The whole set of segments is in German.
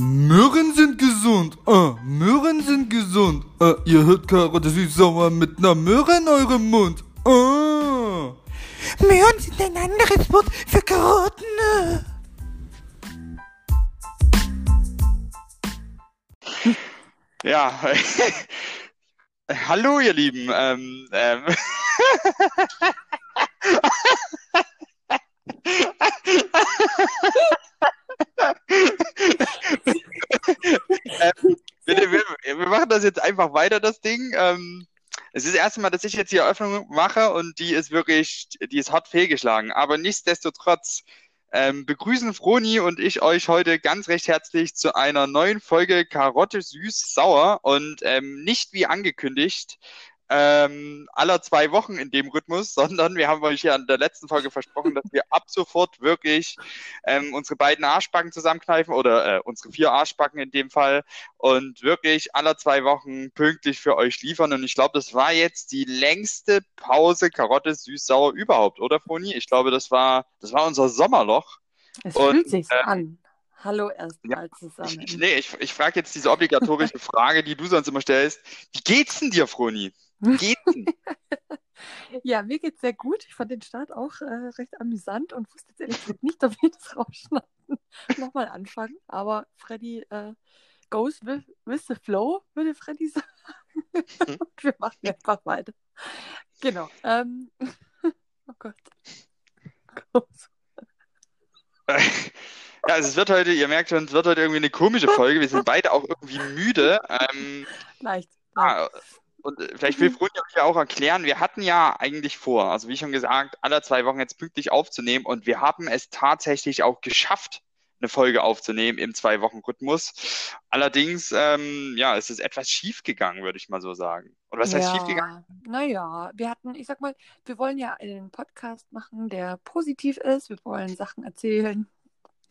Möhren sind gesund. Ah, Möhren sind gesund. Ah, ihr hört Karotte süß-sauer mit einer Möhre in eurem Mund. Ah. Möhren sind ein anderes Wort für Karotten. Ja, hallo ihr Lieben. Ähm, ähm. ähm, wir, wir machen das jetzt einfach weiter, das Ding. Ähm, es ist das erste Mal, dass ich jetzt die Eröffnung mache und die ist wirklich, die ist hart fehlgeschlagen. Aber nichtsdestotrotz ähm, begrüßen Froni und ich euch heute ganz recht herzlich zu einer neuen Folge Karotte süß sauer und ähm, nicht wie angekündigt ähm, aller zwei Wochen in dem Rhythmus, sondern wir haben euch ja in der letzten Folge versprochen, dass wir ab sofort wirklich ähm, unsere beiden Arschbacken zusammenkneifen oder äh, unsere vier Arschbacken in dem Fall und wirklich aller zwei Wochen pünktlich für euch liefern. Und ich glaube, das war jetzt die längste Pause Karotte süß-sauer überhaupt, oder Foni? Ich glaube, das war, das war unser Sommerloch. Es und, fühlt sich äh, an. Hallo erstmal ja, zusammen. Ich, nee, ich, ich frage jetzt diese obligatorische Frage, die du sonst immer stellst. Wie geht's denn dir, Froni? Geht ja, mir geht's sehr gut. Ich fand den Start auch äh, recht amüsant und wusste jetzt ehrlich gesagt nicht, ob wir das rausschneiden. Nochmal anfangen. Aber Freddy äh, goes with, with the flow, würde Freddy sagen. und wir machen einfach weiter. Genau. Ähm, oh Gott. Ja, also es wird heute, ihr merkt schon, es wird heute irgendwie eine komische Folge. Wir sind beide auch irgendwie müde. Ähm, leicht. Ah, und äh, vielleicht will Froni euch ja auch erklären, wir hatten ja eigentlich vor, also wie schon gesagt, alle zwei Wochen jetzt pünktlich aufzunehmen und wir haben es tatsächlich auch geschafft, eine Folge aufzunehmen im Zwei-Wochen-Rhythmus. Allerdings, ähm, ja, es ist etwas schief gegangen, würde ich mal so sagen. Oder was heißt ja, schief gegangen? Naja, wir hatten, ich sag mal, wir wollen ja einen Podcast machen, der positiv ist. Wir wollen Sachen erzählen,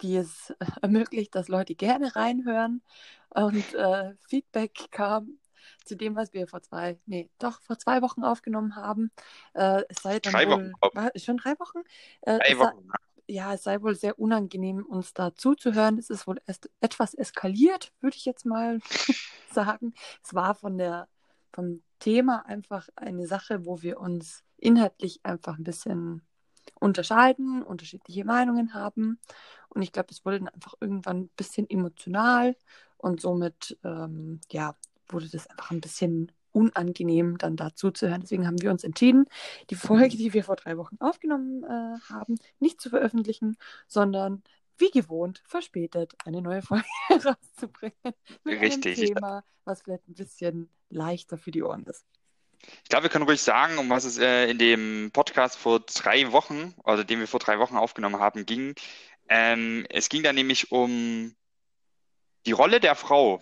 die es ermöglicht, dass Leute gerne reinhören. Und äh, Feedback kam zu dem, was wir vor zwei, nee, doch vor zwei Wochen aufgenommen haben. Äh, es sei dann drei wohl, Wochen. War, schon drei Wochen? Äh, drei Wochen. Sei, ja, es sei wohl sehr unangenehm, uns da zuzuhören. Es ist wohl erst etwas eskaliert, würde ich jetzt mal sagen. Es war von der, vom Thema einfach eine Sache, wo wir uns inhaltlich einfach ein bisschen unterscheiden, unterschiedliche Meinungen haben. Und ich glaube, es wurde dann einfach irgendwann ein bisschen emotional und somit, ähm, ja, wurde das einfach ein bisschen unangenehm, dann dazu zu hören. Deswegen haben wir uns entschieden, die Folge, die wir vor drei Wochen aufgenommen äh, haben, nicht zu veröffentlichen, sondern wie gewohnt verspätet eine neue Folge herauszubringen. Mit Richtig. einem Thema, was vielleicht ein bisschen leichter für die Ohren ist. Ich glaube, wir können ruhig sagen, um was es äh, in dem Podcast vor drei Wochen, also den wir vor drei Wochen aufgenommen haben, ging. Ähm, es ging da nämlich um die Rolle der Frau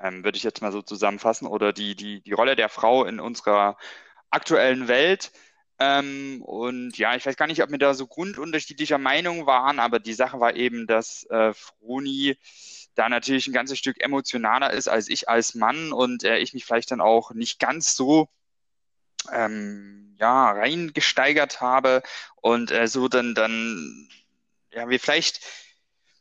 ähm, würde ich jetzt mal so zusammenfassen, oder die, die, die Rolle der Frau in unserer aktuellen Welt. Ähm, und ja, ich weiß gar nicht, ob wir da so grundunterschiedlicher Meinung waren, aber die Sache war eben, dass äh, Froni da natürlich ein ganzes Stück emotionaler ist als ich als Mann und äh, ich mich vielleicht dann auch nicht ganz so ähm, ja, reingesteigert habe und äh, so dann, dann, ja, wir vielleicht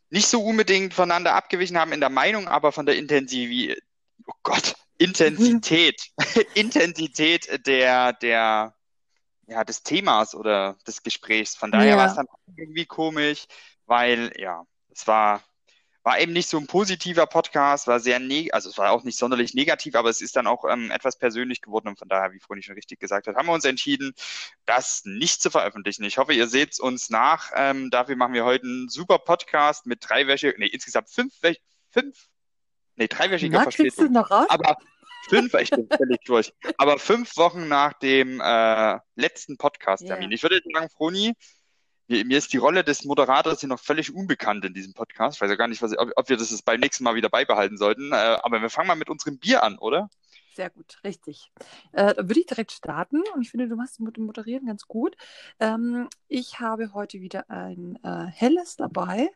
nicht so unbedingt voneinander abgewichen haben in der Meinung, aber von der Intensivität, oh Gott, Intensität, Intensität der, der, ja, des Themas oder des Gesprächs. Von daher ja. war es dann irgendwie komisch, weil, ja, es war, war eben nicht so ein positiver Podcast, war sehr neg also es war auch nicht sonderlich negativ, aber es ist dann auch ähm, etwas persönlich geworden und von daher, wie Froni schon richtig gesagt hat, haben wir uns entschieden, das nicht zu veröffentlichen. Ich hoffe, ihr seht uns nach. Ähm, dafür machen wir heute einen super Podcast mit dreiwöchiger, nee, insgesamt fünf, fünf, nee, dreiwöchiger Verspätung. noch raus? Aber fünf, ich bin völlig durch. Aber fünf Wochen nach dem äh, letzten Podcast-Termin. Yeah. Ich würde sagen, Froni, mir ist die Rolle des Moderators hier noch völlig unbekannt in diesem Podcast. Ich weiß ja gar nicht, was, ob, ob wir das beim nächsten Mal wieder beibehalten sollten. Äh, aber wir fangen mal mit unserem Bier an, oder? Sehr gut, richtig. Äh, da würde ich direkt starten und ich finde, du machst mit dem Moderieren ganz gut. Ähm, ich habe heute wieder ein äh, helles dabei.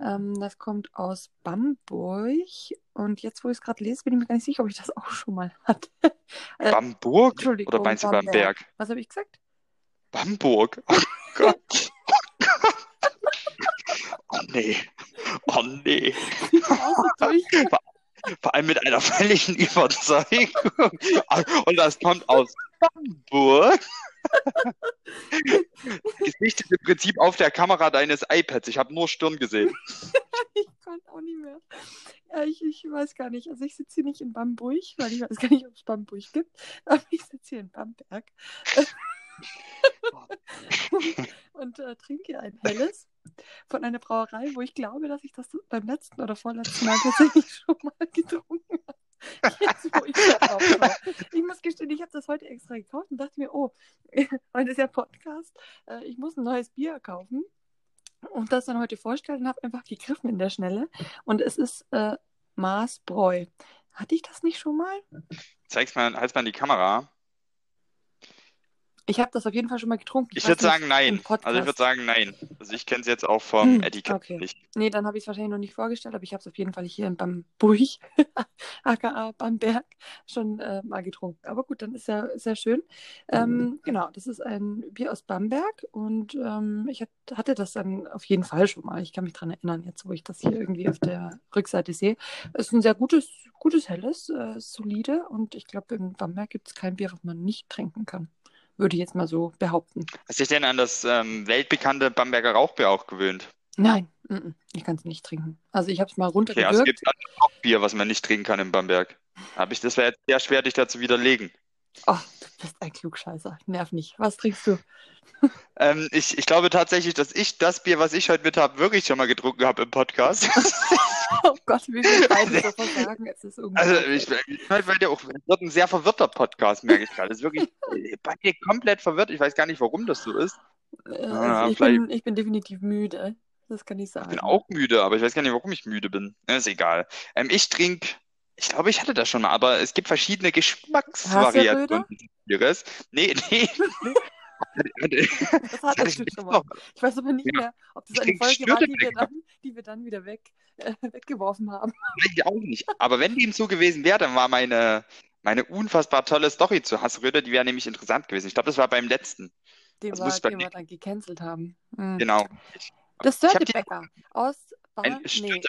Ähm, das kommt aus Bamburg und jetzt, wo ich es gerade lese, bin ich mir gar nicht sicher, ob ich das auch schon mal hatte. Äh, Bamburg? Oder meinst du Bamberg? Was habe ich gesagt? Bamburg. Oh Gott. Oh nee. Oh nee. Durch. Vor allem mit einer völligen Überzeugung. Und das kommt aus Hamburg. Ist im Prinzip auf der Kamera deines iPads. Ich habe nur Stirn gesehen. Ich kann auch nicht mehr. Ja, ich, ich weiß gar nicht. Also ich sitze hier nicht in Bamburg, weil ich weiß gar nicht, ob es Bamburg gibt. Aber ich sitze hier in Bamberg. und äh, trinke ein helles von einer Brauerei, wo ich glaube, dass ich das beim letzten oder vorletzten Mal tatsächlich schon mal getrunken habe. Jetzt, wo ich drauf schaue. Ich muss gestehen, ich habe das heute extra gekauft und dachte mir, oh, heute ist ja Podcast, äh, ich muss ein neues Bier kaufen und das dann heute vorstellen und habe einfach gegriffen in der Schnelle. Und es ist äh, Maßbräu. Hatte ich das nicht schon mal? Zeig's mal, halt's mal in die Kamera. Ich habe das auf jeden Fall schon mal getrunken. Ich würde nicht, sagen nein. Also ich würde sagen nein. Also ich kenne es jetzt auch vom Hm, Etikett okay. nicht. Nee, dann habe ich es wahrscheinlich noch nicht vorgestellt, aber ich habe es auf jeden Fall hier in Bamburg, aka Bamberg, schon äh, mal getrunken. Aber gut, dann ist ja sehr schön. Ähm, genau, das ist ein Bier aus Bamberg und ähm, ich hat, hatte das dann auf jeden Fall schon mal. Ich kann mich dran erinnern, jetzt wo ich das hier irgendwie auf der Rückseite sehe. Es ist ein sehr gutes, gutes helles, äh, solide und ich glaube, in Bamberg gibt es kein Bier, was man nicht trinken kann. Würde ich jetzt mal so behaupten. Hast du dich denn an das ähm, weltbekannte Bamberger Rauchbier auch gewöhnt? Nein, mm, mm, ich kann es nicht trinken. Also ich habe es mal Okay, also es runtergewürgt. gibt auch Bier, was man nicht trinken kann in Bamberg. Hab ich, das wäre jetzt sehr schwer, dich dazu widerlegen. Oh, du bist ein Klugscheißer. Nerv nicht. Was trinkst du? Ähm, ich, ich glaube tatsächlich, dass ich das Bier, was ich heute mit habe, wirklich schon mal getrunken habe im Podcast. Oh Gott, wie wir beide davon sagen. Es ist Also ich, ich weil der auch, es wird ein sehr verwirrter Podcast, merke ich gerade. Es ist wirklich äh, beide komplett verwirrt. Ich weiß gar nicht, warum das so ist. Äh, Ah, also ich, bin, ich bin definitiv müde. Das kann ich Ich sagen. bin auch müde, aber ich weiß gar nicht, warum ich müde bin. Ist egal. Ähm, ich trinke, ich glaube, ich hatte das schon mal, aber es gibt verschiedene Geschmacksvariationen Hasseröder? des Bieres. Nee, nee. Das hatte ich schon mal. Ich weiß aber nicht Ja. mehr, ob das Ich eine Folge war, die wir dann, die wir dann wieder weg, äh, weggeworfen haben. Ich auch nicht. Aber wenn dem so gewesen wäre, dann war meine, meine unfassbar tolle Story zu Hassröder, die wäre nämlich interessant gewesen. Ich glaube, das war beim letzten. Den, muss bei den wir dann gecancelt haben. Mhm. Genau. Das die- Störtebecker aus Warn, Ein nee, nicht,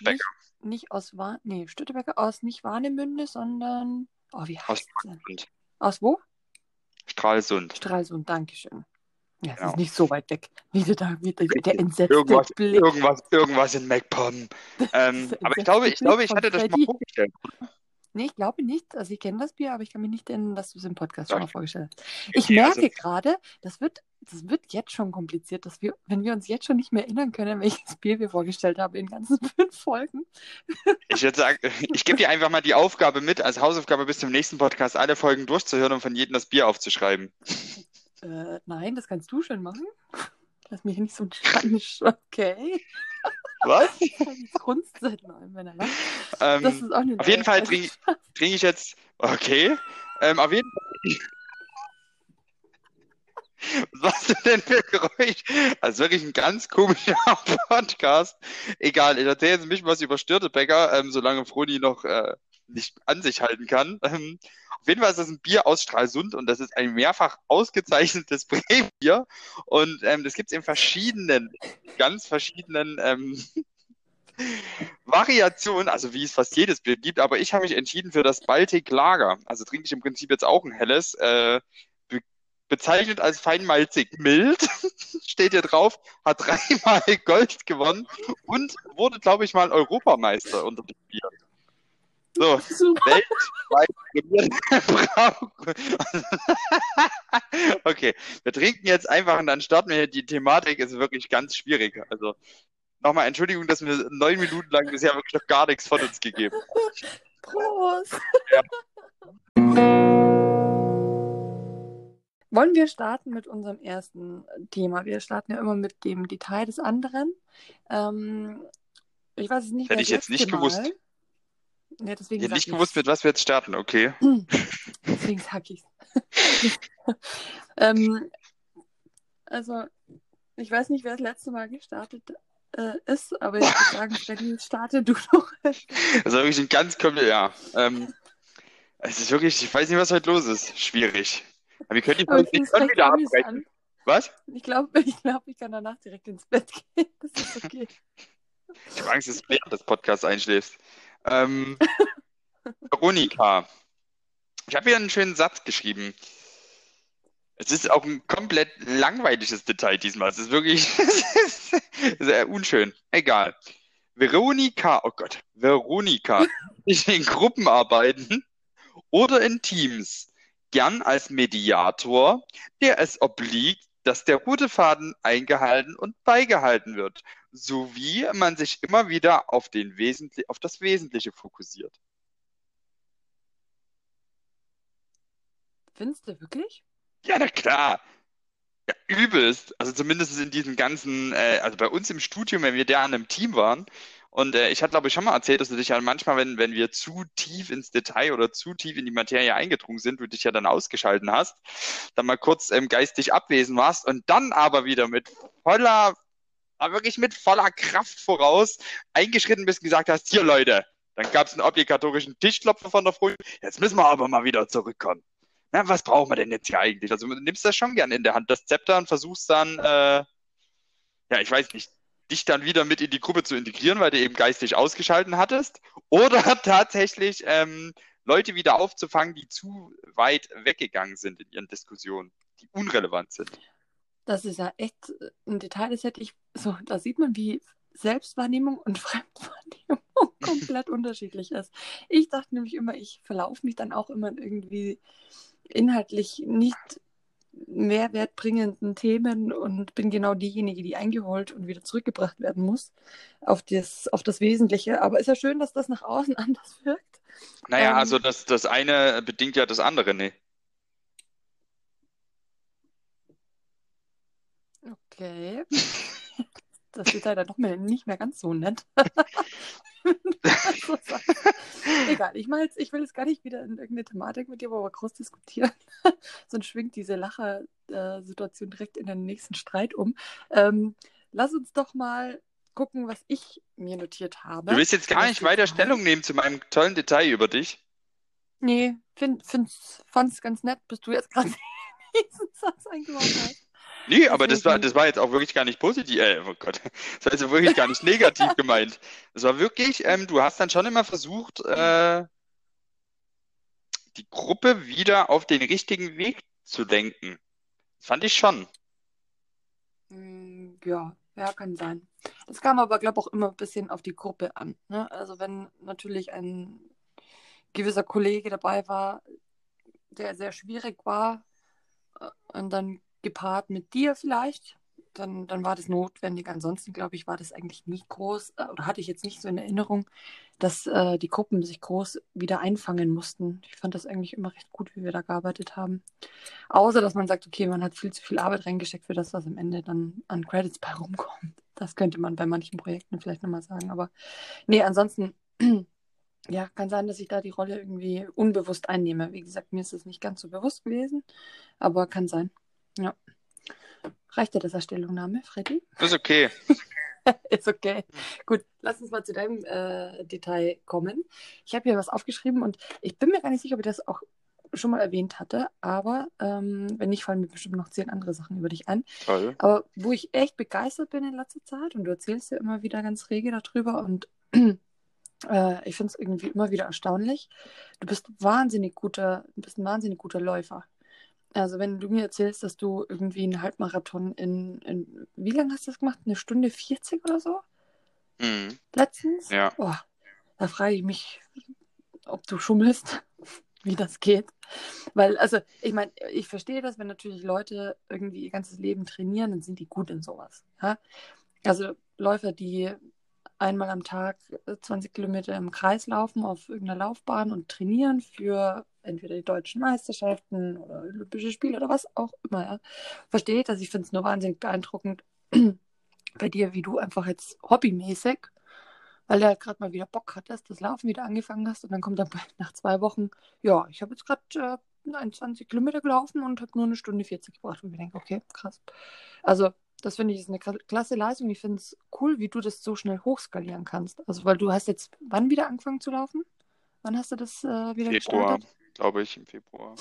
nicht aus Warn, nee, Störtebecker aus nicht Warnemünde, sondern, oh, wie Aus heißt denn? Stralsund. Aus wo? Stralsund. Stralsund, Dankeschön. Ja, es Genau. ist nicht so weit weg. Wie du da, wie der, der entsetzte Irgendwas, Blick. irgendwas, irgendwas in MacPom. Ähm, aber ich glaube, ich glaube, ich hatte das mal vorgestellt. Nee, ich glaube nicht. Also ich kenne das Bier, aber ich kann mich nicht erinnern, dass du es im Podcast Ja. schon mal vorgestellt hast. Ich Okay, merke also- gerade, das wird, das wird jetzt schon kompliziert, dass wir, wenn wir uns jetzt schon nicht mehr erinnern können, welches Bier wir vorgestellt haben in ganzen fünf Folgen. Ich würde sagen, ich gebe dir einfach mal die Aufgabe mit, als Hausaufgabe bis zum nächsten Podcast alle Folgen durchzuhören und von jedem das Bier aufzuschreiben. Äh, nein, das kannst du schon machen. Lass mich nicht so schreinisch. Okay. Was? Grunzt seit lacht. Ähm, Das ist auch eine auf jeden Fall trinke trinke ich jetzt. Okay. Ähm, auf jeden Fall. Was du denn für Geräusch? Also wirklich ein ganz komischer Podcast. Egal, ich erzähle jetzt ein bisschen was über Störtebäcker, ähm, solange Froni noch äh, nicht an sich halten kann. Ähm, auf jeden Fall ist das ein Bier aus Stralsund und das ist ein mehrfach ausgezeichnetes Brebier. Und ähm, das gibt es in verschiedenen, ganz verschiedenen ähm, Variationen, also wie es fast jedes Bier gibt, aber ich habe mich entschieden für das Baltic Lager. Also trinke ich im Prinzip jetzt auch ein helles. Äh, bezeichnet als feinmalzig mild, steht hier drauf, hat dreimal Gold gewonnen und wurde, glaube ich, mal Europameister unter dem Bier. So, weltweit Okay, wir trinken jetzt einfach und dann starten wir hier. Die Thematik ist wirklich ganz schwierig. Also nochmal Entschuldigung, dass wir neun Minuten lang bisher wirklich noch gar nichts von uns gegeben haben. Prost. Ja. Wollen wir starten mit unserem ersten Thema? Wir starten ja immer mit dem Detail des anderen. Ähm, ich weiß es nicht, Hätte wer ich jetzt nicht letzte gewusst. Ja, deswegen Ich hätte nicht gewusst, mit was wir jetzt starten. Okay. Deswegen sag ich's. ähm, also, ich weiß nicht, wer das letzte Mal gestartet äh, ist, aber ich würde sagen, Freddy, starte du doch. Das ist wirklich ein ganz komplett, ja. Ähm, es ist wirklich, ich weiß nicht, was heute los ist. Schwierig. Aber wir können die Folge nicht schon wieder abbrechen. Was? Ich glaube, ich, glaub, ich kann danach direkt ins Bett gehen. Das ist okay. Ich habe Angst, dass du während des Podcasts einschläfst. Ähm, Veronika, ich habe hier einen schönen Satz geschrieben. Es ist auch ein komplett langweiliges Detail diesmal. Es ist wirklich sehr unschön. Egal. Veronika, oh Gott, Veronika, ist in Gruppen arbeiten oder in Teams, gern als Mediator, der es obliegt, dass der rote Faden eingehalten und beigehalten wird, sowie man sich immer wieder auf, den Wesentlich auf das Wesentliche fokussiert. Findest du wirklich? Ja, na klar. Ja, übelst. Also zumindest in diesem ganzen, äh, also bei uns im Studium, wenn wir da an einem Team waren, und äh, ich hatte, glaube ich, schon mal erzählt, dass du dich ja manchmal, wenn, wenn wir zu tief ins Detail oder zu tief in die Materie eingedrungen sind, du dich ja dann ausgeschalten hast, dann mal kurz ähm, geistig abwesend warst und dann aber wieder mit voller, aber wirklich mit voller Kraft voraus eingeschritten bist und gesagt hast, hier Leute, dann gab es einen obligatorischen Tischklopfer von der Früh, jetzt müssen wir aber mal wieder zurückkommen. Na, was brauchen wir denn jetzt hier eigentlich? Also du nimmst das schon gern in der Hand, das Zepter und versuchst dann, äh, ja, ich weiß nicht, dich dann wieder mit in die Gruppe zu integrieren, weil du eben geistig ausgeschalten hattest, oder tatsächlich ähm, Leute wieder aufzufangen, die zu weit weggegangen sind in ihren Diskussionen, die unrelevant sind. Das ist ja echt ein Detail, das hätte ich so, da sieht man, wie Selbstwahrnehmung und Fremdwahrnehmung komplett unterschiedlich ist. Ich dachte nämlich immer, ich verlaufe mich dann auch immer irgendwie inhaltlich nicht mehrwertbringenden Themen und bin genau diejenige, die eingeholt und wieder zurückgebracht werden muss auf das, auf das Wesentliche. Aber ist ja schön, dass das nach außen anders wirkt. Naja, ähm, also das, das eine bedingt ja das andere, ne? Okay. Das ist leider doch nicht mehr ganz so nett. Egal, ich, mein, ich will jetzt gar nicht wieder in irgendeine Thematik mit dir, wo wir groß diskutieren. Sonst schwingt diese Lacher-Situation direkt in den nächsten Streit um. Ähm, lass uns doch mal gucken, was ich mir notiert habe. Du willst jetzt gar nicht weiter Stellung nehmen zu meinem tollen Detail über dich? Nee, find, fand es ganz nett, bis du jetzt gerade diesen Satz eingebaut hast. Nee, aber das war, das war jetzt auch wirklich gar nicht positiv, äh, oh Gott, das war jetzt wirklich gar nicht negativ gemeint. Das war wirklich, ähm, du hast dann schon immer versucht, äh, die Gruppe wieder auf den richtigen Weg zu lenken. Das fand ich schon. Hm, ja, ja, kann sein. Das kam aber, glaube ich, auch immer ein bisschen auf die Gruppe an. Ne? Also wenn natürlich ein gewisser Kollege dabei war, der sehr schwierig war, äh, und dann gepaart mit dir vielleicht, dann, dann war das notwendig. Ansonsten, glaube ich, war das eigentlich nicht groß äh, oder hatte ich jetzt nicht so in Erinnerung, dass äh, die Gruppen sich groß wieder einfangen mussten. Ich fand das eigentlich immer recht gut, wie wir da gearbeitet haben. Außer, dass man sagt, okay, man hat viel zu viel Arbeit reingesteckt für das, was am Ende dann an Credits bei rumkommt. Das könnte man bei manchen Projekten vielleicht nochmal sagen. Aber nee, ansonsten, ja, kann sein, dass ich da die Rolle irgendwie unbewusst einnehme. Wie gesagt, mir ist es nicht ganz so bewusst gewesen, aber kann sein. Ja. Reicht dir das als Stellungnahme, Freddy? Ist okay. ist okay. Gut, lass uns mal zu deinem äh, Detail kommen. Ich habe hier was aufgeschrieben und ich bin mir gar nicht sicher, ob ich das auch schon mal erwähnt hatte, aber ähm, wenn nicht, fallen mir bestimmt noch zehn andere Sachen über dich ein. Toll. Aber wo ich echt begeistert bin in letzter Zeit und du erzählst ja immer wieder ganz rege darüber und äh, ich finde es irgendwie immer wieder erstaunlich. Du bist wahnsinnig guter, du bist ein wahnsinnig guter Läufer. Also wenn du mir erzählst, dass du irgendwie einen Halbmarathon in, in wie lange hast du das gemacht? Eine Stunde 40 oder so? Mhm. Letztens? Ja. Oh, da frage ich mich, ob du schummelst, wie das geht. Weil, also, ich meine, ich verstehe das, wenn natürlich Leute irgendwie ihr ganzes Leben trainieren, dann sind die gut in sowas. Ja? Also Läufer, die einmal am Tag 20 Kilometer im Kreis laufen auf irgendeiner Laufbahn und trainieren für entweder die deutschen Meisterschaften oder Olympische Spiele oder was auch immer. Ja. Verstehe das. Ich finde es nur wahnsinnig beeindruckend bei dir, wie du einfach jetzt hobbymäßig, weil du halt gerade mal wieder Bock hattest, das Laufen wieder angefangen hast und dann kommt dann nach zwei Wochen, ja, ich habe jetzt gerade äh, 21 Kilometer gelaufen und habe nur eine Stunde 40 gebracht und ich denke, okay, krass. Also das finde ich ist eine klasse Leistung. Ich finde es cool, wie du das so schnell hochskalieren kannst. Also, weil du hast jetzt wann wieder angefangen zu laufen? Wann hast du das äh, wieder Februar, glaube ich, im Februar.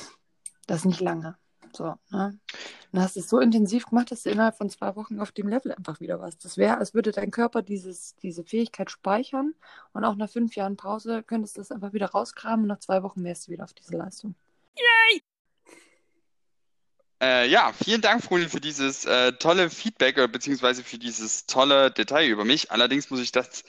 Das ist nicht lange. So, ne? Dann hast du es so intensiv gemacht, dass du innerhalb von zwei Wochen auf dem Level einfach wieder warst. Das wäre, als würde dein Körper dieses, diese Fähigkeit speichern und auch nach fünf Jahren Pause könntest du es einfach wieder rauskramen und nach zwei Wochen wärst du wieder auf diese Leistung. Äh, ja, vielen Dank, Froni, für dieses äh, tolle Feedback äh, beziehungsweise für dieses tolle Detail über mich. Allerdings muss ich das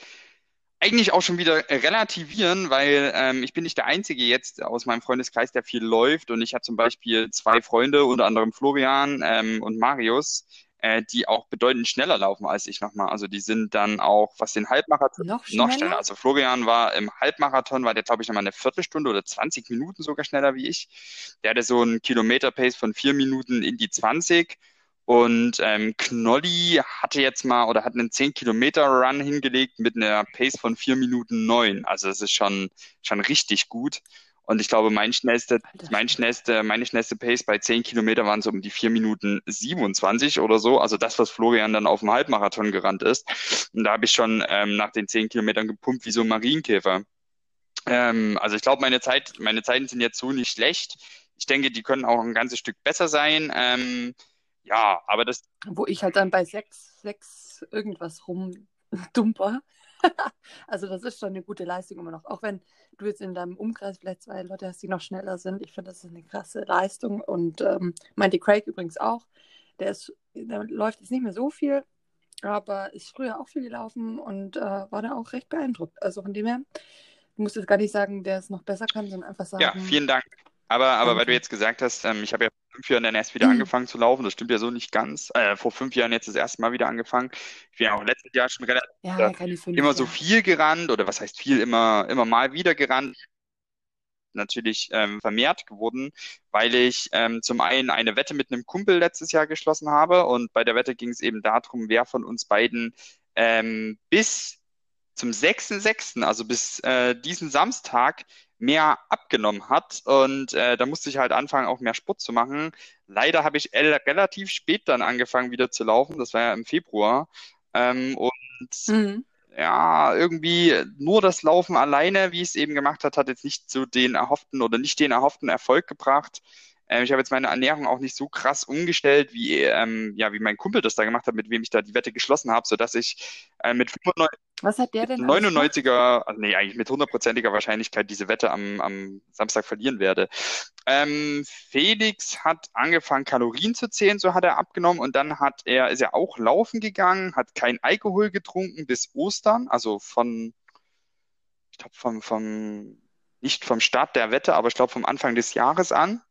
eigentlich auch schon wieder relativieren, weil ähm, ich bin nicht der Einzige jetzt aus meinem Freundeskreis, der viel läuft. Und ich habe zum Beispiel zwei Freunde, unter anderem Florian ähm, und Marius, äh, die auch bedeutend schneller laufen als ich nochmal. Also die sind dann auch, was den Halbmarathon Noch noch schneller? schneller. Also Florian war im Halbmarathon, war der, glaube ich, nochmal eine Viertelstunde oder 20 Minuten sogar schneller wie ich. Der hatte so einen Kilometer-Pace von vier Minuten in die 20. Und ähm, Knolli hatte jetzt mal oder hat einen 10-Kilometer-Run hingelegt mit einer Pace von 4 Minuten 9. Also das ist schon, schon richtig gut. Und ich glaube, mein schnellste, mein schnellste, meine schnellste Pace bei 10 Kilometer waren so um die 4 Minuten 27 oder so. Also das, was Florian dann auf dem Halbmarathon gerannt ist. Und da habe ich schon ähm, nach den 10 Kilometern gepumpt wie so ein Marienkäfer. Ähm, also ich glaube, meine Zeit, meine Zeiten sind jetzt so nicht schlecht. Ich denke, die können auch ein ganzes Stück besser sein. Ähm, ja, aber das, Wo ich halt dann bei sechs, sechs irgendwas rumdumper. Also das ist schon eine gute Leistung immer noch. Auch wenn du jetzt in deinem Umkreis vielleicht zwei Leute hast, die noch schneller sind. Ich finde, das ist eine krasse Leistung. Und ähm, meinte Craig übrigens auch. Der, ist, der läuft jetzt nicht mehr so viel, aber ist früher auch viel gelaufen und äh, war da auch recht beeindruckt. Also von dem her, du musst jetzt gar nicht sagen, der es noch besser kann, sondern einfach sagen, ja, vielen Dank. Aber, aber weil du jetzt gesagt hast, ähm, ich habe ja fünf Jahren dann erst wieder Mhm. angefangen zu laufen, das stimmt ja so nicht ganz. Äh, vor fünf Jahren jetzt das erste Mal wieder angefangen. Ich bin ja auch letztes Jahr schon relativ ja, fünf immer so viel gerannt oder was heißt viel, immer, immer mal wieder gerannt. Natürlich ähm, vermehrt geworden, weil ich ähm, zum einen eine Wette mit einem Kumpel letztes Jahr geschlossen habe und bei der Wette ging es eben darum, wer von uns beiden ähm, bis zum 6.6., also bis äh, diesen Samstag, mehr abgenommen hat. Und äh, da musste ich halt anfangen, auch mehr Sport zu machen. Leider habe ich el- relativ spät dann angefangen, wieder zu laufen. Das war ja im Februar. Ähm, und Mhm. ja, irgendwie nur das Laufen alleine, wie es eben gemacht hat, hat jetzt nicht so den erhofften oder nicht den erhofften Erfolg gebracht. Ähm, ich habe jetzt meine Ernährung auch nicht so krass umgestellt, wie, ähm, ja, wie mein Kumpel das da gemacht hat, mit wem ich da die Wette geschlossen habe, sodass ich äh, mit 95, Was hat der denn alles gemacht? 99er, also nee, eigentlich mit hundertprozentiger Wahrscheinlichkeit diese Wette am, am Samstag verlieren werde. Ähm, Felix hat angefangen, Kalorien zu zählen, so hat er abgenommen und dann hat er, ist er auch laufen gegangen, hat kein Alkohol getrunken bis Ostern, also von, ich glaube, vom, vom, nicht vom Start der Wette, aber ich glaube vom Anfang des Jahres an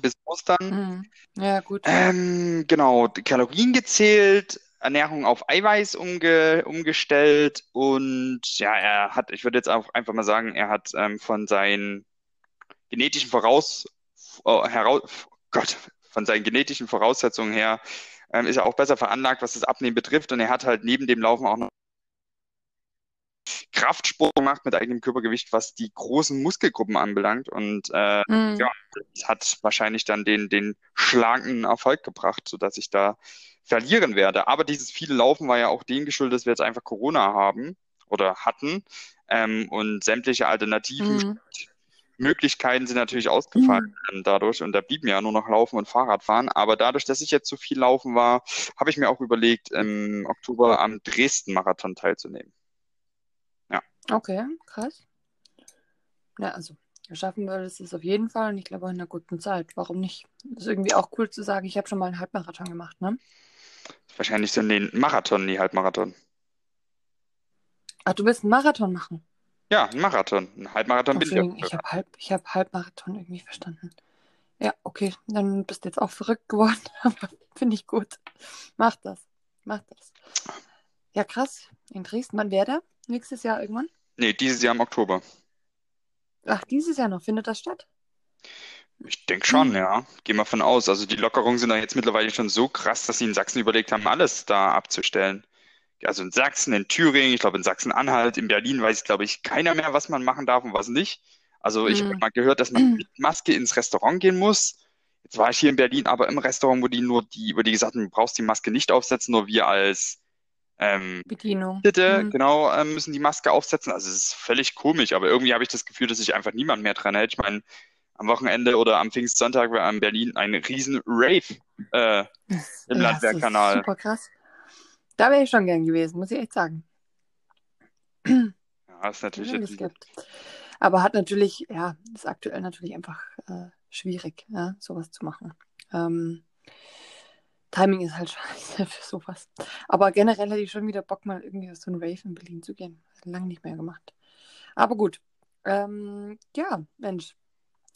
bis Ostern. Mhm. Ja, gut. Ähm, genau, Kalorien gezählt, Ernährung auf Eiweiß umge umgestellt und ja, er hat, ich würde jetzt auch einfach mal sagen, er hat ähm, von seinen genetischen Voraus, äh, heraus, Gott, von seinen genetischen Voraussetzungen her ähm, ist er auch besser veranlagt, was das Abnehmen betrifft und er hat halt neben dem Laufen auch noch Kraftsport gemacht mit eigenem Körpergewicht, was die großen Muskelgruppen anbelangt und äh, Mhm. ja, das hat wahrscheinlich dann den, den schlanken Erfolg gebracht, sodass ich da verlieren werde. Aber dieses viele Laufen war ja auch dem geschuldet, dass wir jetzt einfach Corona haben oder hatten. Ähm, und sämtliche alternativen Mhm. Möglichkeiten sind natürlich ausgefallen ähm, dadurch. Und da blieben ja nur noch Laufen und Fahrradfahren. Aber dadurch, dass ich jetzt so viel laufen war, habe ich mir auch überlegt, im Oktober am Dresden-Marathon teilzunehmen. Okay, krass. Ja, also schaffen wir das ist auf jeden Fall und ich glaube auch in einer guten Zeit. Warum nicht? Ist irgendwie auch cool zu sagen, ich habe schon mal einen Halbmarathon gemacht, ne? Wahrscheinlich so den Marathon, nie Halbmarathon. Ach, du willst einen Marathon machen? Ja, ein Marathon. Ein Halbmarathon bin ich ich habe halb, ich habe Halbmarathon irgendwie verstanden. Ja, okay, dann bist du jetzt auch verrückt geworden, aber finde ich gut. Mach das, mach das. Ja, krass. In Dresden, wann wäre der? Nächstes Jahr irgendwann? Nee, dieses Jahr im Oktober. Ach, dieses Jahr noch. Findet das statt? Ich denke schon, Hm. ja. Gehen wir von aus. Also die Lockerungen sind da jetzt mittlerweile schon so krass, dass sie in Sachsen überlegt haben, alles da abzustellen. Also in Sachsen, in Thüringen, ich glaube in Sachsen-Anhalt, in Berlin weiß, glaube ich, keiner mehr, was man machen darf und was nicht. Also ich habe Hm. mal gehört, dass man mit Maske ins Restaurant gehen muss. Jetzt war ich hier in Berlin, aber im Restaurant, wo die nur die, wo die gesagt haben, du brauchst die Maske nicht aufsetzen, nur wir als ähm, Bedienung. Bitte, Hm. genau, ähm, müssen die Maske aufsetzen. Also es ist völlig komisch, aber irgendwie habe ich das Gefühl, dass sich einfach niemand mehr dran hält. Ich meine, am Wochenende oder am Pfingstsonntag war in Berlin ein riesen Rave äh, im Das Landwehrkanal. super krass. Da wäre ich schon gern gewesen, muss ich echt sagen. Ja, ist natürlich Ja, jetzt gibt. Aber hat natürlich, ja, ist aktuell natürlich einfach äh, schwierig, ja, sowas zu machen. Ähm, Timing ist halt scheiße für sowas. Aber generell hätte ich schon wieder Bock, mal irgendwie auf so einen Rave in Berlin zu gehen. Lange nicht mehr gemacht. Aber gut. Ähm, ja, Mensch.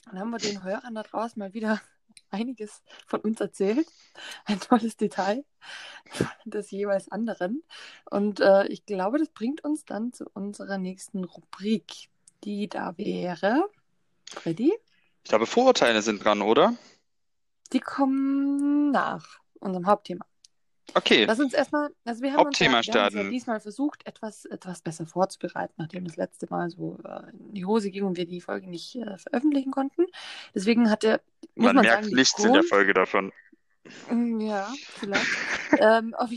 Dann haben wir den Hörern da draußen mal wieder einiges von uns erzählt. Ein tolles Detail des jeweils anderen. Und äh, ich glaube, das bringt uns dann zu unserer nächsten Rubrik, die da wäre. Freddy? Ich glaube, Vorurteile sind dran, oder? Die kommen nach unserem Hauptthema. Okay. Lass uns erstmal, also wir haben uns, ja, Hauptthema uns ja starten. diesmal versucht, etwas, etwas besser vorzubereiten, nachdem das letzte Mal so äh, in die Hose ging und wir die Folge nicht äh, veröffentlichen konnten. Deswegen hatte, Man man, merkt sagen, nichts in der Folge davon. Mm, Ja, vielleicht. ähm, auf,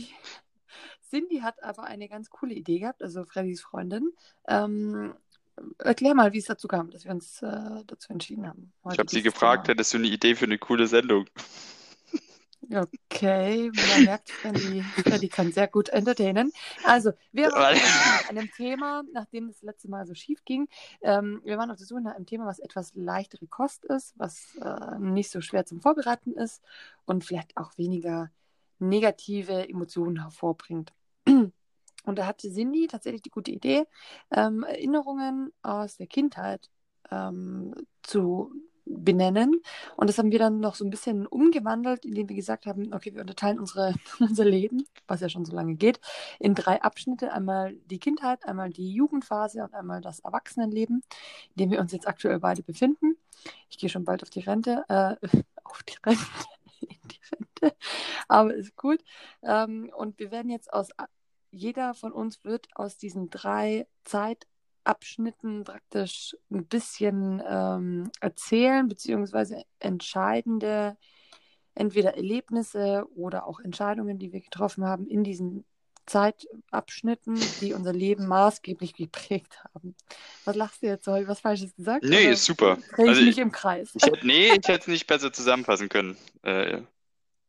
Cindy hat aber eine ganz coole Idee gehabt, also Freddys Freundin. Ähm, erklär mal, wie es dazu kam, dass wir uns äh, dazu entschieden haben. Ich habe sie gefragt, Thema. hättest du eine Idee für eine coole Sendung? Okay, man merkt, Freddy, Freddy kann sehr gut entertainen. Also, wir waren auf der Suche nach einem Thema, nachdem das letzte Mal so schief ging. Ähm, wir waren auf der Suche nach einem Thema, was etwas leichtere Kost ist, was äh, nicht so schwer zum Vorbereiten ist und vielleicht auch weniger negative Emotionen hervorbringt. Und da hatte Cindy tatsächlich die gute Idee, ähm, Erinnerungen aus der Kindheit ähm, zu benennen. Und das haben wir dann noch so ein bisschen umgewandelt, indem wir gesagt haben, okay, wir unterteilen unsere, unser Leben, was ja schon so lange geht, in drei Abschnitte. Einmal die Kindheit, einmal die Jugendphase und einmal das Erwachsenenleben, in dem wir uns jetzt aktuell beide befinden. Ich gehe schon bald auf die Rente, äh, auf die Rente, in die Rente, aber ist gut. Ähm, und wir werden jetzt aus, jeder von uns wird aus diesen drei Zeitabschnitten praktisch ein bisschen ähm, erzählen, beziehungsweise entscheidende, entweder Erlebnisse oder auch Entscheidungen, die wir getroffen haben in diesen Zeitabschnitten, die unser Leben maßgeblich geprägt haben. Was lachst du jetzt? Habe ich was Falsches gesagt? Nee, ist super. Drehe ich Also mich ich- im Kreis. Ich nee, ich hätte es nicht besser zusammenfassen können. Äh,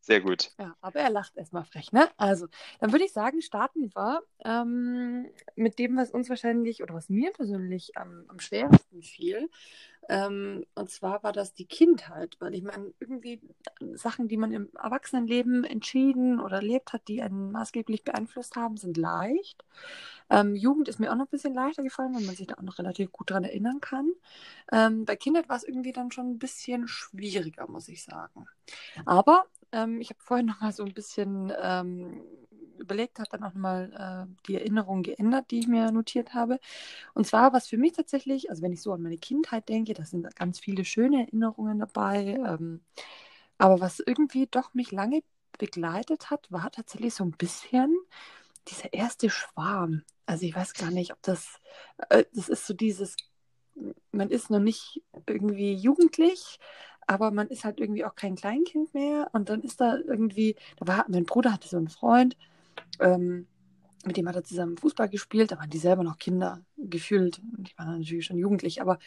sehr gut. Ja, aber er lacht erstmal frech, ne? Also, dann würde ich sagen, starten wir ähm, mit dem, was uns wahrscheinlich oder was mir persönlich am, am schwersten fiel. Ähm, und zwar war das die Kindheit, weil ich meine, irgendwie Sachen, die man im Erwachsenenleben entschieden oder erlebt hat, die einen maßgeblich beeinflusst haben, sind leicht. Ähm, Jugend ist mir auch noch ein bisschen leichter gefallen, weil man sich da auch noch relativ gut dran erinnern kann. Ähm, bei Kindheit war es irgendwie dann schon ein bisschen schwieriger, muss ich sagen. Aber ähm, ich habe vorhin noch mal so ein bisschen ähm, überlegt, habe dann auch noch mal äh, die Erinnerungen geändert, die ich mir notiert habe. Und zwar, was für mich tatsächlich, also wenn ich so an meine Kindheit denke, da sind ganz viele schöne Erinnerungen dabei. Ähm, aber was irgendwie doch mich lange begleitet hat, war tatsächlich so ein bisschen dieser erste Schwarm. Also ich weiß gar nicht, ob das, äh, das ist so dieses, man ist noch nicht irgendwie jugendlich, aber man ist halt irgendwie auch kein Kleinkind mehr. Und dann ist da irgendwie, da war, mein Bruder hatte so einen Freund, ähm, mit dem hat er zusammen Fußball gespielt, da waren die selber noch Kinder gefühlt. Und ich war natürlich schon jugendlich, aber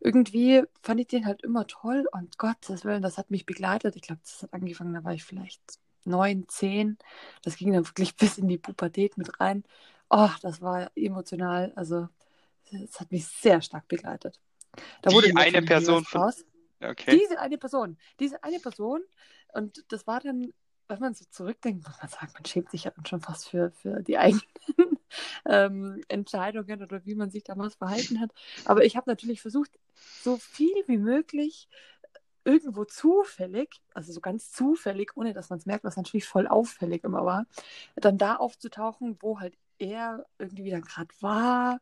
irgendwie fand ich den halt immer toll und Gottes Willen, das hat mich begleitet. Ich glaube, das hat angefangen, da war ich vielleicht neun, zehn. Das ging dann wirklich bis in die Pubertät mit rein. Oh, das war emotional, also das hat mich sehr stark begleitet. Da Die wurde mir eine Person draus. Okay. Diese eine Person, diese eine Person. Und das war dann, wenn man so zurückdenkt, muss man sagen, man schämt sich ja dann schon fast für, für die eigenen ähm, Entscheidungen oder wie man sich damals verhalten hat. Aber ich habe natürlich versucht, so viel wie möglich irgendwo zufällig, also so ganz zufällig, ohne dass man es merkt, was natürlich voll auffällig immer war, dann da aufzutauchen, wo halt er irgendwie dann gerade war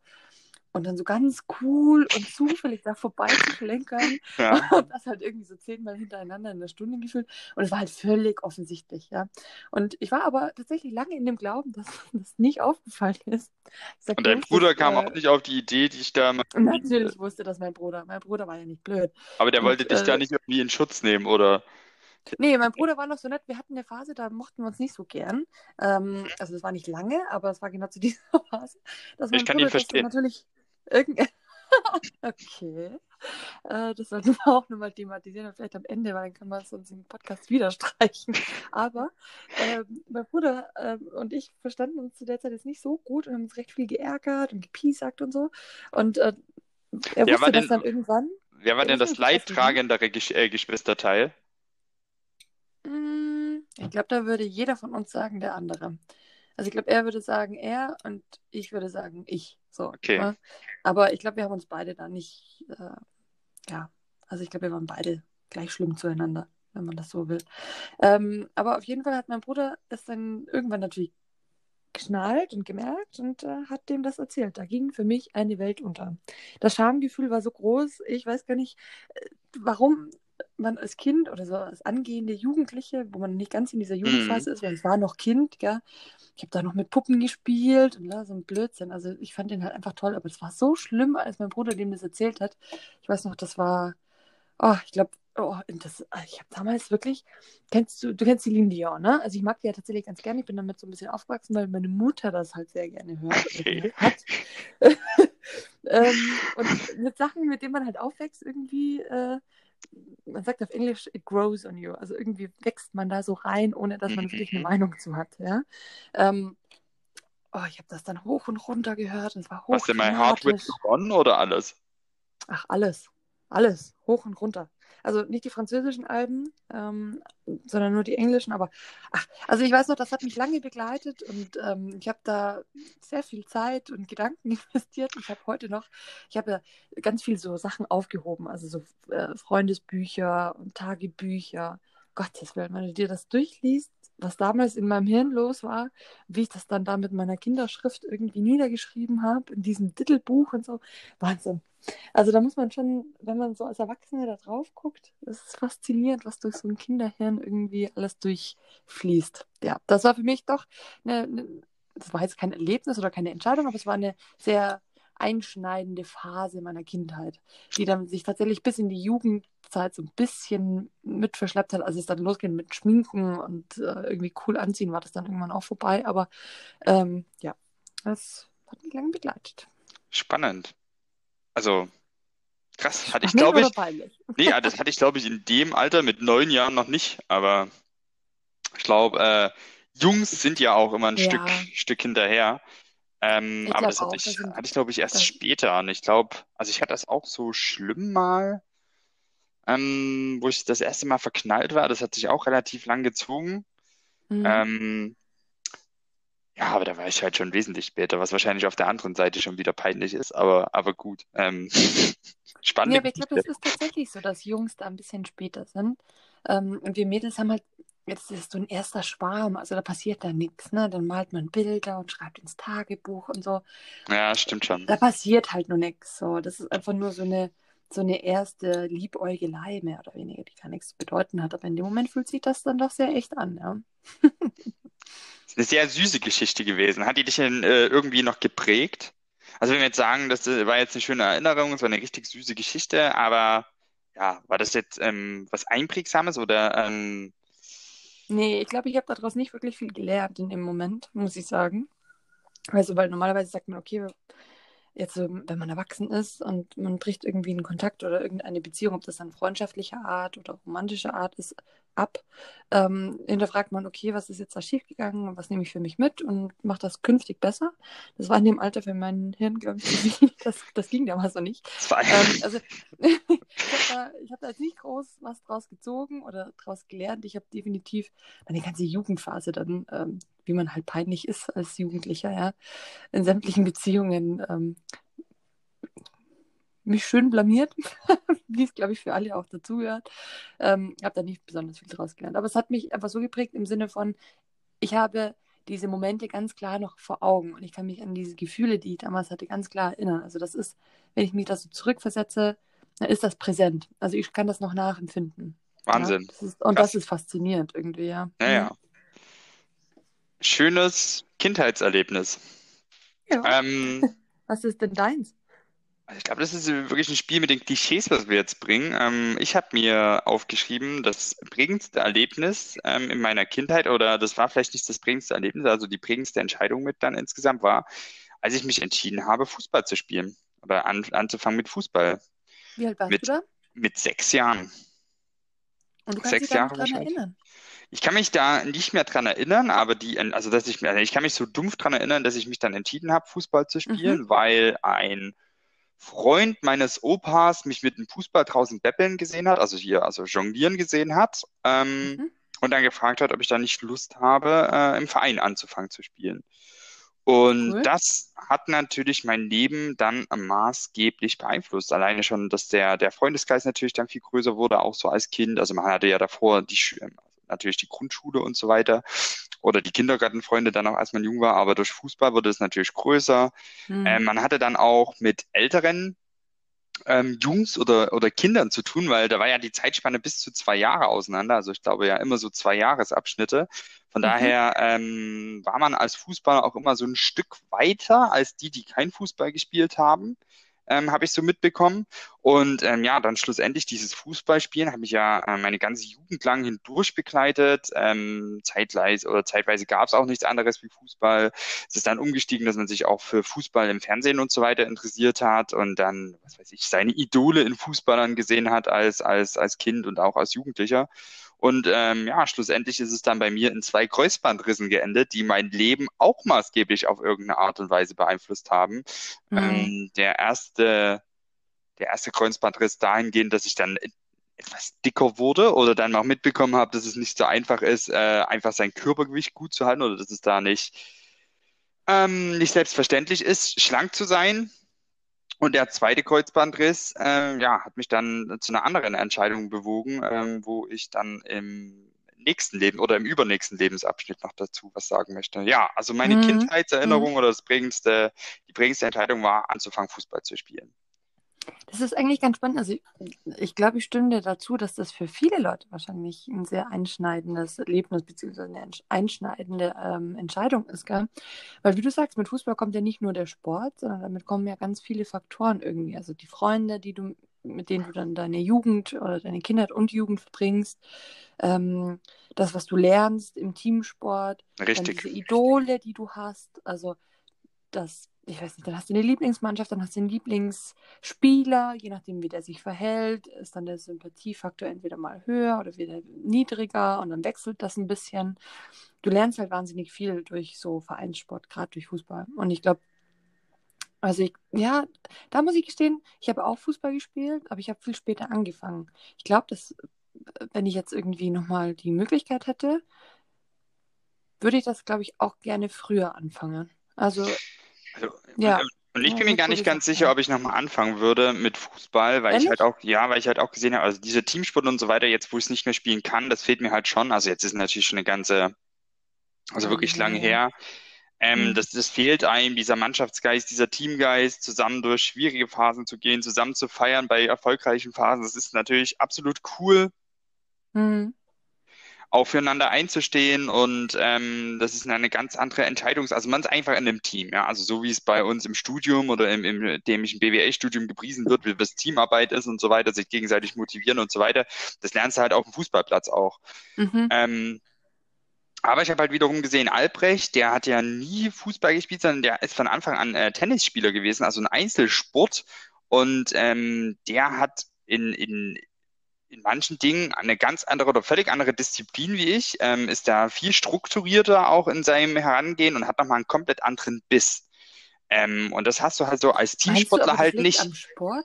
und dann so ganz cool und zufällig da vorbei zu schlenkern Ja. und das halt irgendwie so zehnmal hintereinander in der Stunde gefühlt. Und es war halt völlig offensichtlich, ja. Und ich war aber tatsächlich lange in dem Glauben, dass das nicht aufgefallen ist. Sag Und dein Bruder kam äh, auch nicht auf die Idee, dich da. Natürlich wusste das mein Bruder. Mein Bruder war ja nicht blöd. Aber der Und, wollte dich da äh, nicht irgendwie in Schutz nehmen, oder? Nee, mein Bruder war noch so nett. Wir hatten eine Phase, da mochten wir uns nicht so gern. Ähm, also es war nicht lange, aber es war genau zu dieser Phase. Dass mein Ich kann Bruder ihn das verstehen. natürlich irgend Okay. Äh, das sollten wir auch nochmal thematisieren, vielleicht am Ende, weil dann können wir es uns im Podcast wieder streichen. Aber ähm, mein Bruder ähm, und ich verstanden uns zu der Zeit jetzt nicht so gut und haben uns recht viel geärgert und gepiesackt und so. Und äh, er Wer wusste war das denn, dann irgendwann. wer war denn das leidtragendere Gesch äh, Geschwisterteil? Mm, Ich glaube, da würde jeder von uns sagen, der andere. Also ich glaube, er würde sagen, er und ich würde sagen, ich. So. Okay. Ne? Aber ich glaube, wir haben uns beide da nicht, äh, ja, also ich glaube, wir waren beide gleich schlimm zueinander, wenn man das so will. Ähm, aber auf jeden Fall hat mein Bruder es dann irgendwann natürlich geschnallt und gemerkt und äh, hat dem das erzählt. Da ging für mich eine Welt unter. Das Schamgefühl war so groß, ich weiß gar nicht, äh, warum man als Kind oder so als angehende Jugendliche, wo man nicht ganz in dieser Jugendphase Mhm. ist, weil ich war noch Kind, gell? Ich habe da noch mit Puppen gespielt und ja, so ein Blödsinn. Also ich fand den halt einfach toll, aber es war so schlimm, als mein Bruder dem das erzählt hat. Ich weiß noch, das war, oh, ich glaube, oh, das, ich habe damals wirklich, kennst du, du kennst Celine Dion, ne? Also ich mag die ja tatsächlich ganz gerne. Ich bin damit so ein bisschen aufgewachsen, weil meine Mutter das halt sehr gerne hört Okay. hat. ähm, und mit Sachen, mit denen man halt aufwächst, irgendwie, äh, man sagt auf Englisch, it grows on you. Also irgendwie wächst man da so rein, ohne dass man wirklich eine Mhm. Meinung zu hat. Ja? Ähm, oh, ich habe das dann hoch und runter gehört. und Es war Was denn My Heart Will hochdramatisch. Go On oder alles? Ach, alles. Alles. Hoch und runter. Also nicht die französischen Alben, ähm, sondern nur die englischen. Aber ach, also ich weiß noch, das hat mich lange begleitet und ähm, ich habe da sehr viel Zeit und Gedanken investiert. Ich habe heute noch, ich habe ja ganz viel so Sachen aufgehoben, also so äh, Freundesbücher und Tagebücher. Gottes Willen, wenn du dir das durchliest, was damals in meinem Hirn los war, wie ich das dann da mit meiner Kinderschrift irgendwie niedergeschrieben habe, in diesem Titelbuch und so. Wahnsinn. Also da muss man schon, wenn man so als Erwachsene da drauf guckt, es ist faszinierend, was durch so ein Kinderhirn irgendwie alles durchfließt. Ja, das war für mich doch eine, eine, das war jetzt kein Erlebnis oder keine Entscheidung, aber es war eine sehr einschneidende Phase meiner Kindheit, die dann sich tatsächlich bis in die Jugendzeit so ein bisschen mit verschleppt hat, als es dann losging mit Schminken und äh, irgendwie cool anziehen, war das dann irgendwann auch vorbei. Aber ähm, ja, das hat mich lange begleitet. Spannend. Also, krass. Hatte ich, glaube ich, nee, das hatte ich, glaube ich, in dem Alter mit neun Jahren noch nicht. Aber ich glaube, äh, Jungs sind ja auch immer ein Ja. Stück, Stück hinterher. Ähm, aber das hatte ich, hatte ich, glaube ich, erst das- später. Und ich glaube, also ich hatte das auch so schlimm mal, ähm, wo ich das erste Mal verknallt war. Das hat sich auch relativ lang gezogen. Mhm. Ähm, ja, aber da war ich halt schon wesentlich später, was wahrscheinlich auf der anderen Seite schon wieder peinlich ist, aber, aber gut. Ähm, spannende Ja, aber ich glaube, das ist tatsächlich so, dass Jungs da ein bisschen später sind. Ähm, und wir Mädels haben halt, jetzt ist so ein erster Schwarm, also da passiert da nichts, ne? Dann malt man Bilder und schreibt ins Tagebuch und so. Ja, stimmt schon. Da passiert halt nur nichts. So. Das ist einfach nur so eine, so eine erste Liebäugelei, mehr oder weniger, die gar nichts zu bedeuten hat. Aber in dem Moment fühlt sich das dann doch sehr echt an, ja. Ist eine sehr süße Geschichte gewesen. Hat die dich denn äh, irgendwie noch geprägt? Also wenn wir jetzt sagen, das äh, war jetzt eine schöne Erinnerung, es war eine richtig süße Geschichte, aber ja, war das jetzt ähm, was Einprägsames oder ähm, Nee, ich glaube, ich habe daraus nicht wirklich viel gelernt in dem Moment, muss ich sagen. Also, weil normalerweise sagt man, okay, jetzt, wenn man erwachsen ist und man bricht irgendwie einen Kontakt oder irgendeine Beziehung, ob das dann freundschaftlicher Art oder romantischer Art ist, ab, ähm, hinterfragt man, okay, was ist jetzt da schiefgegangen und was nehme ich für mich mit und mache das künftig besser. Das war in dem Alter für mein Hirn, glaube ich. Das, das ging damals noch nicht. Ähm, also, ich habe da, hab da jetzt nicht groß was draus gezogen oder draus gelernt. Ich habe definitiv meine ganze Jugendphase dann, ähm, wie man halt peinlich ist als Jugendlicher, ja, in sämtlichen Beziehungen ähm, mich schön blamiert, wie es, glaube ich, für alle auch dazugehört. Ähm, habe da nicht besonders viel draus gelernt. Aber es hat mich einfach so geprägt im Sinne von, ich habe diese Momente ganz klar noch vor Augen und ich kann mich an diese Gefühle, die ich damals hatte, ganz klar erinnern. Also das ist, wenn ich mich da so zurückversetze, dann ist das präsent. Also ich kann das noch nachempfinden. Wahnsinn. Ja, das ist, und Krass. das ist faszinierend irgendwie, ja. Naja. Schönes Kindheitserlebnis. Ja. Ähm, Was ist denn deins? Also ich glaube, das ist wirklich ein Spiel mit den Klischees, was wir jetzt bringen. Ähm, ich habe mir aufgeschrieben, das prägendste Erlebnis ähm, in meiner Kindheit, oder das war vielleicht nicht das prägendste Erlebnis, also die prägendste Entscheidung mit dann insgesamt war, als ich mich entschieden habe, Fußball zu spielen. oder an, anzufangen mit Fußball. Wie alt warst Mit- du da? Mit sechs Jahren. Und du kannst Sechs dich Jahre wahrscheinlich. erinnern. Ich kann mich da nicht mehr dran erinnern, aber die, also dass ich, also ich kann mich so dumpf dran erinnern, dass ich mich dann entschieden habe, Fußball zu spielen, weil ein Freund meines Opas mich mit einem Fußball draußen beppeln gesehen hat, also hier, also jonglieren gesehen hat, ähm, Mhm. und dann gefragt hat, ob ich da nicht Lust habe, äh, im Verein anzufangen zu spielen. Und Cool. das hat natürlich mein Leben dann maßgeblich beeinflusst. Alleine schon, dass der, der Freundeskreis natürlich dann viel größer wurde, auch so als Kind. Also man hatte ja davor die, natürlich die Grundschule und so weiter oder die Kindergartenfreunde dann auch, als man jung war, aber durch Fußball wurde es natürlich größer. Hm. Ähm, man hatte dann auch mit älteren ähm, Jungs oder, oder Kindern zu tun, weil da war ja die Zeitspanne bis zu zwei Jahre auseinander. Also ich glaube ja immer so zwei Jahresabschnitte. Von Mhm. daher ähm, war man als Fußballer auch immer so ein Stück weiter als die, die kein Fußball gespielt haben. Ähm, habe ich so mitbekommen. Und ähm, ja, dann schlussendlich dieses Fußballspielen habe ich ja äh, meine ganze Jugend lang hindurch begleitet. Ähm, zeitweise oder zeitweise gab es auch nichts anderes wie Fußball. Es ist dann umgestiegen, dass man sich auch für Fußball im Fernsehen und so weiter interessiert hat und dann, was weiß ich, seine Idole in Fußballern gesehen hat als, als, als Kind und auch als Jugendlicher. Und ähm, ja, schlussendlich ist es dann bei mir in zwei Kreuzbandrissen geendet, die mein Leben auch maßgeblich auf irgendeine Art und Weise beeinflusst haben. Mhm. Ähm, der erste, der erste Kreuzbandriss dahingehend, dass ich dann etwas dicker wurde oder dann auch mitbekommen habe, dass es nicht so einfach ist, äh, einfach sein Körpergewicht gut zu halten oder dass es da nicht, ähm, nicht selbstverständlich ist, schlank zu sein. Und der zweite Kreuzbandriss, ähm, ja, hat mich dann zu einer anderen Entscheidung bewogen, ähm, wo ich dann im nächsten Leben oder im übernächsten Lebensabschnitt noch dazu was sagen möchte. Ja, also meine Mhm. Kindheitserinnerung oder das prägendste, die prägendste Entscheidung war, anzufangen, Fußball zu spielen. Das ist eigentlich ganz spannend. Also ich, ich glaube, ich stimme dir dazu, dass das für viele Leute wahrscheinlich ein sehr einschneidendes Erlebnis beziehungsweise eine einschneidende ähm, Entscheidung ist, gell? Weil wie du sagst, mit Fußball kommt ja nicht nur der Sport, sondern damit kommen ja ganz viele Faktoren irgendwie. Also die Freunde, die du, mit denen du dann deine Jugend oder deine Kindheit und Jugend verbringst, ähm, das, was du lernst im Teamsport, dann Richtig. diese Idole, die du hast, also das, ich weiß nicht, dann hast du eine Lieblingsmannschaft, dann hast du einen Lieblingsspieler, je nachdem, wie der sich verhält, ist dann der Sympathiefaktor entweder mal höher oder wieder niedriger und dann wechselt das ein bisschen. Du lernst halt wahnsinnig viel durch so Vereinssport, gerade durch Fußball. Und ich glaube, also ich, ja, da muss ich gestehen, ich habe auch Fußball gespielt, aber ich habe viel später angefangen. Ich glaube, dass, wenn ich jetzt irgendwie nochmal die Möglichkeit hätte, würde ich das, glaube ich, auch gerne früher anfangen. Also, Also, Ja. und, und ich bin mir gar nicht ganz sicher, ob ich nochmal anfangen würde mit Fußball, weil ich Ehrlich? halt auch, ja, weil ich halt auch gesehen habe, also diese Teamsport und so weiter, jetzt wo ich es nicht mehr spielen kann, das fehlt mir halt schon. Also jetzt ist natürlich schon eine ganze, also wirklich lange her, ja. her. Ähm, Mhm. das, das fehlt einem, dieser Mannschaftsgeist, dieser Teamgeist, zusammen durch schwierige Phasen zu gehen, zusammen zu feiern bei erfolgreichen Phasen. Das ist natürlich absolut cool. Mhm. Auch füreinander einzustehen und ähm, das ist eine ganz andere Entscheidung. Also man ist einfach in einem Team, ja. Also so wie es bei uns im Studium oder im, im dämischen BWL-Studium gepriesen wird, wie das Teamarbeit ist und so weiter, sich gegenseitig motivieren und so weiter. Das lernst du halt auf dem Fußballplatz auch. Mhm. Ähm, aber ich habe halt wiederum gesehen, Albrecht, der hat ja nie Fußball gespielt, sondern der ist von Anfang an äh, Tennisspieler gewesen, also ein Einzelsport. Und ähm, der hat in, in, in manchen Dingen eine ganz andere oder völlig andere Disziplin wie ich, ähm, ist da viel strukturierter auch in seinem Herangehen und hat nochmal einen komplett anderen Biss. Ähm, und das hast du halt so als Teamsportler halt nicht.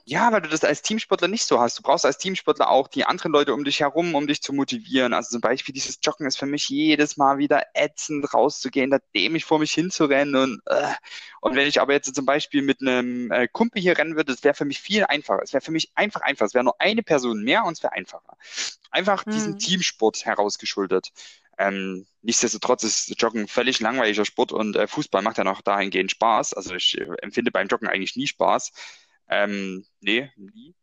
Ja, weil du das als Teamsportler nicht so hast. Du brauchst als Teamsportler auch die anderen Leute um dich herum, um dich zu motivieren. Also zum Beispiel dieses Joggen ist für mich jedes Mal wieder ätzend rauszugehen, da dämlich vor mich hinzurennen und äh. und wenn ich aber jetzt zum Beispiel mit einem äh, Kumpel hier rennen würde, das wäre für mich viel einfacher. Es wäre für mich einfach einfach. Es wäre nur eine Person mehr und es wäre einfacher. Einfach diesen Hm. Teamsport herausgeschuldet. Ähm, nichtsdestotrotz ist Joggen ein völlig langweiliger Sport und äh, Fußball macht ja noch dahingehend Spaß. Also ich äh, empfinde beim Joggen eigentlich nie Spaß. Ähm, nee, nie.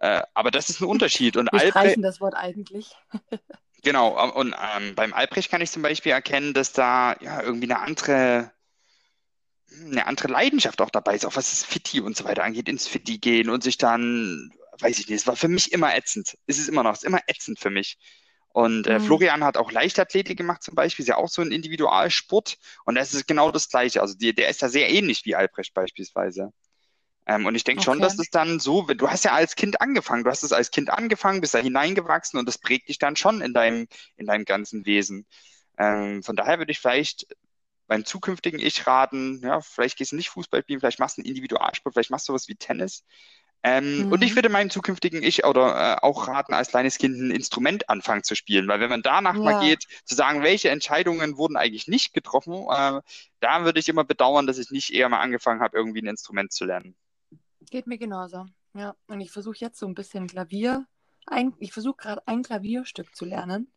Äh, aber das ist ein Unterschied. Und Wir streichen das Wort eigentlich. genau, ähm, und ähm, beim Albrecht kann ich zum Beispiel erkennen, dass da ja irgendwie eine andere, eine andere Leidenschaft auch dabei ist, auch was das Fitti und so weiter angeht, ins Fitti gehen und sich dann, weiß ich nicht, es war für mich immer ätzend. Es ist immer noch, es ist immer ätzend für mich. Und äh, Mhm. Florian hat auch Leichtathletik gemacht zum Beispiel, ist ja auch so ein Individualsport. Und das ist genau das Gleiche. Also die, der ist da sehr ähnlich wie Albrecht beispielsweise. Ähm, und ich denke schon, Okay. dass es dann so, du hast ja als Kind angefangen, du hast es als Kind angefangen, bist da hineingewachsen und das prägt dich dann schon in deinem, in deinem ganzen Wesen. Ähm, von daher würde ich vielleicht beim zukünftigen Ich raten, ja, vielleicht gehst du nicht Fußball spielen, vielleicht machst du einen Individualsport, vielleicht machst du was wie Tennis. Ähm, Und ich Mhm. würde meinem zukünftigen Ich oder äh, auch raten, als kleines Kind ein Instrument anfangen zu spielen, weil wenn man danach mal Ja. geht, zu sagen, welche Entscheidungen wurden eigentlich nicht getroffen, äh, da würde ich immer bedauern, dass ich nicht eher mal angefangen habe, irgendwie ein Instrument zu lernen. Geht mir genauso. Ja, und ich versuche jetzt so ein bisschen Klavier. Ein, ich versuche gerade ein Klavierstück zu lernen.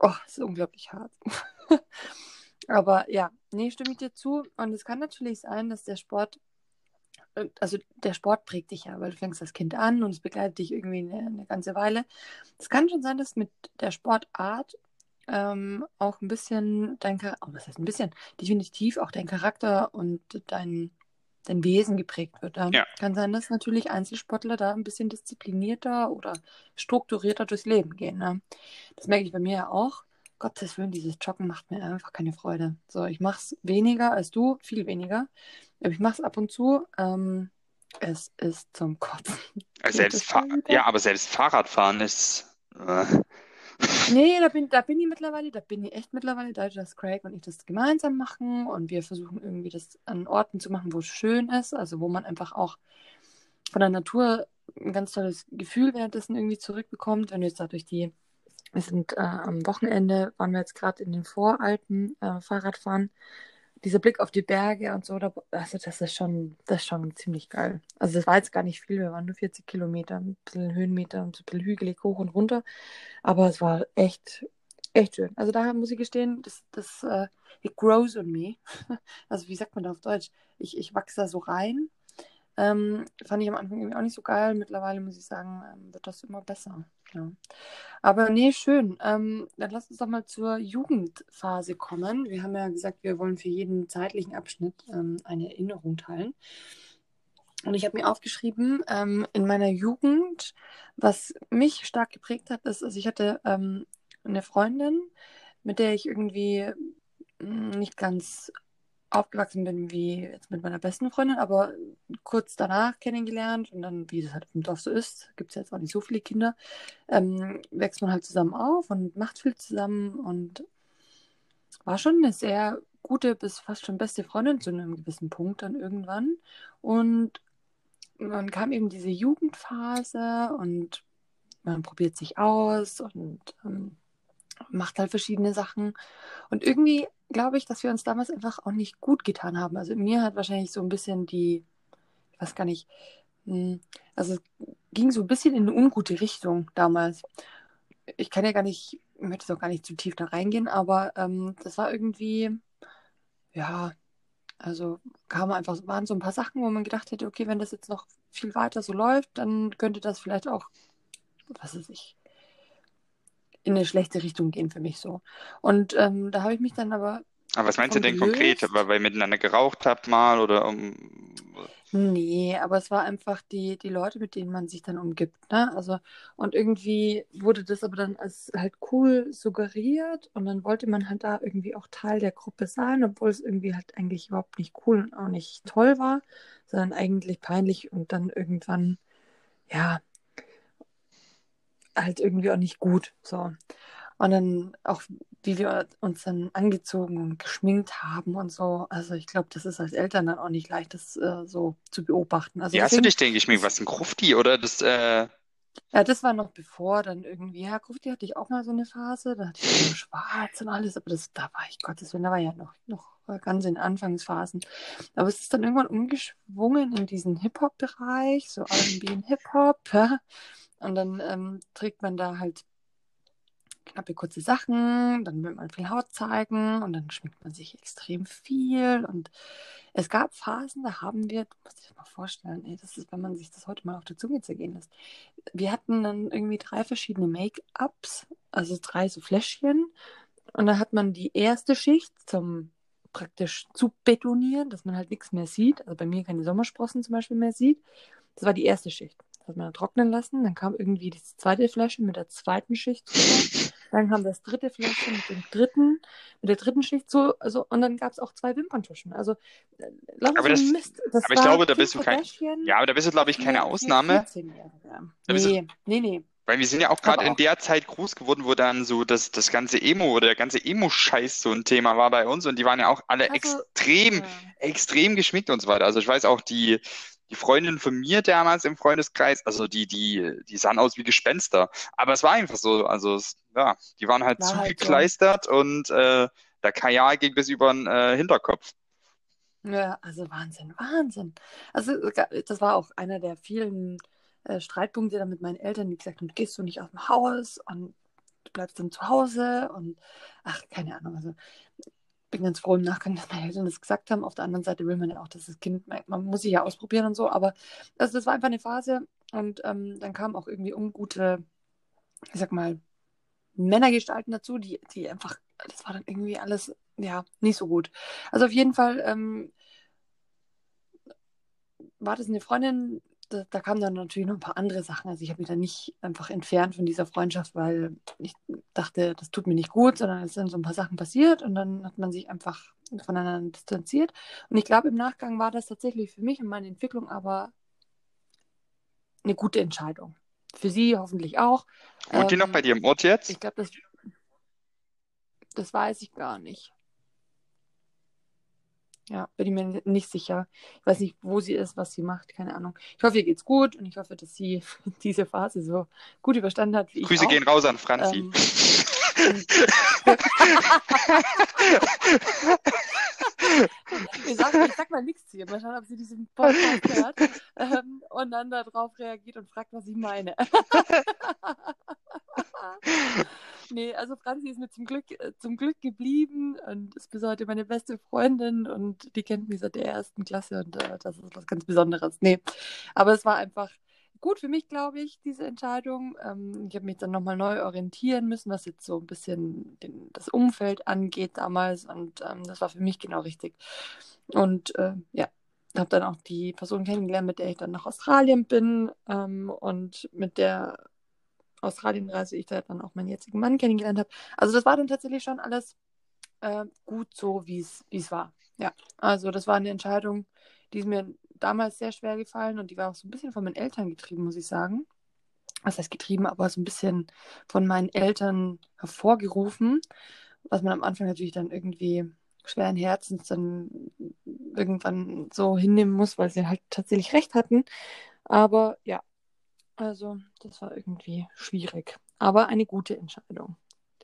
Oh, ist unglaublich hart. Aber ja, nee, stimme ich dir zu. Und es kann natürlich sein, dass der Sport, also der Sport prägt dich ja, weil du fängst als Kind an und es begleitet dich irgendwie eine, eine ganze Weile. Es kann schon sein, dass mit der Sportart ähm, auch ein bisschen dein Charakter, oh, was heißt ein bisschen, definitiv auch dein Charakter und dein, dein Wesen geprägt wird. Ja. Ja. Kann sein, dass natürlich Einzelsportler da ein bisschen disziplinierter oder strukturierter durchs Leben gehen. Ne? Das merke ich bei mir ja auch. Gottes Willen, dieses Joggen macht mir einfach keine Freude. So, ich mache es weniger als du, viel weniger. Aber ich mache es ab und zu. Ähm, es ist zum Kotzen. Geht selbst ja, aber selbst Fahrradfahren ist. Äh, Nee, da bin, da bin ich mittlerweile, da bin ich echt mittlerweile, da dass Craig und ich das gemeinsam machen und wir versuchen irgendwie das an Orten zu machen, wo es schön ist, also wo man einfach auch von der Natur ein ganz tolles Gefühl währenddessen irgendwie zurückbekommt, wenn du jetzt da durch die, wir sind äh, am Wochenende, waren wir jetzt gerade in den Voralpen äh, Fahrradfahren, dieser Blick auf die Berge und so, da, also das ist schon, das ist schon ziemlich geil. Also das war jetzt gar nicht viel, wir waren nur 40 Kilometer, ein bisschen Höhenmeter, ein bisschen hügelig hoch und runter. Aber es war echt, echt schön. Also da muss ich gestehen, das, das äh, it grows on me. Also wie sagt man da auf Deutsch? Ich, ich wachse da so rein. Ähm, fand ich am Anfang irgendwie auch nicht so geil. Mittlerweile muss ich sagen, ähm, wird das immer besser. Ja. Aber nee, schön. Ähm, dann lass uns doch mal zur Jugendphase kommen. Wir haben ja gesagt, wir wollen für jeden zeitlichen Abschnitt ähm, eine Erinnerung teilen. Und ich habe mir aufgeschrieben, ähm, in meiner Jugend, was mich stark geprägt hat, ist, also ich hatte ähm, eine Freundin, mit der ich irgendwie mh, nicht ganz aufgewachsen bin wie jetzt mit meiner besten Freundin, aber kurz danach kennengelernt und dann, wie das halt im Dorf so ist, gibt es jetzt auch nicht so viele Kinder, ähm, wächst man halt zusammen auf und macht viel zusammen und war schon eine sehr gute bis fast schon beste Freundin zu einem gewissen Punkt dann irgendwann. Und dann kam eben diese Jugendphase und man probiert sich aus und ähm, macht halt verschiedene Sachen. Und irgendwie glaube ich, dass wir uns damals einfach auch nicht gut getan haben. Also mir hat wahrscheinlich so ein bisschen die, ich weiß gar nicht, hm, also es ging so ein bisschen in eine ungute Richtung damals. Ich kann ja gar nicht, ich möchte jetzt auch gar nicht zu tief da reingehen, aber ähm, das war irgendwie, ja, also kam einfach, waren so ein paar Sachen, wo man gedacht hätte, okay, wenn das jetzt noch viel weiter so läuft, dann könnte das vielleicht auch, was weiß ich, in eine schlechte Richtung gehen für mich so. Und ähm, da habe ich mich dann aber aber was meinst du denn konkret? Weil, weil ihr miteinander geraucht habt mal oder um. Nee, aber es war einfach die, die Leute, mit denen man sich dann umgibt, ne? Also, und irgendwie wurde das aber dann als halt cool suggeriert und dann wollte man halt da irgendwie auch Teil der Gruppe sein, obwohl es irgendwie halt eigentlich überhaupt nicht cool und auch nicht toll war, sondern eigentlich peinlich und dann irgendwann, ja, halt irgendwie auch nicht gut, so. Und dann auch, wie wir uns dann angezogen und geschminkt haben und so. Also ich glaube, das ist als Eltern dann auch nicht leicht, das äh, so zu beobachten. Also Wie hast du dich denn geschminkt? Was ein Grufti oder das, äh, ja, das war noch bevor dann irgendwie, ja, Grufti hatte ich auch mal so eine Phase, da hatte ich so schwarz und alles, aber das, da war ich, Gottes Willen, da war ja noch, noch ganz in Anfangsphasen. Aber es ist dann irgendwann umgeschwungen in diesen Hip-Hop-Bereich, so R&B und Hip-Hop, ja. Und dann ähm, trägt man da halt knappe kurze Sachen, dann will man viel Haut zeigen und dann schminkt man sich extrem viel. Und es gab Phasen, da haben wir, musst dir das mal vorstellen, ey, das ist, wenn man sich das heute mal auf der Zunge zergehen lässt. Wir hatten dann irgendwie drei verschiedene Make-ups, also drei so Fläschchen. Und da hat man die erste Schicht zum praktisch zu betonieren, dass man halt nichts mehr sieht. Also bei mir keine Sommersprossen zum Beispiel mehr sieht. Das war die erste Schicht. Das hat man dann trocknen lassen. Dann kam irgendwie die zweite Flasche mit der zweiten Schicht drüber. Dann kam das dritte Fläschchen mit dem dritten, mit der dritten Schicht so, also, und dann gab es auch zwei Wimperntuschen. Also, äh, lauter Aber das- Mist. Das aber ich glaube, da bist du kein- Ja, aber da bist du, glaube ich, keine Ausnahme. 14-Jährige. Da bist du- Nee, nee, nee. Weil wir sind ja auch gerade in der Zeit groß geworden, wo dann so das, das ganze Emo oder der ganze Emo-Scheiß so ein Thema war bei uns und die waren ja auch alle Also, extrem, Ja. extrem geschminkt und so weiter. Also ich weiß auch, die, die Freundin von mir damals im Freundeskreis, also die, die, die sahen aus wie Gespenster. Aber es war einfach so, also es, ja, die waren halt War halt so. zugekleistert und äh, der Kajal ging bis über den äh, Hinterkopf. Ja, also Wahnsinn, Wahnsinn. Also das war auch einer der vielen äh, Streitpunkte dann mit meinen Eltern, die gesagt haben, gehst du nicht aus dem Haus und du bleibst dann zu Hause und ach, keine Ahnung. Also bin ganz froh im Nachgang, dass meine Eltern das gesagt haben. Auf der anderen Seite will man ja auch, dass das Kind, man, muss sich ja ausprobieren und so, aber also das war einfach eine Phase und ähm, dann kamen auch irgendwie ungute, ich sag mal, Männergestalten dazu, die, die einfach, das war dann irgendwie alles, ja, nicht so gut. Also auf jeden Fall ähm, war das eine Freundin, da, da kamen dann natürlich noch ein paar andere Sachen. Also ich habe mich dann nicht einfach entfernt von dieser Freundschaft, weil ich dachte, das tut mir nicht gut, sondern es sind so ein paar Sachen passiert und dann hat man sich einfach voneinander distanziert. Und ich glaube, im Nachgang war das tatsächlich für mich und meine Entwicklung aber eine gute Entscheidung. Für sie hoffentlich auch. Wohnt die noch Ähm, bei dir im Ort jetzt? Ich glaube, das, das weiß ich gar nicht. Ja, bin ich mir nicht sicher. Ich weiß nicht, wo sie ist, was sie macht, keine Ahnung. Ich hoffe, ihr geht's gut und ich hoffe, dass sie diese Phase so gut überstanden hat wie ich Grüße auch. gehen raus an Franzi. Ähm, ich, sag, ich sag mal nichts zu ihr. Mal schauen, ob sie diesen Podcast hört ähm, und dann darauf reagiert und fragt, was ich meine. nee, also Franzi ist mir zum Glück, äh, zum Glück geblieben und ist bis heute meine beste Freundin und die kennt mich seit der ersten Klasse und äh, das ist was ganz Besonderes. Nee, aber es war einfach gut für mich, glaube ich, diese Entscheidung. Ähm, ich habe mich dann nochmal neu orientieren müssen, was jetzt so ein bisschen den, das Umfeld angeht damals. Und ähm, das war für mich genau richtig. Und äh, ja, habe dann auch die Person kennengelernt, mit der ich dann nach Australien bin. Ähm, und mit der Australienreise ich da dann auch meinen jetzigen Mann kennengelernt habe. Also das war dann tatsächlich schon alles äh, gut so, wie es war. Ja, also das war eine Entscheidung, die ist mir damals sehr schwer gefallen und die war auch so ein bisschen von meinen Eltern getrieben, muss ich sagen. Was heißt getrieben, aber so ein bisschen von meinen Eltern hervorgerufen, was man am Anfang natürlich dann irgendwie schweren Herzens dann irgendwann so hinnehmen muss, weil sie halt tatsächlich recht hatten. Aber ja, also das war irgendwie schwierig. Aber eine gute Entscheidung.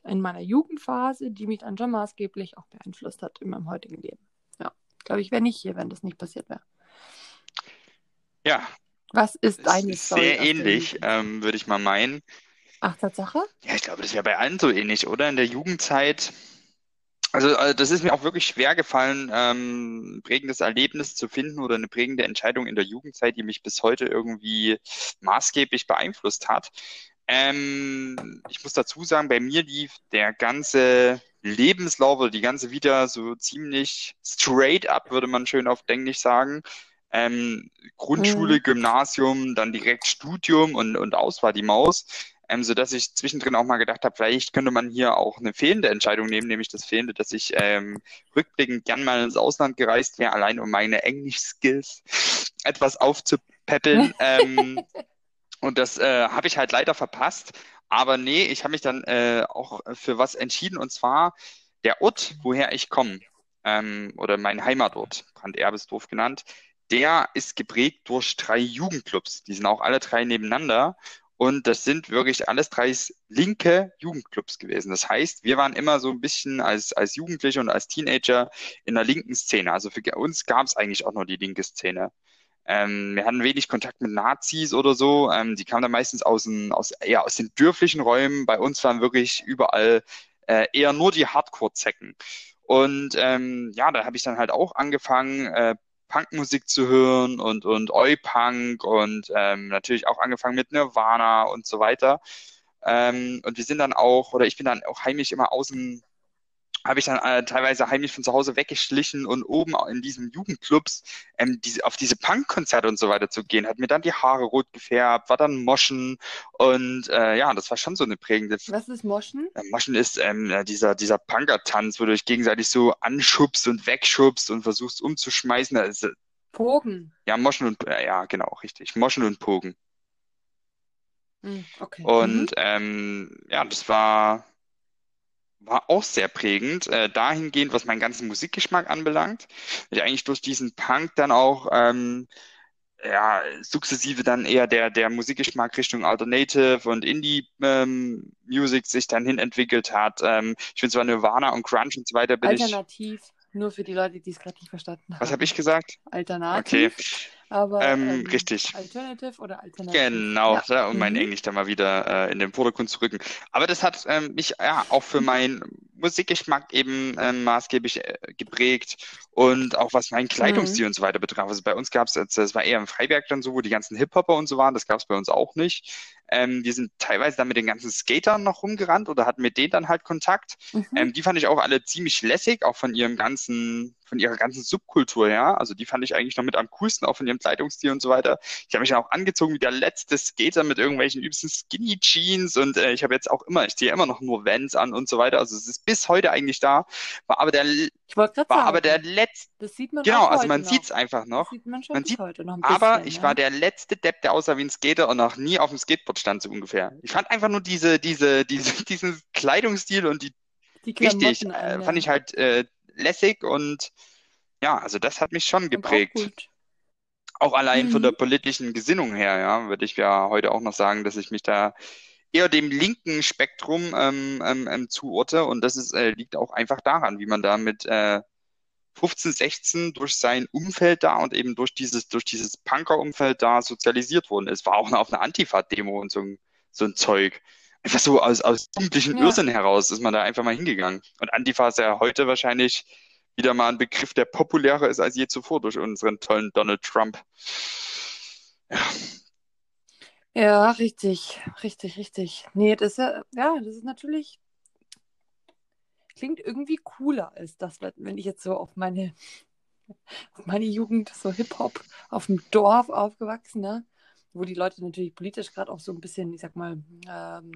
In meiner Jugendphase, die mich dann schon maßgeblich auch beeinflusst hat in meinem heutigen Leben. Ja, glaube ich, wäre nicht hier, wenn das nicht passiert wäre. Ja, Was ist ist deine Story? sehr ähnlich, ähm, würde ich mal meinen. Ach, Tatsache? Ja, ich glaube, das wäre bei allen so ähnlich, oder? In der Jugendzeit. Also, äh, das ist mir auch wirklich schwer gefallen, ähm, ein prägendes Erlebnis zu finden oder eine prägende Entscheidung in der Jugendzeit, die mich bis heute irgendwie maßgeblich beeinflusst hat. Ähm, ich muss dazu sagen, bei mir lief der ganze Lebenslauf oder die ganze Vita so ziemlich straight up, würde man schön auf Englisch sagen. Ähm, Grundschule, Mhm. Gymnasium, dann direkt Studium und, und aus war die Maus ähm, sodass ich zwischendrin auch mal gedacht habe, vielleicht könnte man hier auch eine fehlende Entscheidung nehmen, nämlich das fehlende, dass ich ähm, rückblickend gern mal ins Ausland gereist wäre, allein um meine Englisch-Skills etwas aufzupäppeln. ähm, und das äh, habe ich halt leider verpasst. Aber nee, ich habe mich dann äh, auch für was entschieden, und zwar der Ort, woher ich komme, ähm, oder mein Heimatort, Brand-Erbesdorf genannt, der ist geprägt durch drei Jugendclubs. Die sind auch alle drei nebeneinander. Und das sind wirklich alles drei linke Jugendclubs gewesen. Das heißt, wir waren immer so ein bisschen als, als Jugendliche und als Teenager in der linken Szene. Also für uns gab es eigentlich auch nur die linke Szene. Ähm, wir hatten wenig Kontakt mit Nazis oder so. Ähm, die kamen dann meistens aus, den, aus, eher aus den dörflichen Räumen. Bei uns waren wirklich überall äh, eher nur die Hardcore-Zecken. Und ähm, ja, da habe ich dann halt auch angefangen, äh, Punkmusik zu hören und, und Oi-Punk und ähm, natürlich auch angefangen mit Nirvana und so weiter. Ähm, und wir sind dann auch, oder ich bin dann auch heimlich immer aus dem, habe ich dann äh, teilweise heimlich von zu Hause weggeschlichen und oben in diesen Jugendclubs ähm, diese, auf diese Punkkonzerte und so weiter zu gehen, hat mir dann die Haare rot gefärbt, war dann Moschen und äh, ja, das war schon so eine prägende. Was ist Moschen? Äh, Moschen ist ähm, äh, dieser, dieser Punker-Tanz, wo du dich gegenseitig so anschubst und wegschubst und versuchst umzuschmeißen. Also, Pogen. ja, Moschen und, äh, ja, genau, richtig. Moschen und Pogen. Hm, okay. Und ähm, ja, das war, war auch sehr prägend, äh, dahingehend, was meinen ganzen Musikgeschmack anbelangt. Ich eigentlich durch diesen Punk dann auch ähm, ja, sukzessive dann eher der, der Musikgeschmack Richtung Alternative und Indie ähm, Music sich dann hin entwickelt hat. Ähm, ich finde zwar Nirvana und Grunge und so weiter bin ich. Alternativ, nur für die Leute, die es gerade nicht verstanden haben. Was habe ich gesagt? Okay. Aber Ähm, ähm, richtig. Alternative oder Alternativ? Genau, Ja. um mein Mhm. Englisch da mal wieder äh, in den Vordergrund zu rücken. Aber das hat ähm, mich ja auch für meinen Musikgeschmack eben ähm, maßgeblich äh, geprägt und auch was meinen Kleidungsstil Mhm. und so weiter betraf. Also bei uns gab es, das war eher im Freiberg dann so, wo die ganzen Hip-Hopper und so waren, das gab es bei uns auch nicht. Ähm, wir sind teilweise dann mit den ganzen Skatern noch rumgerannt oder hatten mit denen dann halt Kontakt. Mhm. Ähm, die fand ich auch alle ziemlich lässig, auch von ihrem ganzen, von ihrer ganzen Subkultur her. Also die fand ich eigentlich noch mit am coolsten, auch von ihrem Kleidungsstil und so weiter. Ich habe mich dann auch angezogen wie der letzte Skater mit irgendwelchen übelsten Skinny Jeans und äh, ich habe jetzt auch immer, ich ziehe immer noch nur Vans an und so weiter. Also es ist bis heute eigentlich da. War aber der, war sagen, aber der letzte, das sieht man genau, auch also man noch. sieht's einfach noch. Sieht man Man sieht- heute noch ein Aber bisschen, ich ja. war der letzte Depp, der aussah wie ein Skater und noch nie auf dem Skateboard stand, so ungefähr. Ich fand einfach nur diese, diese, diese, diesen Kleidungsstil und die die richtig, äh, an, fand ich halt äh, lässig und ja, also das hat mich schon auch geprägt. gut. Auch allein von Mhm. der politischen Gesinnung her, ja, würde ich ja heute auch noch sagen, dass ich mich da eher dem linken Spektrum ähm, ähm, ähm, zuorte und das ist, äh, liegt auch einfach daran, wie man da mit äh, 15, 16 durch sein Umfeld da und eben durch dieses, durch dieses Punker-Umfeld da sozialisiert worden ist. War auch auf einer Antifa-Demo und so, ein- so ein Zeug. Einfach so aus, aus jugendlichen Ja. Irrsinn heraus ist man da einfach mal hingegangen. Und Antifa ist ja heute wahrscheinlich wieder mal ein Begriff, der populärer ist als je zuvor durch unseren tollen Donald Trump. Ja, Ja, richtig, richtig, richtig. Nee, das ist ja, ja, das ist natürlich, klingt irgendwie cooler als das, wenn ich jetzt so auf meine, auf meine Jugend, so Hip-Hop auf dem Dorf aufgewachsen, ne? Wo die Leute natürlich politisch gerade auch so ein bisschen, ich sag mal, ähm,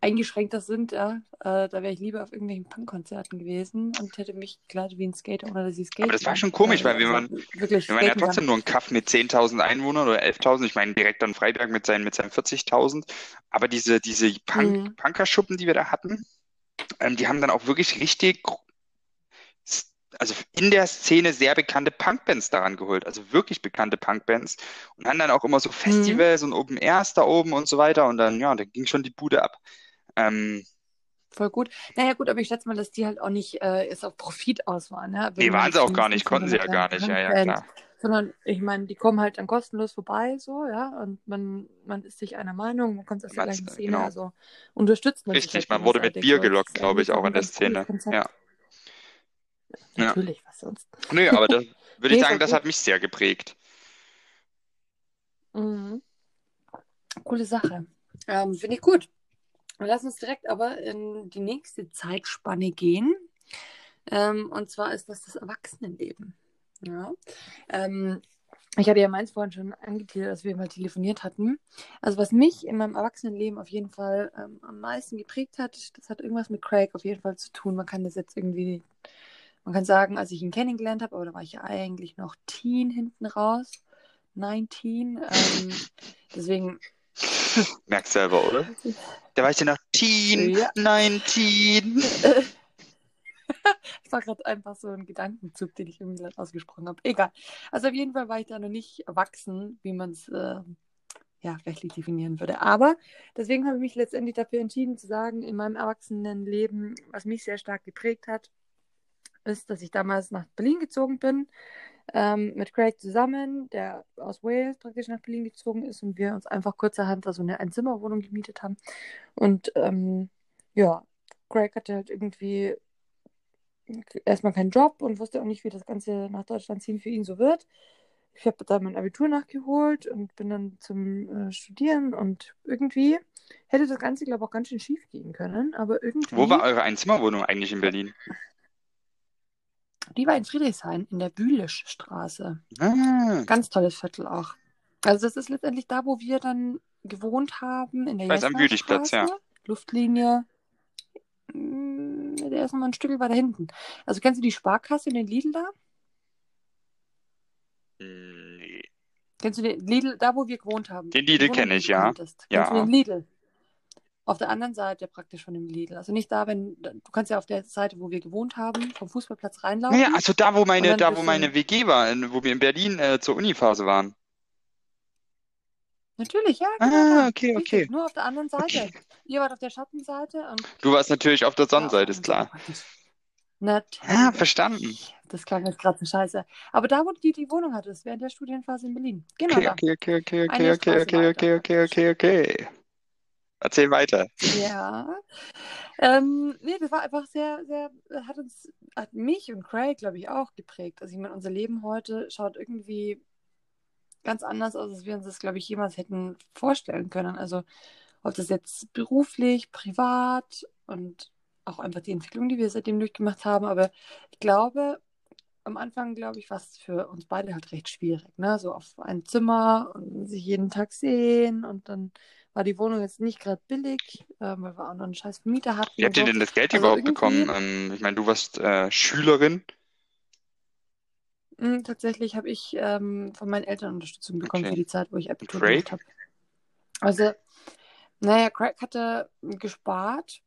eingeschränkter sind, ja. Äh, da wäre ich lieber auf irgendwelchen Punkkonzerten gewesen und hätte mich gekleidet wie ein Skater, ohne dass ich skate. Aber das war schon komisch, weil wir waren- wirklich wir waren ja trotzdem kann. nur ein Kaff mit 10.000 Einwohnern oder 11.000. Ich meine, direkt an Freiberg mit seinen, mit seinen 40.000. Aber diese, diese Punk, Mhm. Punkerschuppen, die wir da hatten, ähm, die haben dann auch wirklich richtig, also in der Szene sehr bekannte Punkbands daran geholt. Also wirklich bekannte Punkbands. Und haben dann auch immer so Festivals und Open Airs da oben und so weiter. Und dann, ja, da ging schon die Bude ab. Ähm, Voll gut. Naja, gut, aber ich schätze mal, dass die halt auch nicht äh, jetzt auf Profit aus waren. Ja? nee, waren sie auch gar nicht, konnten sie ja gar nicht. Ja, ja, klar. Sondern ich meine, die kommen halt dann kostenlos vorbei, so, ja, und man, man ist sich einer Meinung, man kommt aus der Man- gleichen Szene, genau. also unterstützt man Richtig, halt man wurde mit Bier gelockt, glaube ich, eigentlich auch in der Szene. Ja. Ja. Natürlich, was sonst. Nö, aber das würde ich Nee, sagen, das gut. hat mich sehr geprägt. Mhm. Coole Sache. Ähm, Finde ich gut. Lass uns direkt aber in die nächste Zeitspanne gehen. Ähm, und zwar ist das das Erwachsenenleben. Ja. Ähm, ich hatte ja meins vorhin schon angeteasert, dass wir mal telefoniert hatten. Also was mich in meinem Erwachsenenleben auf jeden Fall ähm, am meisten geprägt hat, das hat irgendwas mit Craig auf jeden Fall zu tun. Man kann das jetzt irgendwie, man kann sagen, als ich ihn kennengelernt habe, aber da war ich ja eigentlich noch Teen hinten raus. 19. Ähm, deswegen Merkst selber, oder? Da war ich ja noch Teen, Ja. 19. Das war gerade einfach so ein Gedankenzug, den ich irgendwie ausgesprochen habe. Egal. Also auf jeden Fall war ich da noch nicht erwachsen, wie man es äh, ja, rechtlich definieren würde. Aber deswegen habe ich mich letztendlich dafür entschieden zu sagen, in meinem Erwachsenenleben, was mich sehr stark geprägt hat, ist, dass ich damals nach Berlin gezogen bin, ähm, mit Craig zusammen, der aus Wales praktisch nach Berlin gezogen ist und wir uns einfach kurzerhand da so eine Einzimmerwohnung gemietet haben. Und ähm, ja, Craig hatte halt irgendwie erstmal keinen Job und wusste auch nicht, wie das Ganze nach Deutschland ziehen für ihn so wird. Ich habe dann mein Abitur nachgeholt und bin dann zum äh, Studieren und irgendwie hätte das Ganze, glaube ich, auch ganz schön schief gehen können. Aber irgendwie. Wo war eure Einzimmerwohnung eigentlich in Berlin? Die war in Friedrichshain, in der Bühlischstraße. Ah, Ganz tolles Viertel auch. Also das ist letztendlich da, wo wir dann gewohnt haben, in der weiß, am Bühlichplatz, ja. Luftlinie. mm, Der ist nochmal ein Stück weiter hinten. Also kennst du die Sparkasse und den Lidl da? nee. Kennst du den Lidl, da wo wir gewohnt haben? Den Lidl kenne ich, du ja. Kennst du Ja. den Lidl? Auf der anderen Seite praktisch von dem Lidl. Also nicht da, wenn, du kannst ja auf der Seite, wo wir gewohnt haben, vom Fußballplatz reinlaufen. Ja, also da, wo meine, da, wo du- meine WG war, in- wo wir in Berlin äh, zur Uniphase waren. Natürlich, ja, genau. Ah, okay, Richtig, okay. Nur auf der anderen Seite. Okay. Ihr wart auf der Schattenseite und Du warst natürlich auf der Ja, Sonnenseite, ist anderen klar. Natürlich. Ah, verstanden. Das klang jetzt gerade so scheiße. Aber da, wo du die, die Wohnung hattest, während der Studienphase in Berlin. Genau Okay, da. okay, okay, okay, okay, okay, okay, weiter okay, okay, okay, okay. Erzähl weiter. Ja. Ähm, nee, das war einfach sehr, sehr, hat uns, hat mich und Craig, glaube ich, auch geprägt. Also ich meine, unser Leben heute schaut irgendwie ganz anders aus, als wir uns das, glaube ich, jemals hätten vorstellen können. Also ob das jetzt beruflich, privat und auch einfach die Entwicklung, die wir seitdem durchgemacht haben. Aber ich glaube, am Anfang, glaube ich, war es für uns beide halt recht schwierig, ne? So auf ein Zimmer und sich jeden Tag sehen und dann war die Wohnung jetzt nicht gerade billig, ähm, weil wir auch noch einen scheiß Vermieter hatten Wie habt ihr so. denn das Geld Also überhaupt bekommen? Ähm, ich meine, du warst äh, Schülerin. Mm, Tatsächlich habe ich ähm, von meinen Eltern Unterstützung bekommen Okay. für die Zeit, wo ich Abitur gemacht habe. Also, naja, Craig hatte gespart.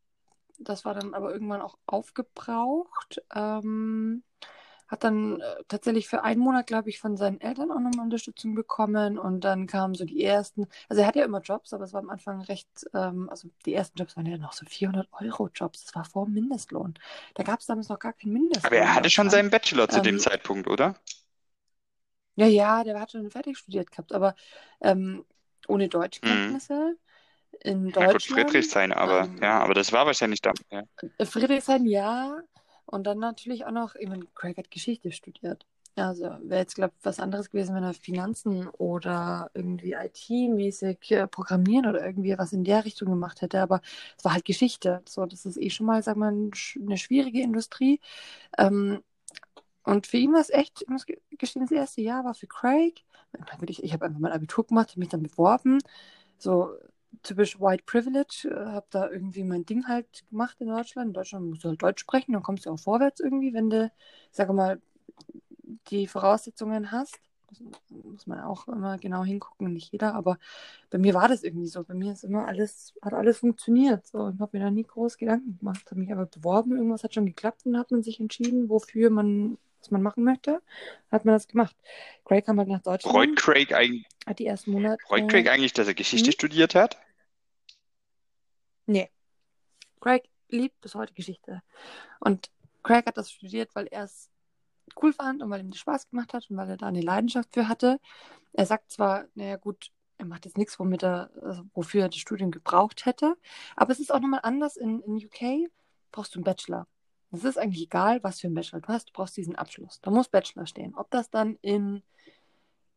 Das war dann aber irgendwann auch aufgebraucht. Ähm, hat dann äh, tatsächlich für einen Monat, glaube ich, von seinen Eltern auch nochmal Unterstützung bekommen. Und dann kamen so die ersten, also er hatte ja immer Jobs, aber es war am Anfang recht, ähm, also die ersten Jobs waren ja noch so 400 Euro Jobs. Das war vor dem Mindestlohn. Da gab es damals noch gar keinen Mindestlohn. Aber er hatte schon Deutschland. seinen Bachelor zu dem Ähm, Zeitpunkt, oder? Ja, ja, der hat schon fertig studiert gehabt, aber ähm, ohne Deutschkenntnisse in Mhm. Na gut, Deutschland. Friedrichshain, aber ähm, ja, aber das war wahrscheinlich da. Ja. Friedrichshain, ja. Und dann natürlich auch noch, ich meine, Craig hat Geschichte studiert. Also wäre jetzt, glaube ich, was anderes gewesen, wenn er Finanzen oder irgendwie IT-mäßig äh, programmieren oder irgendwie was in der Richtung gemacht hätte. Aber es war halt Geschichte. So, das ist eh schon mal, sag mal, eine schwierige Industrie. Ähm, und für ihn war es echt, ich muss ge- gestehen, das erste Jahr war für Craig. Ich, ich habe einfach mein Abitur gemacht, mich dann beworben. So typisch White Privilege, äh, habe da irgendwie mein Ding halt gemacht in Deutschland. In Deutschland musst du halt Deutsch sprechen, dann kommst du auch vorwärts irgendwie, wenn du, sage mal, die Voraussetzungen hast. Das muss man auch immer genau hingucken, nicht jeder, aber bei mir war das irgendwie so. Bei mir ist immer alles, hat alles funktioniert. So, ich habe mir da nie groß Gedanken gemacht, habe mich aber beworben, irgendwas hat schon geklappt und hat man sich entschieden, wofür man, was man machen möchte, hat man das gemacht. Craig kam halt nach Deutschland, Freut Craig, eigentlich, hat die ersten Monate. freut Craig eigentlich, dass er Geschichte hm? studiert hat? Nee. Craig liebt bis heute Geschichte. Und Craig hat das studiert, weil er es cool fand und weil ihm das Spaß gemacht hat und weil er da eine Leidenschaft für hatte. Er sagt zwar, naja gut, er macht jetzt nichts, womit er, also wofür er das Studium gebraucht hätte, aber es ist auch nochmal anders. In, in UK brauchst du einen Bachelor. Es ist eigentlich egal, was für einen Bachelor du hast, du brauchst diesen Abschluss. Da muss Bachelor stehen. Ob das dann in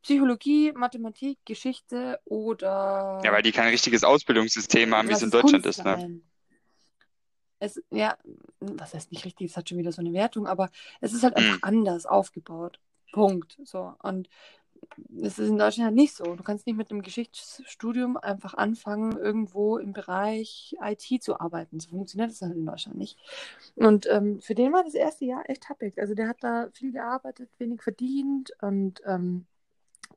Psychologie, Mathematik, Geschichte oder Ja, weil die kein richtiges Ausbildungssystem haben, wie es in Deutschland Kunst ist, ne? sein. Es, ja, was heißt nicht richtig, es hat schon wieder so eine Wertung, aber es ist halt einfach Hm. anders aufgebaut. Punkt. So. Und es ist in Deutschland halt nicht so. Du kannst nicht mit einem Geschichtsstudium einfach anfangen, irgendwo im Bereich IT zu arbeiten. So funktioniert das halt in Deutschland nicht. Und ähm, für den war das erste Jahr echt happig. Also der hat da viel gearbeitet, wenig verdient und ähm,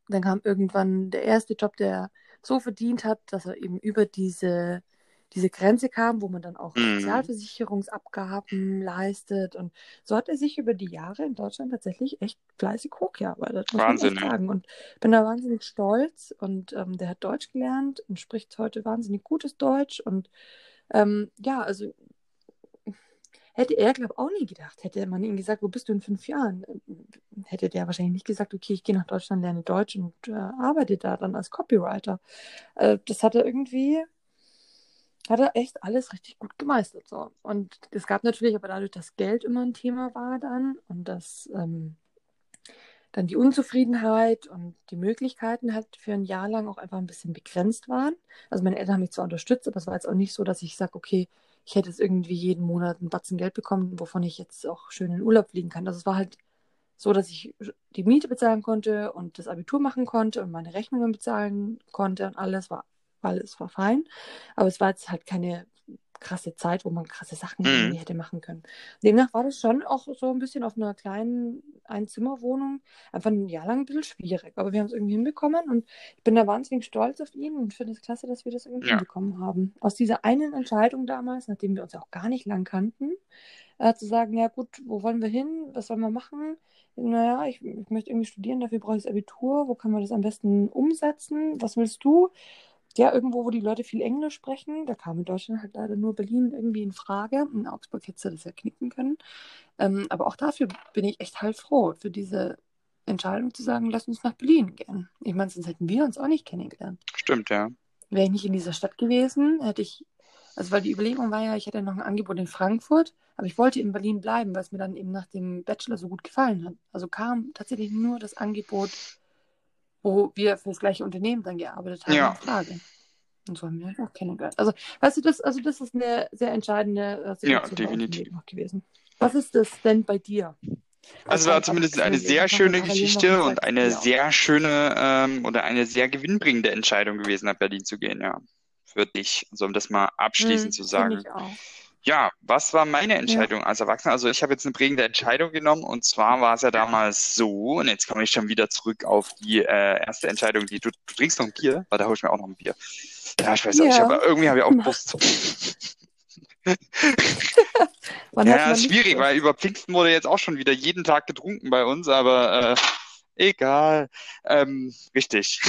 dann kam irgendwann der erste Job, der so verdient hat, dass er eben über diese, diese Grenze kam, wo man dann auch Mhm. Sozialversicherungsabgaben leistet. Und so hat er sich über die Jahre in Deutschland tatsächlich echt fleißig hochgearbeitet, muss Wahnsinn, man echt ja. sagen. Und bin da wahnsinnig stolz. Und ähm, der hat Deutsch gelernt und spricht heute wahnsinnig gutes Deutsch. Und ähm, ja, also hätte er, glaube ich, auch nie gedacht. Hätte man ihm gesagt, wo bist du in fünf Jahren? Hätte der wahrscheinlich nicht gesagt, okay, ich gehe nach Deutschland, lerne Deutsch und äh, arbeite da dann als Copywriter. Äh, das hat er irgendwie, hat er echt alles richtig gut gemeistert. So. Und es gab natürlich aber dadurch, dass Geld immer ein Thema war dann und dass, ähm, dann die Unzufriedenheit und die Möglichkeiten halt für ein Jahr lang auch einfach ein bisschen begrenzt waren. Also meine Eltern haben mich zwar unterstützt, aber es war jetzt auch nicht so, dass ich sage, okay, ich hätte jetzt irgendwie jeden Monat einen Batzen Geld bekommen, wovon ich jetzt auch schön in den Urlaub fliegen kann. Also es war halt so, dass ich die Miete bezahlen konnte und das Abitur machen konnte und meine Rechnungen bezahlen konnte und alles war, alles war fein. Aber es war jetzt halt keine krasse Zeit, wo man krasse Sachen Mhm. hätte machen können. Demnach war das schon auch so ein bisschen auf einer kleinen Einzimmerwohnung einfach ein Jahr lang ein bisschen schwierig. Aber wir haben es irgendwie hinbekommen und ich bin da wahnsinnig stolz auf ihn und finde es klasse, dass wir das irgendwie Ja. hinbekommen haben. Aus dieser einen Entscheidung damals, nachdem wir uns ja auch gar nicht lang kannten, äh, zu sagen, ja gut, wo wollen wir hin? Was sollen wir machen? Naja, ich, ich möchte irgendwie studieren, dafür brauche ich das Abitur. Wo kann man das am besten umsetzen? Was willst du? Ja, irgendwo, wo die Leute viel Englisch sprechen. Da kam in Deutschland halt leider nur Berlin irgendwie in Frage. In Augsburg hätte das ja knicken können. Ähm, aber auch dafür bin ich echt halt froh, für diese Entscheidung zu sagen, lass uns nach Berlin gehen. Ich meine, sonst hätten wir uns auch nicht kennengelernt. Stimmt, ja. Wäre ich nicht in dieser Stadt gewesen, hätte ich, also weil die Überlegung war ja, ich hätte noch ein Angebot in Frankfurt, aber ich wollte in Berlin bleiben, weil es mir dann eben nach dem Bachelor so gut gefallen hat. Also kam tatsächlich nur das Angebot, wo wir für das gleiche Unternehmen dann gearbeitet haben, Ja. in Frage. Und so haben wir halt auch kennengelernt. Also, weißt du, das, also das ist eine sehr entscheidende äh, Situation Ja, definitiv. Gewesen. Was ist das denn bei dir? Also war zumindest eine sehr schöne Geschichte und eine sehr schöne ähm, oder eine sehr gewinnbringende Entscheidung gewesen, nach Berlin zu gehen, ja. Für dich. Also um das mal abschließend zu sagen. Ich auch. Ja, was war meine Entscheidung als Erwachsener? Also ich habe jetzt eine prägende Entscheidung genommen und zwar war es ja damals so, und jetzt komme ich schon wieder zurück auf die äh, erste Entscheidung, die du, du trinkst noch ein Bier? Warte, da hole ich mir auch noch ein Bier. Ja, ich weiß Ja. habe irgendwie habe ich auch. Wann Ja, nicht schwierig, so- weil über Pfingsten wurde jetzt auch schon wieder jeden Tag getrunken bei uns, aber äh, egal. Ähm, richtig.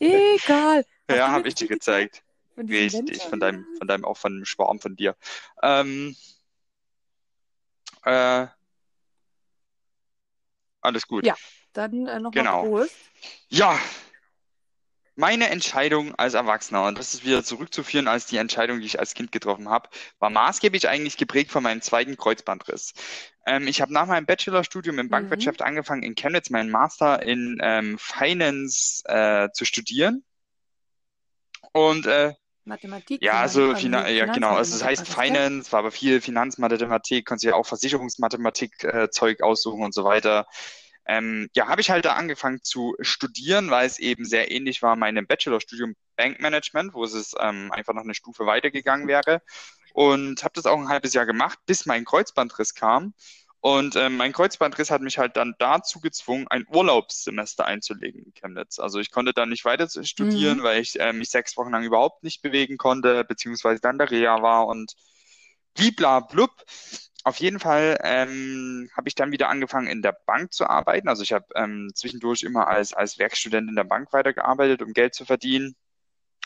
Egal. Ja, habe ich dir gezeigt. Von Richtig, von deinem, von deinem, auch von dem Schwarm von dir. Ähm, äh, alles gut. Ja. Dann äh, nochmal Genau. Prost. Ja, meine Entscheidung als Erwachsener, und das ist wieder zurückzuführen als die Entscheidung, die ich als Kind getroffen habe, war maßgeblich eigentlich geprägt von meinem zweiten Kreuzbandriss. Ähm, ich habe nach meinem Bachelorstudium in Mhm. Bankwirtschaft angefangen, in Chemnitz meinen Master in ähm, Finance äh, zu studieren. Und äh, Mathematik. ja, Finan- also ähm, Fina ja, genau. Also es heißt? Finance, war aber viel Finanzmathematik, konnte ja auch Versicherungsmathematik äh, Zeug aussuchen und so weiter. Ähm, ja, habe ich halt da angefangen zu studieren, weil es eben sehr ähnlich war meinem Bachelorstudium Bankmanagement, wo es ähm, einfach noch eine Stufe weitergegangen wäre. Und habe das auch ein halbes Jahr gemacht, bis mein Kreuzbandriss kam. Und ähm, mein Kreuzbandriss hat mich halt dann dazu gezwungen, ein Urlaubssemester einzulegen in Chemnitz. Also ich konnte dann nicht weiter studieren, Mhm. weil ich äh, mich sechs Wochen lang überhaupt nicht bewegen konnte, beziehungsweise dann der Reha war und bliblablub. Auf jeden Fall ähm, habe ich dann wieder angefangen, in der Bank zu arbeiten. Also ich habe ähm, zwischendurch immer als, als Werkstudent in der Bank weitergearbeitet, um Geld zu verdienen.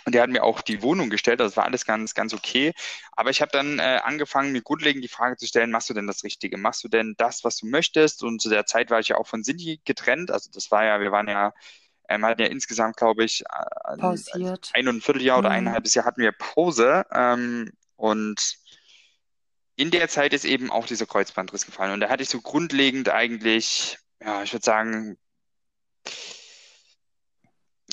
Und der hat mir auch die Wohnung gestellt, das war alles ganz, ganz okay. Aber ich habe dann äh, angefangen, mir grundlegend die Frage zu stellen, machst du denn das Richtige? Machst du denn das, was du möchtest? Und zu der Zeit war ich ja auch von Cindy getrennt. Also das war ja, wir waren ja, ähm, hatten ja insgesamt, glaube ich, äh, Pausiert. ein und ein Vierteljahr oder Mhm. ein halbes Jahr hatten wir Pause. Ähm, und in der Zeit ist eben auch dieser Kreuzbandriss gefallen. Und da hatte ich so grundlegend eigentlich, ja, ich würde sagen,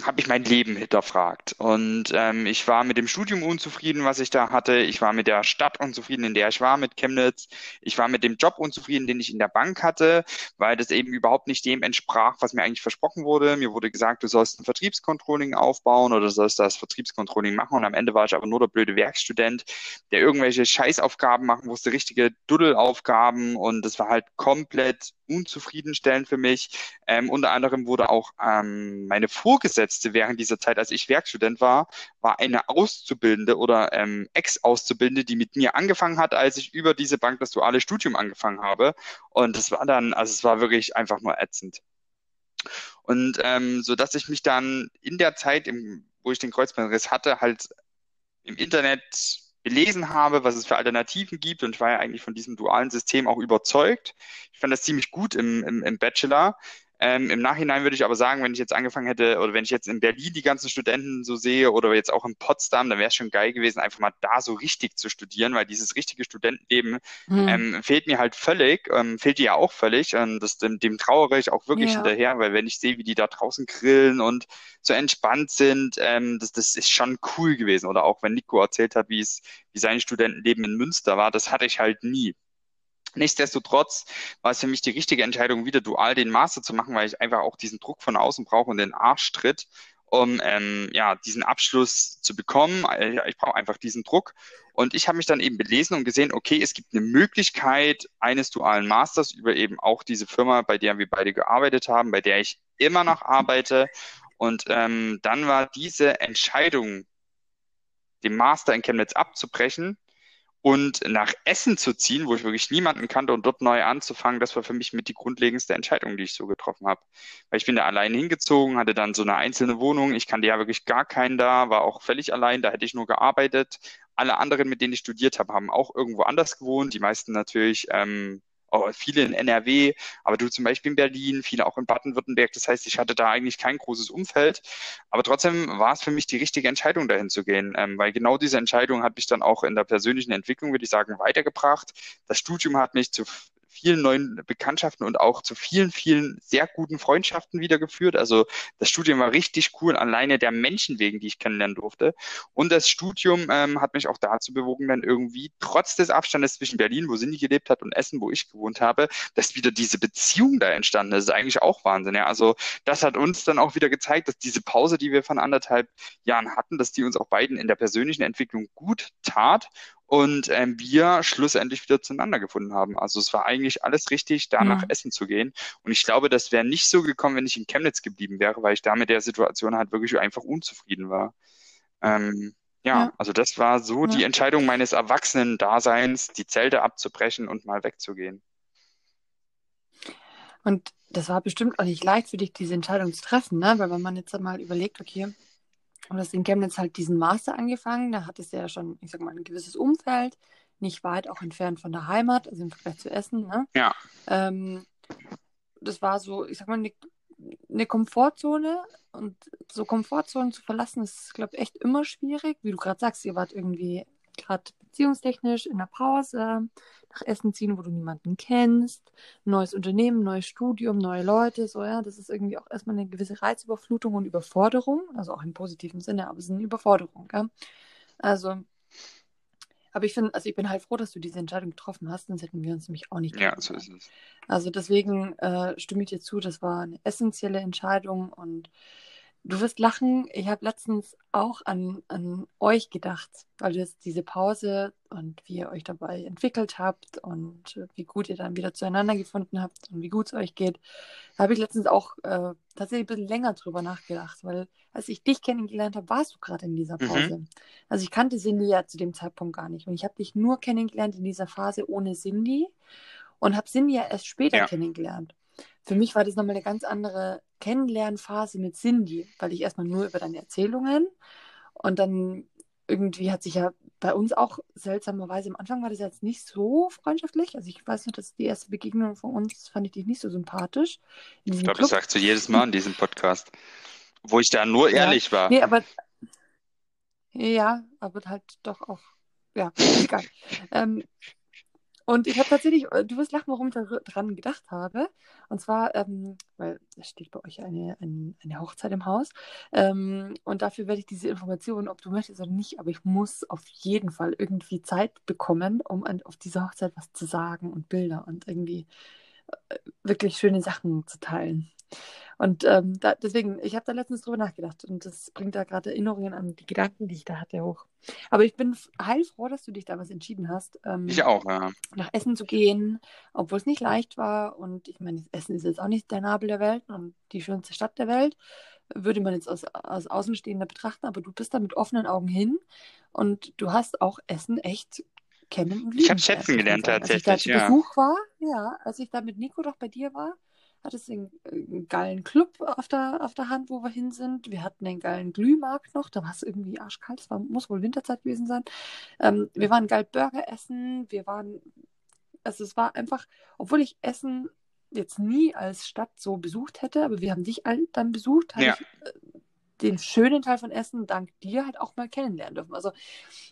habe ich mein Leben hinterfragt. Und ähm, ich war mit dem Studium unzufrieden, was ich da hatte. Ich war mit der Stadt unzufrieden, in der ich war, mit Chemnitz. Ich war mit dem Job unzufrieden, den ich in der Bank hatte, weil das eben überhaupt nicht dem entsprach, was mir eigentlich versprochen wurde. Mir wurde gesagt, du sollst ein Vertriebscontrolling aufbauen oder du sollst das Vertriebscontrolling machen. Und am Ende war ich aber nur der blöde Werkstudent, der irgendwelche Scheißaufgaben machen musste, richtige Duddelaufgaben. Und das war halt komplett unzufriedenstellend für mich. Ähm, unter anderem wurde auch ähm, meine Vorgesetzte während dieser Zeit, als ich Werkstudent war, war eine Auszubildende oder ähm, Ex-Auszubildende, die mit mir angefangen hat, als ich über diese Bank das duale Studium angefangen habe. Und das war dann, also es war wirklich einfach nur ätzend. Und ähm, so dass ich mich dann in der Zeit, im, wo ich den Kreuzbandriss hatte, halt im Internet gelesen habe, was es für Alternativen gibt. Und ich war ja eigentlich von diesem dualen System auch überzeugt. Ich fand das ziemlich gut im, im, im Bachelor. Ähm, Im Nachhinein würde ich aber sagen, wenn ich jetzt angefangen hätte oder wenn ich jetzt in Berlin die ganzen Studenten so sehe oder jetzt auch in Potsdam, dann wäre es schon geil gewesen, einfach mal da so richtig zu studieren, weil dieses richtige Studentenleben Hm. ähm, fehlt mir halt völlig, ähm, fehlt dir ja auch völlig. Ähm, das, dem, dem trauere ich auch wirklich Ja. hinterher, weil wenn ich sehe, wie die da draußen grillen und so entspannt sind, ähm, das, das ist schon cool gewesen. Oder auch wenn Nico erzählt hat, wie es, wie sein Studentenleben in Münster war, das hatte ich halt nie. Nichtsdestotrotz war es für mich die richtige Entscheidung, wieder dual den Master zu machen, weil ich einfach auch diesen Druck von außen brauche und den Arschtritt, um ähm, ja, diesen Abschluss zu bekommen. Ich brauche einfach diesen Druck. Und ich habe mich dann eben belesen und gesehen, okay, es gibt eine Möglichkeit eines dualen Masters über eben auch diese Firma, bei der wir beide gearbeitet haben, bei der ich immer noch arbeite. Und ähm, dann war diese Entscheidung, den Master in Chemnitz abzubrechen, und nach Essen zu ziehen, wo ich wirklich niemanden kannte und dort neu anzufangen, das war für mich mit die grundlegendste Entscheidung, die ich so getroffen habe. Weil ich bin da allein hingezogen, hatte dann so eine einzelne Wohnung. Ich kannte ja wirklich gar keinen da, war auch völlig allein, da hätte ich nur gearbeitet. Alle anderen, mit denen ich studiert habe, haben auch irgendwo anders gewohnt. Die meisten natürlich, ähm, viele in NRW, aber du zum Beispiel in Berlin, viele auch in Baden-Württemberg. Das heißt, ich hatte da eigentlich kein großes Umfeld. Aber trotzdem war es für mich die richtige Entscheidung, dahin zu gehen, ähm, weil genau diese Entscheidung hat mich dann auch in der persönlichen Entwicklung, würde ich sagen, weitergebracht. Das Studium hat mich zu vielen neuen Bekanntschaften und auch zu vielen, vielen sehr guten Freundschaften wiedergeführt. Also das Studium war richtig cool, alleine der Menschen wegen, die ich kennenlernen durfte. Und das Studium ähm, hat mich auch dazu bewogen, dann irgendwie trotz des Abstandes zwischen Berlin, wo Cindy gelebt hat, und Essen, wo ich gewohnt habe, dass wieder diese Beziehung da entstanden ist. Das ist eigentlich auch Wahnsinn. Ja? Also das hat uns dann auch wieder gezeigt, dass diese Pause, die wir von anderthalb Jahren hatten, dass die uns auch beiden in der persönlichen Entwicklung gut tat und ähm, wir schlussendlich wieder zueinander gefunden haben. Also es war eigentlich alles richtig, da nach. Essen zu gehen. Und ich glaube, das wäre nicht so gekommen, wenn ich in Chemnitz geblieben wäre, weil ich da mit der Situation halt wirklich einfach unzufrieden war. Ähm, ja, Ja. also das war so die Ja. Entscheidung meines Erwachsenen-Daseins, die Zelte abzubrechen und mal wegzugehen. Und das war bestimmt auch nicht leicht für dich, diese Entscheidung zu treffen, ne? Weil wenn man jetzt mal überlegt, okay, du hast in Chemnitz halt diesen Master angefangen, da hattest du ja schon, ich sag mal, ein gewisses Umfeld, nicht weit auch entfernt von der Heimat, also im Vergleich zu Essen, ne? Ja. Ähm, das war so, ich sag mal, eine, eine Komfortzone und so Komfortzonen zu verlassen, ist, glaube ich, echt immer schwierig. Wie du gerade sagst, ihr wart irgendwie gerade beziehungstechnisch in der Pause, nach Essen ziehen, wo du niemanden kennst, neues Unternehmen, neues Studium, neue Leute, so ja, das ist irgendwie auch erstmal eine gewisse Reizüberflutung und Überforderung, also auch im positiven Sinne, aber es ist eine Überforderung, ja. Also, aber ich finde, also ich bin halt froh, dass du diese Entscheidung getroffen hast, sonst hätten wir uns nämlich auch nicht Ja, so ist es. also deswegen äh, stimme ich dir zu, das war eine essentielle Entscheidung und du wirst lachen. Ich habe letztens auch an, an euch gedacht, weil du jetzt diese Pause und wie ihr euch dabei entwickelt habt und äh, wie gut ihr dann wieder zueinander gefunden habt und wie gut es euch geht. Da habe ich letztens auch äh, tatsächlich ein bisschen länger drüber nachgedacht, weil als ich dich kennengelernt habe, warst du gerade in dieser Mhm. Pause. Also ich kannte Cindy ja zu dem Zeitpunkt gar nicht und ich habe dich nur kennengelernt in dieser Phase ohne Cindy und habe Cindy ja erst später Ja. kennengelernt. Für mich war das nochmal eine ganz andere Kennenlernphase mit Cindy, weil ich erstmal nur über deine Erzählungen und dann irgendwie hat sich ja bei uns auch seltsamerweise, am Anfang war das jetzt nicht so freundschaftlich. Also ich weiß noch, dass die erste Begegnung von uns fand ich dich nicht so sympathisch. Ich glaube, das sagst du jedes Mal in diesem Podcast, wo ich da nur Ja. ehrlich war. Nee, aber ja, aber halt doch auch, ja, egal. ähm, und ich habe tatsächlich, äh, du wirst lachen, warum ich daran gedacht habe. Und zwar, ähm, weil es steht bei euch eine, eine, eine Hochzeit im Haus. Ähm, und dafür werde ich diese Informationen, ob du möchtest oder nicht, aber ich muss auf jeden Fall irgendwie Zeit bekommen, um an, auf dieser Hochzeit was zu sagen und Bilder und irgendwie äh, wirklich schöne Sachen zu teilen. Und ähm, da, deswegen, ich habe da letztens drüber nachgedacht und das bringt da gerade Erinnerungen an die Gedanken, die ich da hatte, hoch. Aber ich bin heilfroh, dass du dich damals entschieden hast, ähm, Ich auch, ja. nach Essen zu gehen, obwohl es nicht leicht war. Und ich meine, Essen ist jetzt auch nicht der Nabel der Welt und die schönste Stadt der Welt, würde man jetzt aus, aus Außenstehender betrachten, aber du bist da mit offenen Augen hin und du hast auch Essen echt kennen und lieben. Ich habe schätzen gelernt, sagen. Als ich da tatsächlich, zu ja. Besuch war, ja, als ich da mit Nico doch bei dir war, hattest einen, einen geilen Club auf der, auf der Hand, wo wir hin sind. Wir hatten einen geilen Glühmarkt noch, da war es irgendwie arschkalt, es war, muss wohl Winterzeit gewesen sein. Ähm, wir waren geil Burger essen, wir waren, also es war einfach, obwohl ich Essen jetzt nie als Stadt so besucht hätte, aber wir haben dich dann besucht, habe Ja. ich äh, den schönen Teil von Essen dank dir halt auch mal kennenlernen dürfen. Also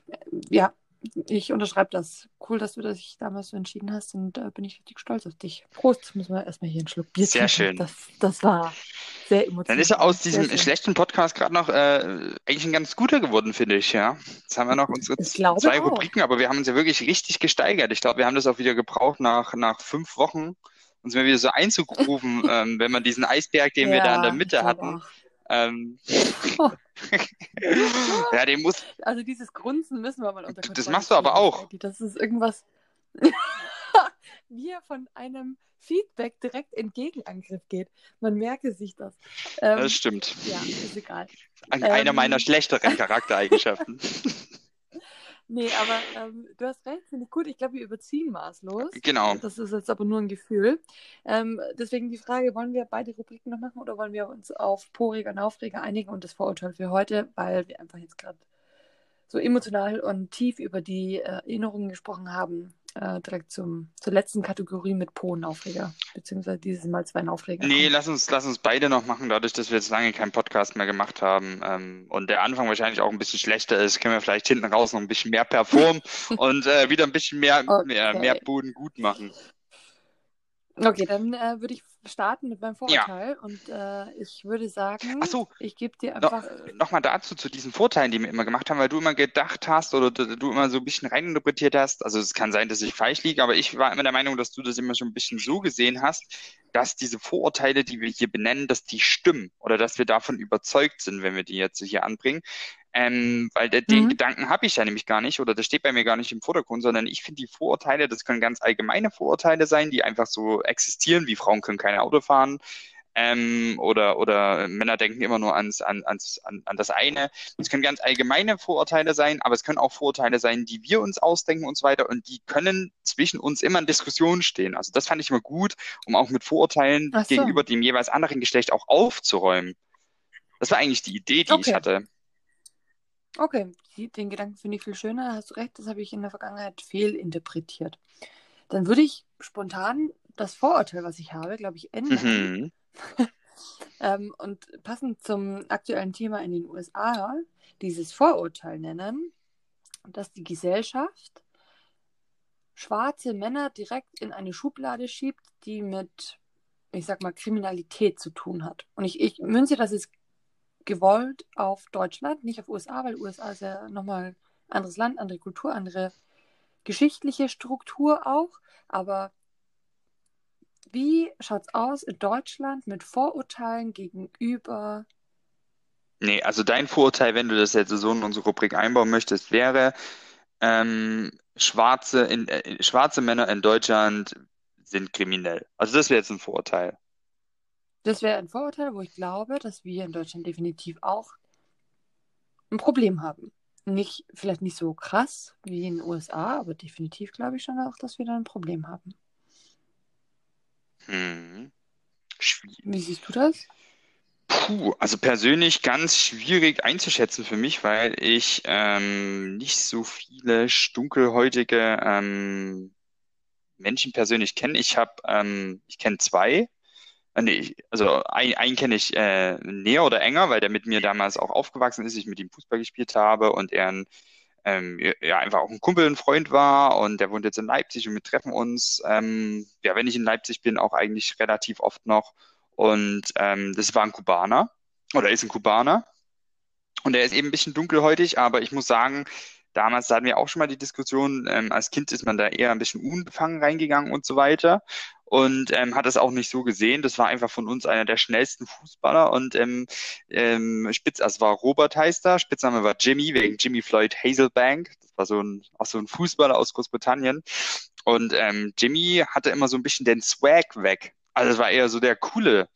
äh, ja, ich unterschreibe das. Cool, dass du dich damals so entschieden hast und äh, bin ich richtig stolz auf dich. Prost, müssen wir erstmal hier einen Schluck Bier Sehr trinken. schön. Das, das war sehr emotional. Dann ist er aus diesem schlechten Podcast gerade noch äh, eigentlich ein ganz guter geworden, finde ich, ja. Jetzt haben wir noch unsere zwei auch. Rubriken, aber wir haben uns ja wirklich richtig gesteigert. Ich glaube, wir haben das auch wieder gebraucht nach, nach fünf Wochen, uns mal wieder so einzugrooven, ähm, wenn man diesen Eisberg, den wir da in der Ja, Mitte hatten, auch. Ähm, Oh. ja, den muss, Also dieses Grunzen müssen wir mal unter Das Kontrolle machst du aber auch. Das ist irgendwas. Wie er von einem Feedback direkt in Gegenangriff geht. Man merke sich das. Ähm, das stimmt. ja, ist egal. Einer Ähm. meiner schlechteren Charaktereigenschaften. Nee, aber ähm, du hast recht, finde ich gut. Ich glaube, wir überziehen maßlos. Genau. Das ist jetzt aber nur ein Gefühl. Ähm, deswegen die Frage, wollen wir beide Rubriken noch machen oder wollen wir uns auf Poriger und Aufreger einigen und das Vorurteil für heute, weil wir einfach jetzt gerade so emotional und tief über die äh, Erinnerungen gesprochen haben, äh, direkt zum, zur letzten Kategorie mit Po und Aufreger, beziehungsweise dieses Mal zwei Aufreger. Nee, lass uns, lass uns beide noch machen, dadurch, dass wir jetzt lange keinen Podcast mehr gemacht haben ähm, und der Anfang wahrscheinlich auch ein bisschen schlechter ist, können wir vielleicht hinten raus noch ein bisschen mehr performen und äh, wieder ein bisschen mehr, mehr, Okay. mehr Boden gut machen. Okay, dann äh, würde ich starten mit meinem Vorurteil und äh, ich würde sagen, Ach so, ich gebe dir No, einfach. Nochmal dazu, zu diesen Vorteilen, die wir immer gemacht haben, weil du immer gedacht hast oder du, du immer so ein bisschen reininterpretiert hast. Also es kann sein, dass ich falsch liege, aber ich war immer der Meinung, dass du das immer schon ein bisschen so gesehen hast, dass diese Vorurteile, die wir hier benennen, dass die stimmen oder dass wir davon überzeugt sind, wenn wir die jetzt hier anbringen. Ähm, weil der, den Mhm. Gedanken habe ich ja nämlich gar nicht oder das steht bei mir gar nicht im Vordergrund, sondern ich finde die Vorurteile, das können ganz allgemeine Vorurteile sein, die einfach so existieren, wie Frauen können keine Auto fahren, ähm, oder, oder Männer denken immer nur ans, an, ans, an, an das eine. Es können ganz allgemeine Vorurteile sein, aber es können auch Vorurteile sein, die wir uns ausdenken und so weiter. Und die können zwischen uns immer in Diskussion stehen. Also das fand ich immer gut, um auch mit Vorurteilen so. gegenüber dem jeweils anderen Geschlecht auch aufzuräumen. Das war eigentlich die Idee, die ich Okay. hatte. Okay, den Gedanken finde ich viel schöner. Hast du recht, das habe ich in der Vergangenheit fehlinterpretiert. Dann würde ich spontan das Vorurteil, was ich habe, glaube ich, ändern. Mhm. Ähm, und passend zum aktuellen Thema in den USA dieses Vorurteil nennen, dass die Gesellschaft schwarze Männer direkt in eine Schublade schiebt, die mit, ich sag mal, Kriminalität zu tun hat. Und ich, ich münze das jetzt gewollt auf Deutschland, nicht auf USA, weil USA ist ja nochmal ein anderes Land, andere Kultur, andere geschichtliche Struktur auch. Aber wie schaut's aus in Deutschland mit Vorurteilen gegenüber? Nee, also dein Vorurteil, wenn du das jetzt so in unsere Rubrik einbauen möchtest, wäre, ähm, schwarze, in, äh, schwarze Männer in Deutschland sind kriminell. Also das wäre jetzt ein Vorurteil. Das wäre ein Vorurteil, wo ich glaube, dass wir in Deutschland definitiv auch ein Problem haben. Nicht, vielleicht nicht so krass wie in den USA, aber definitiv glaube ich schon auch, dass wir da ein Problem haben. Hm. Wie siehst du das? Puh, also persönlich ganz schwierig einzuschätzen für mich, weil ich ähm, nicht so viele dunkelhäutige ähm, Menschen persönlich kenne. Ich habe, ähm, ich kenne zwei. Äh, nee, also ein, einen kenne ich äh, näher oder enger, weil der mit mir damals auch aufgewachsen ist, ich mit ihm Fußball gespielt habe und er ein, ähm, ja einfach auch ein Kumpel, ein Freund war und der wohnt jetzt in Leipzig und wir treffen uns, ähm, ja, wenn ich in Leipzig bin, auch eigentlich relativ oft noch. Und ähm, das war ein Kubaner oder ist ein Kubaner. Und er ist eben ein bisschen dunkelhäutig, aber ich muss sagen, damals hatten wir auch schon mal die Diskussion, ähm, als Kind ist man da eher ein bisschen unbefangen reingegangen und so weiter. Und ähm, hat das auch nicht so gesehen. Das war einfach von uns einer der schnellsten Fußballer. Und ähm, ähm, Spitz, also war Robert heißt er, Spitzname war Jimmy, wegen Jimmy Floyd Hazelbank. Das war so ein, auch so ein Fußballer aus Großbritannien. Und ähm, Jimmy hatte immer so ein bisschen den Swag weg. Also es war eher so der coole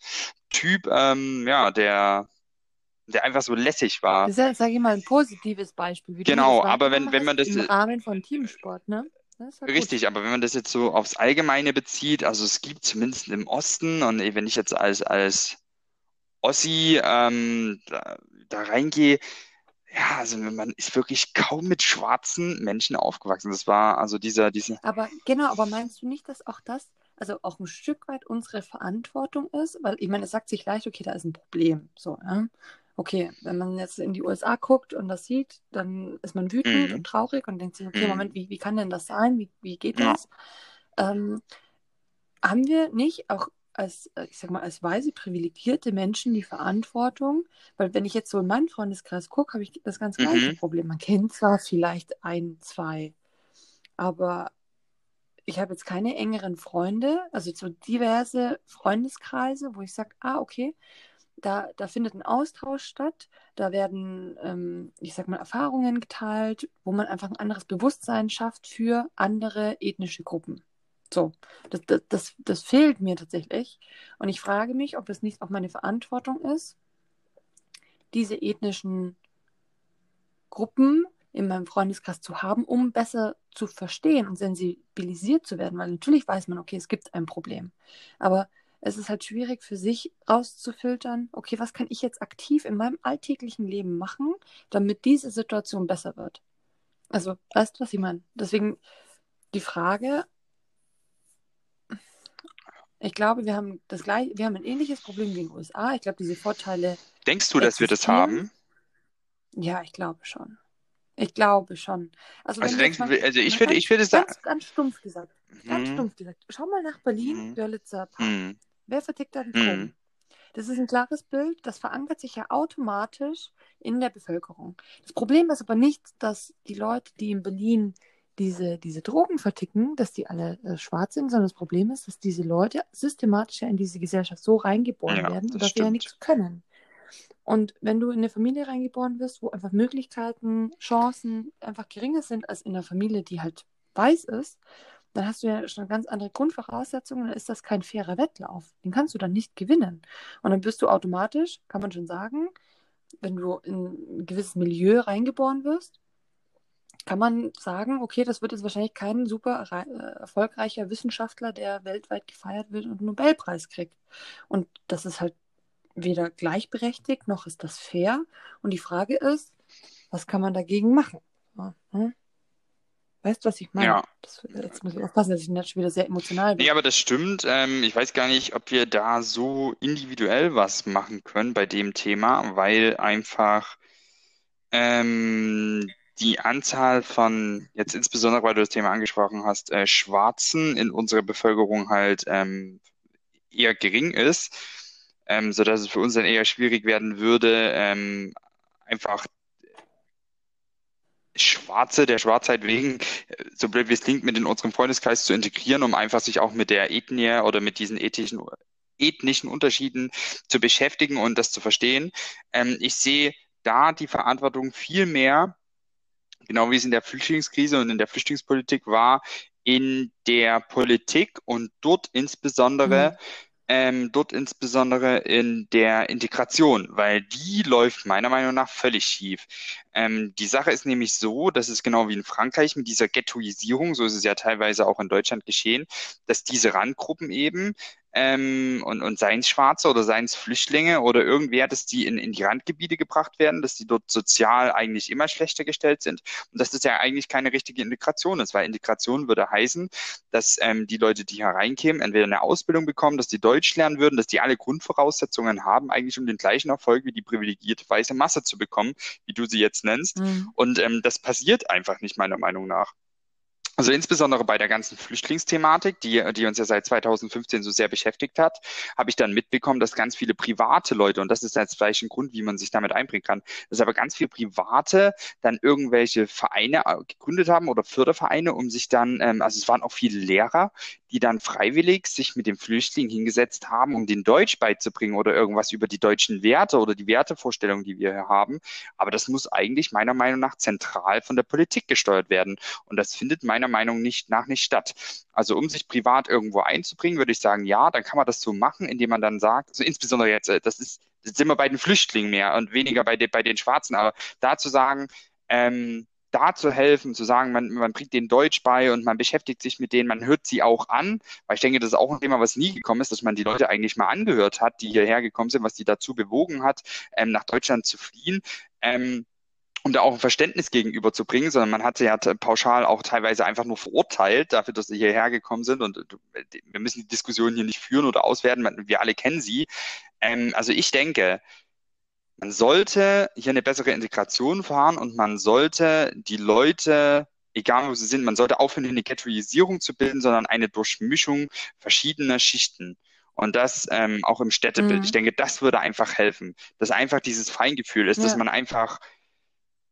Typ, ähm, ja, der, der einfach so lässig war. Das ist ja, sag ich mal, ein positives Beispiel. Genau, aber wenn- wenn man das- Im Rahmen von Teamsport, ne? Gut. Richtig, aber wenn man das jetzt so aufs Allgemeine bezieht, also es gibt zumindest im Osten, und wenn ich jetzt als, als Ossi ähm, da, da reingehe, ja, also man ist wirklich kaum mit schwarzen Menschen aufgewachsen. Das war also dieser, dieser, Aber genau, aber meinst du nicht, dass auch das also auch ein Stück weit unsere Verantwortung ist, weil ich meine, es sagt sich leicht, okay, da ist ein Problem. So, ja. Okay, wenn man jetzt in die USA guckt und das sieht, dann ist man wütend Mhm. und traurig und denkt sich, okay, Mhm. Moment, wie, wie kann denn das sein? Wie, wie geht Ja. das? Ähm, haben wir nicht auch als, ich sag mal, als weise, privilegierte Menschen die Verantwortung? Weil wenn ich jetzt so in meinen Freundeskreis gucke, habe ich das ganz gleiche Mhm. Problem. Man kennt zwar vielleicht ein, zwei, aber ich habe jetzt keine engeren Freunde, also so diverse Freundeskreise, wo ich sage, ah, okay, da, da findet ein Austausch statt, da werden, ähm, ich sag mal, Erfahrungen geteilt, wo man einfach ein anderes Bewusstsein schafft für andere ethnische Gruppen. So, das, das, das, das fehlt mir tatsächlich. Und ich frage mich, ob es nicht auch meine Verantwortung ist, diese ethnischen Gruppen in meinem Freundeskreis zu haben, um besser zu verstehen und sensibilisiert zu werden. Weil natürlich weiß man, okay, es gibt ein Problem. Aber es ist halt schwierig für sich rauszufiltern, okay, was kann ich jetzt aktiv in meinem alltäglichen Leben machen, damit diese Situation besser wird. Also, weißt du, was ich meine? Deswegen die Frage, ich glaube, wir haben das gleiche, wir haben ein ähnliches Problem wie in den USA. Ich glaube, diese Vorteile, Denkst du, dass wir das haben? ja, ich glaube schon. Ich glaube schon. Also, Also denkst mal, also ich würde, ganz, ich würde sagen, ganz, ganz stumpf gesagt, ganz Mhm. stumpf gesagt, schau mal nach Berlin, Mhm. Görlitzer Park. Mhm. Wer vertickt da die Mhm. Drogen? Das ist ein klares Bild, das verankert sich ja automatisch in der Bevölkerung. Das Problem ist aber nicht, dass die Leute, die in Berlin diese, diese Drogen verticken, dass die alle äh, schwarz sind, sondern das Problem ist, dass diese Leute systematisch ja in diese Gesellschaft so reingeboren Ja, werden und das dass sie ja nichts können. Und wenn du in eine Familie reingeboren wirst, wo einfach Möglichkeiten, Chancen einfach geringer sind als in einer Familie, die halt weiß ist, dann hast du ja schon ganz andere Grundvoraussetzungen, dann ist das kein fairer Wettlauf. Den kannst du dann nicht gewinnen. Und dann bist du automatisch, kann man schon sagen, wenn du in ein gewisses Milieu reingeboren wirst, kann man sagen, okay, das wird jetzt wahrscheinlich kein super äh, erfolgreicher Wissenschaftler, der weltweit gefeiert wird und einen Nobelpreis kriegt. Und das ist halt weder gleichberechtigt, noch ist das fair. Und die Frage ist, was kann man dagegen machen? Ja, hm? Weißt du, was ich meine? Ja. Das, jetzt muss ich aufpassen, dass ich nicht wieder sehr emotional bin. Nee, aber das stimmt. Ähm, ich weiß gar nicht, ob wir da so individuell was machen können bei dem Thema, weil einfach ähm, die Anzahl von, jetzt insbesondere, weil du das Thema angesprochen hast, äh, Schwarzen in unserer Bevölkerung halt ähm, eher gering ist, ähm, sodass es für uns dann eher schwierig werden würde, ähm, einfach Schwarze der Schwarzheit wegen, äh, so blöd wie es klingt, mit in unserem Freundeskreis zu integrieren, um einfach sich auch mit der Ethnie oder mit diesen ethischen, ethnischen Unterschieden zu beschäftigen und das zu verstehen. Ähm, ich sehe da die Verantwortung viel mehr, genau wie es in der Flüchtlingskrise und in der Flüchtlingspolitik war, in der Politik und dort insbesondere Mhm. Ähm, dort insbesondere in der Integration, weil die läuft meiner Meinung nach völlig schief. Ähm, die Sache ist nämlich so, dass es genau wie in Frankreich mit dieser Ghettoisierung, so ist es ja teilweise auch in Deutschland geschehen, dass diese Randgruppen eben ähm, und, und seien es Schwarze oder seien es Flüchtlinge oder irgendwer, dass die in, in die Randgebiete gebracht werden, dass die dort sozial eigentlich immer schlechter gestellt sind und dass das ja eigentlich keine richtige Integration ist, weil Integration würde heißen, dass ähm, die Leute, die hier reinkämen, entweder eine Ausbildung bekommen, dass die Deutsch lernen würden, dass die alle Grundvoraussetzungen haben, eigentlich um den gleichen Erfolg wie die privilegierte weiße Masse zu bekommen, wie du sie jetzt nennst. Mhm. Und ähm, das passiert einfach nicht, meiner Meinung nach. Also insbesondere bei der ganzen Flüchtlingsthematik, die, die uns ja seit 2015 so sehr beschäftigt hat, habe ich dann mitbekommen, dass ganz viele private Leute, und das ist jetzt vielleicht ein Grund, wie man sich damit einbringen kann, dass aber ganz viele private dann irgendwelche Vereine äh, gegründet haben oder Fördervereine, um sich dann, ähm, also es waren auch viele Lehrer, die dann freiwillig sich mit dem Flüchtling hingesetzt haben, um den Deutsch beizubringen oder irgendwas über die deutschen Werte oder die Wertevorstellungen, die wir hier haben. Aber das muss eigentlich meiner Meinung nach zentral von der Politik gesteuert werden. Und das findet meiner Meinung nicht, nach nicht statt. Also um sich privat irgendwo einzubringen, würde ich sagen, ja, dann kann man das so machen, indem man dann sagt, also insbesondere jetzt, äh, das ist, sind wir bei den Flüchtlingen mehr und weniger bei, de, bei den Schwarzen, aber da zu sagen, ähm, da zu helfen, zu sagen, man, man bringt denen Deutsch bei und man beschäftigt sich mit denen, man hört sie auch an, weil ich denke, das ist auch ein Thema, was nie gekommen ist, dass man die Leute eigentlich mal angehört hat, die hierher gekommen sind, was die dazu bewogen hat, ähm, nach Deutschland zu fliehen. Ähm, um da auch ein Verständnis gegenüberzubringen, sondern man hat sie ja pauschal auch teilweise einfach nur verurteilt dafür, dass sie hierher gekommen sind. Und wir müssen die Diskussion hier nicht führen oder auswerten, wir alle kennen sie. Ähm, also ich denke, man sollte hier eine bessere Integration fahren und man sollte die Leute, egal wo sie sind, man sollte aufhören, eine Ghettoisierung zu bilden, sondern eine Durchmischung verschiedener Schichten. Und das ähm, auch im Städtebild. Mhm. Ich denke, das würde einfach helfen. Dass einfach dieses Feingefühl ist, dass Ja. man einfach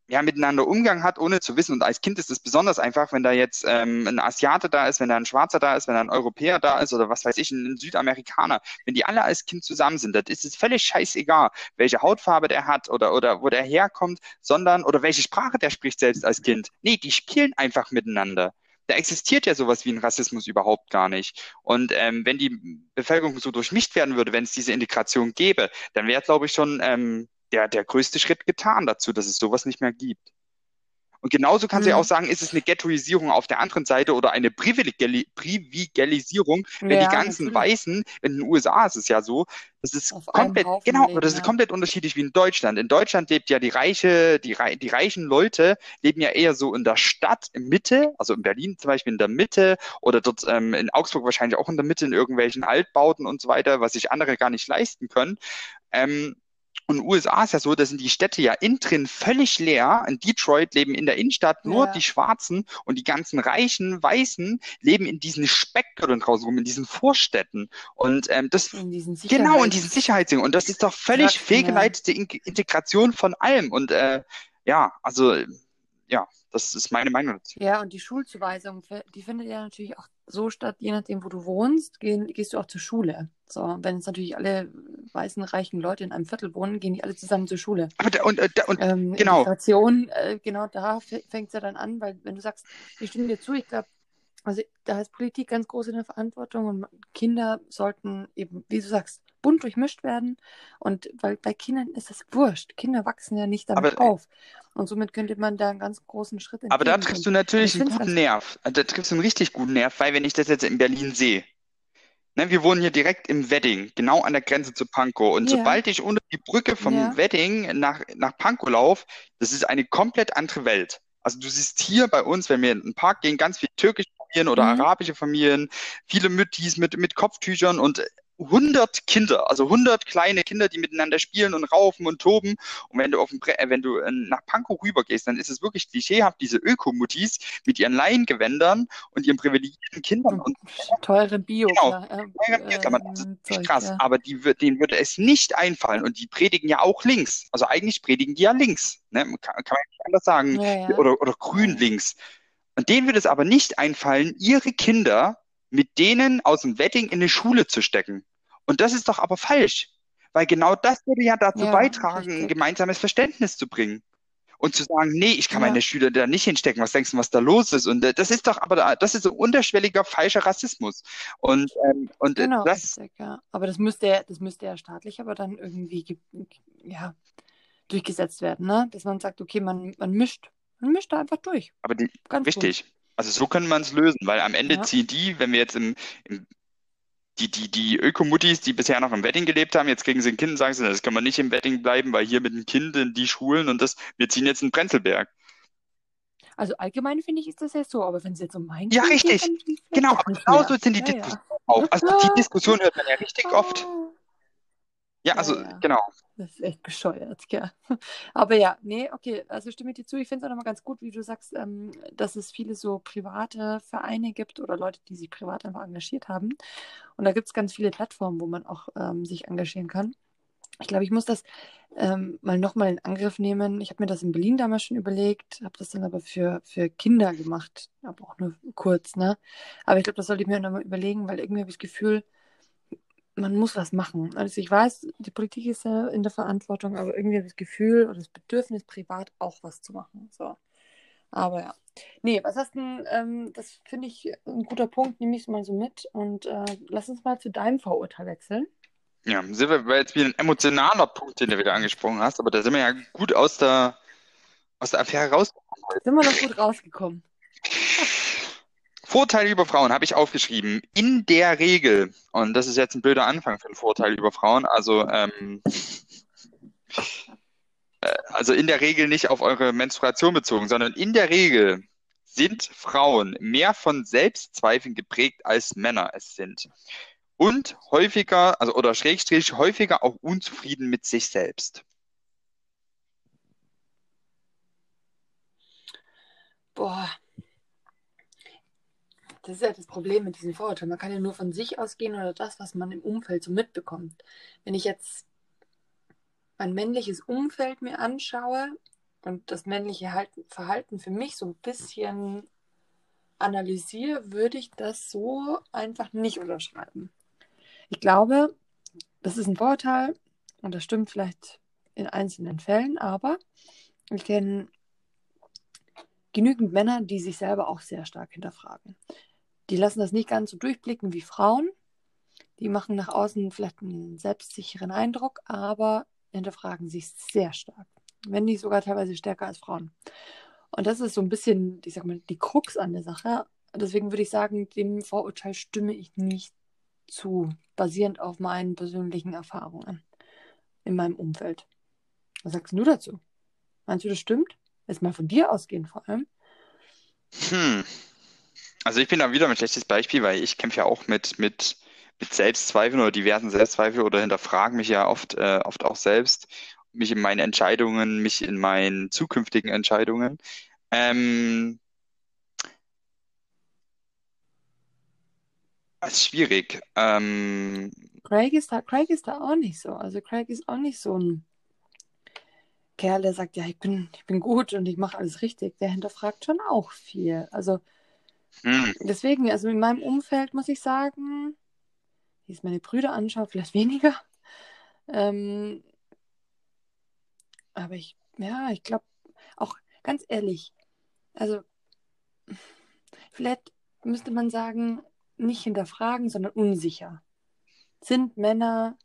ja, miteinander Umgang hat, ohne zu wissen. Und als Kind ist es besonders einfach, wenn da jetzt ähm, ein Asiate da ist, wenn da ein Schwarzer da ist, wenn da ein Europäer da ist oder was weiß ich, ein Südamerikaner. Wenn die alle als Kind zusammen sind, das ist es völlig scheißegal, welche Hautfarbe der hat oder, oder wo der herkommt, sondern oder welche Sprache der spricht selbst als Kind. Nee, die spielen einfach miteinander. Da existiert ja sowas wie ein Rassismus überhaupt gar nicht. Und ähm, wenn die Bevölkerung so durchmischt werden würde, wenn es diese Integration gäbe, dann wäre, glaube ich, schon ähm, der, der größte Schritt getan dazu, dass es sowas nicht mehr gibt. Und genauso kann sie Mhm. auch sagen, ist es eine Ghettoisierung auf der anderen Seite oder eine Privilegali Privilegisierung, wenn Ja, die ganzen natürlich. Weißen, in den USA ist es ja so, das ist Auf komplett, genau, leben, das ist ja. komplett unterschiedlich wie in Deutschland. In Deutschland lebt ja die reiche, die, die reichen Leute leben ja eher so in der Stadt, in Mitte, also in Berlin zum Beispiel in der Mitte oder dort ähm, in Augsburg wahrscheinlich auch in der Mitte in irgendwelchen Altbauten und so weiter, was sich andere gar nicht leisten können. Ähm, und in den USA ist ja so, da sind die Städte ja innen drin völlig leer. In Detroit leben in der Innenstadt nur Ja. die Schwarzen und die ganzen reichen Weißen leben in diesen Speckgürteln draußen rum, in diesen Vorstädten. Und ähm, das In diesen Genau, in diesen Sicherheits- Sicherheitsdingen. Und das ist doch völlig ja. fehlgeleitete In Integration von allem. Und äh, ja, also ja, das ist meine Meinung dazu. Ja, und die Schulzuweisung, die findet ja natürlich auch so statt, je nachdem, wo du wohnst, gehen, gehst du auch zur Schule. So, wenn jetzt natürlich alle weißen, reichen Leute in einem Viertel wohnen, gehen die alle zusammen zur Schule. Aber da, und, äh, da, und Ähm, Genau. Integration, äh, genau da fängt es ja dann an, weil wenn du sagst, ich stimme dir zu, ich glaube, also da ist Politik ganz groß in der Verantwortung und Kinder sollten eben, wie du sagst, bunt durchmischt werden. Und weil bei Kindern ist das wurscht. Kinder wachsen ja nicht damit Aber- auf. Und somit könnte man da einen ganz großen Schritt aber da triffst du natürlich ich einen guten ganz- Nerv. Also Da triffst du einen richtig guten Nerv, weil wenn ich das jetzt in Berlin sehe, ne, wir wohnen hier direkt im Wedding, genau an der Grenze zu Pankow. Und Ja. sobald ich unter die Brücke vom Ja. Wedding nach, nach Pankow laufe, das ist eine komplett andere Welt. Also du siehst hier bei uns, wenn wir in den Park gehen, ganz viele türkische Familien oder Mhm. arabische Familien, viele Müttis mit, mit Kopftüchern und 100 Kinder, also 100 kleine Kinder, die miteinander spielen und raufen und toben. Und wenn du auf dem, Bre- äh, wenn du äh, nach Pankow rübergehst, dann ist es wirklich klischeehaft, diese Ökomuttis mit ihren Laiengewändern und ihren privilegierten Kindern und Teure Bio, Genau. klar, äh, Teure Bierklammern, das ist Zeug, krass, ja. aber die, denen würde es nicht einfallen und die predigen ja auch links. Also eigentlich predigen die ja links, ne? Kann, kann man nicht anders sagen. Ja, ja. Oder, oder grün links. Und denen würde es aber nicht einfallen, ihre Kinder mit denen aus dem Wedding in eine Schule zu stecken. Und das ist doch aber falsch. Weil genau das würde ja dazu Ja, beitragen, ein gemeinsames Verständnis zu bringen. Und zu sagen, nee, ich kann Ja. meine Schüler da nicht hinstecken. Was denkst du, was da los ist? Und äh, das ist doch, aber da- das ist so unterschwelliger falscher Rassismus. Und, ähm, und äh, Genau, das, richtig, ja. Aber das müsste ja, das müsste ja staatlich aber dann irgendwie ge- ja, durchgesetzt werden, ne? Dass man sagt, okay, man, man mischt. Man mischt da einfach durch. aber die, Ganz. Richtig. Also so können wir es lösen, weil am Ende Ja. ziehen die, wenn wir jetzt im, im die, die, die Ökomuttis, die bisher noch im Wedding gelebt haben, jetzt kriegen sie ein Kind und sagen sie, das können wir nicht im Wedding bleiben, weil hier mit dem Kind in die Schulen und das, wir ziehen jetzt in Prenzlberg. Also allgemein finde ich, ist das ja so, aber wenn es jetzt um mein Ja, Kind geht, richtig. vielleicht Genau, aber genau so sind die Ja, ja. Diskussionen auch. Also die Diskussion hört man ja richtig oft. Ah. Ja, Ja, also ja. genau. Das ist echt bescheuert, gell. Aber ja, nee, okay, also stimme ich dir zu. Ich finde es auch nochmal ganz gut, wie du sagst, ähm, dass es viele so private Vereine gibt oder Leute, die sich privat einfach engagiert haben. Und da gibt es ganz viele Plattformen, wo man auch ähm, sich engagieren kann. Ich glaube, ich muss das ähm, mal nochmal in Angriff nehmen. Ich habe mir das in Berlin damals schon überlegt, habe das dann aber für, für Kinder gemacht, aber auch nur kurz, ne? Aber ich glaube, das sollte ich mir nochmal überlegen, weil irgendwie habe ich das Gefühl, man muss was machen. Also ich weiß, die Politik ist ja in der Verantwortung, aber irgendwie habe ich das Gefühl oder das Bedürfnis, privat auch was zu machen. So. Aber ja. Nee, was hast du denn, ähm, das finde ich ein guter Punkt, nehme ich es mal so mit und äh, lass uns mal zu deinem Vorurteil wechseln. Ja, sind wir, jetzt wieder ein emotionaler Punkt, den du wieder angesprochen hast, aber da sind wir ja gut aus der, aus der Affäre rausgekommen. Sind wir noch gut rausgekommen? Vorteile über Frauen habe ich aufgeschrieben. In der Regel, und das ist jetzt ein blöder Anfang für einen Vorteil über Frauen, also ähm, äh, also in der Regel nicht auf eure Menstruation bezogen, sondern in der Regel sind Frauen mehr von Selbstzweifeln geprägt als Männer es sind. Und häufiger, also oder schrägstrich häufiger auch unzufrieden mit sich selbst. Boah. Das ist ja das Problem mit diesen Vorurteilen. Man kann ja nur von sich ausgehen oder das, was man im Umfeld so mitbekommt. Wenn ich jetzt mein männliches Umfeld mir anschaue und das männliche Halten- Verhalten für mich so ein bisschen analysiere, würde ich das so einfach nicht unterschreiben. Ich glaube, das ist ein Vorurteil und das stimmt vielleicht in einzelnen Fällen, aber ich kenne genügend Männer, die sich selber auch sehr stark hinterfragen. Die lassen das nicht ganz so durchblicken wie Frauen. Die machen nach außen vielleicht einen selbstsicheren Eindruck, aber hinterfragen sich sehr stark. Wenn nicht sogar teilweise stärker als Frauen. Und das ist so ein bisschen, ich sag mal, die Krux an der Sache. Deswegen würde ich sagen, dem Vorurteil stimme ich nicht zu, basierend auf meinen persönlichen Erfahrungen in meinem Umfeld. Was sagst du dazu? Meinst du, das stimmt? Jetzt mal von dir ausgehen vor allem. Hm. Also ich bin da wieder ein schlechtes Beispiel, weil ich kämpfe ja auch mit, mit, mit Selbstzweifeln oder diversen Selbstzweifeln oder hinterfrage mich ja oft, äh, oft auch selbst, mich in meinen Entscheidungen, mich in meinen zukünftigen Entscheidungen. Ähm, das ist schwierig. Ähm, Craig ist da, Craig ist da auch nicht so. Also Craig ist auch nicht so ein Kerl, der sagt, ja, ich bin, ich bin gut und ich mache alles richtig. Der hinterfragt schon auch viel. Also hm, deswegen, also in meinem Umfeld muss ich sagen, ich jetzt meine Brüder anschaue, vielleicht weniger. Ähm, aber ich, ja, ich glaube, auch ganz ehrlich, also vielleicht müsste man sagen, nicht hinterfragen, sondern unsicher. Sind Männer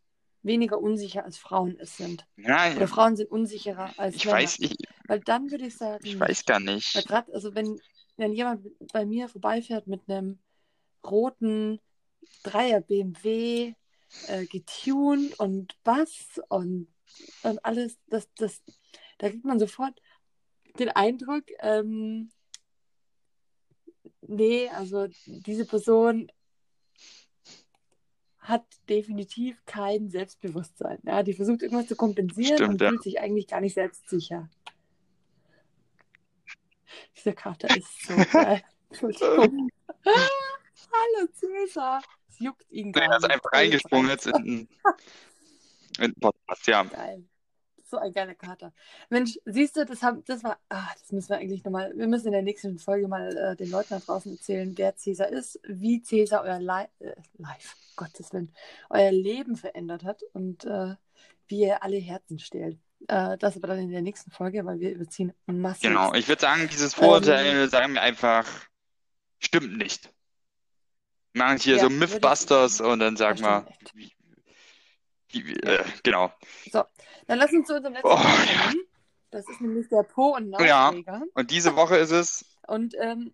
weniger unsicher als Frauen es sind? ja, Oder Frauen sind unsicherer als ich Männer? weiß, ich, Weil dann würde ich sagen, ich weiß gar Weil nicht. gerade, also wenn, wenn jemand bei mir vorbeifährt mit einem roten Dreier BMW, äh, getuned und Bass und, und alles, das, das, da kriegt man sofort den Eindruck, ähm, nee, also diese Person hat definitiv kein Selbstbewusstsein. Ja, die versucht irgendwas zu kompensieren Stimmt, und ja. fühlt sich eigentlich gar nicht selbstsicher. Dieser Kater ist so geil. Entschuldigung. Hallo Cäsar. Es juckt ihn gar Er ist einfach reingesprungen jetzt in, den Podcast, ja. Geil. So ein geiler Kater. Mensch, siehst du, das, haben, das war, ah, das müssen wir eigentlich nochmal, wir müssen in der nächsten Folge mal äh, den Leuten da draußen erzählen, wer Cäsar ist, wie Cäsar euer Li äh, Life, Gottes Willen, euer Leben verändert hat und äh, wie ihr alle Herzen stehlt. Äh, das aber dann in der nächsten Folge, weil wir überziehen massiv. Genau. Ich würde sagen, dieses Ähm, Vorurteil, sagen wir einfach, stimmt nicht. Wir machen hier Ja, so ich Mythbusters sagen. und dann sagen wir, wie, wie, äh, genau. So, dann lass uns zu unserem letzten Oh, ja. kommen. Das ist nämlich der Po- und Ja. Nachträger. Und diese Woche ist es Und ähm,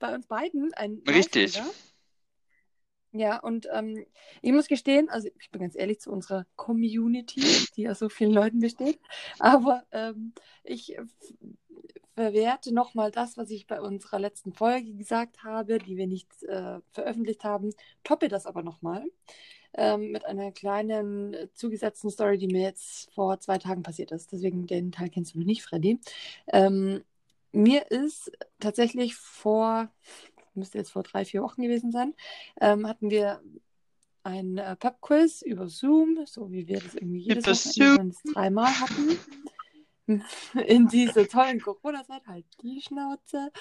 bei uns beiden ein richtig. Nachträger. Ja, und ähm, ich muss gestehen, also ich bin ganz ehrlich zu unserer Community, die aus so vielen Leuten besteht, aber ähm, ich verwerte nochmal das, was ich bei unserer letzten Folge gesagt habe, die wir nicht äh, veröffentlicht haben, toppe das aber nochmal ähm, mit einer kleinen äh, zugesetzten Story, die mir jetzt vor zwei Tagen passiert ist. Deswegen den Teil kennst du noch nicht, Freddy. Ähm, mir ist tatsächlich vor, müsste jetzt vor drei, vier Wochen gewesen sein, ähm, hatten wir ein äh, Pub-Quiz über Zoom, so wie wir das irgendwie jedes schon dreimal hatten. In dieser tollen Corona-Zeit, halt die Schnauze.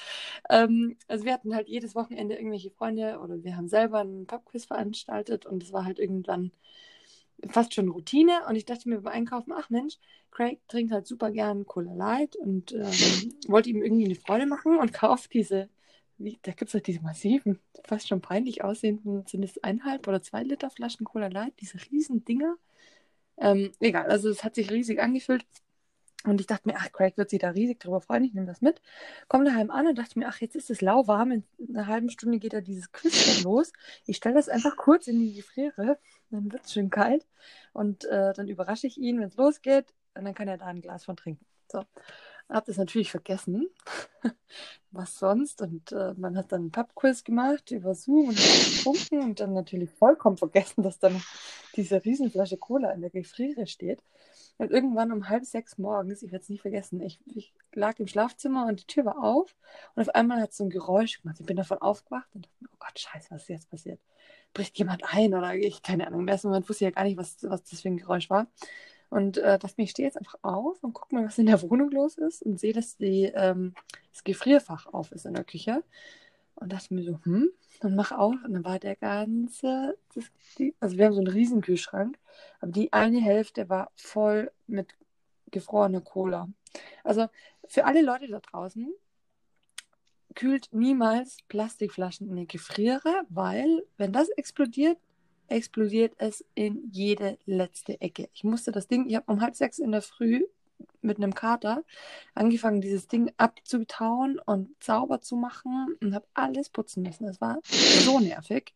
Ähm, also wir hatten halt jedes Wochenende irgendwelche Freunde oder wir haben selber einen Pub-Quiz veranstaltet und es war halt irgendwann fast schon Routine und ich dachte mir beim Einkaufen, ach Mensch, Craig trinkt halt super gern Cola Light und ähm, wollte ihm irgendwie eine Freude machen und kauft diese, wie, da gibt es halt diese massiven, fast schon peinlich aussehenden, sind es eineinhalb oder zwei Liter Flaschen Cola Light, diese riesen Dinger. Ähm, egal, also es hat sich riesig angefühlt und ich dachte mir, ach, Craig wird sich da riesig drüber freuen, ich nehme das mit. Komm daheim an und dachte mir, ach, jetzt ist es lauwarm, in einer halben Stunde geht da dieses dann los. Ich stelle das einfach kurz in die Gefriere, dann wird es schön kalt und äh, dann überrasche ich ihn, wenn es losgeht. und dann kann er da ein Glas von trinken. So. Hab das natürlich vergessen. Was sonst? Und äh, man hat dann einen Pubquiz gemacht über Zoom und getrunken und dann natürlich vollkommen vergessen, dass dann diese Riesenflasche Cola in der Gefriere steht. Und irgendwann um halb sechs morgens, ich werde es nie vergessen, ich, ich, lag im Schlafzimmer und die Tür war auf und auf einmal hat es so ein Geräusch gemacht. Ich bin davon aufgewacht und dachte mir, oh Gott, scheiße, was ist jetzt passiert? Bricht jemand ein oder ich, keine Ahnung. Im ersten Moment wusste ich ja gar nicht, was, was das für ein Geräusch war. Und äh, dachte mir, ich stehe jetzt einfach auf und gucke mal, was in der Wohnung los ist und sehe, dass die, ähm, das Gefrierfach auf ist in der Küche. Und dachte mir so, hm, und mach auf. Und dann war der ganze, das, die, also wir haben so einen riesen Kühlschrank, aber die eine Hälfte war voll mit gefrorener Cola. Also für alle Leute da draußen, kühlt niemals Plastikflaschen in die Gefriere, weil wenn das explodiert, explodiert es in jede letzte Ecke. Ich musste das Ding, ich habe um halb sechs in der Früh mit einem Kater angefangen, dieses Ding abzutauen und sauber zu machen und habe alles putzen müssen. Das war so nervig.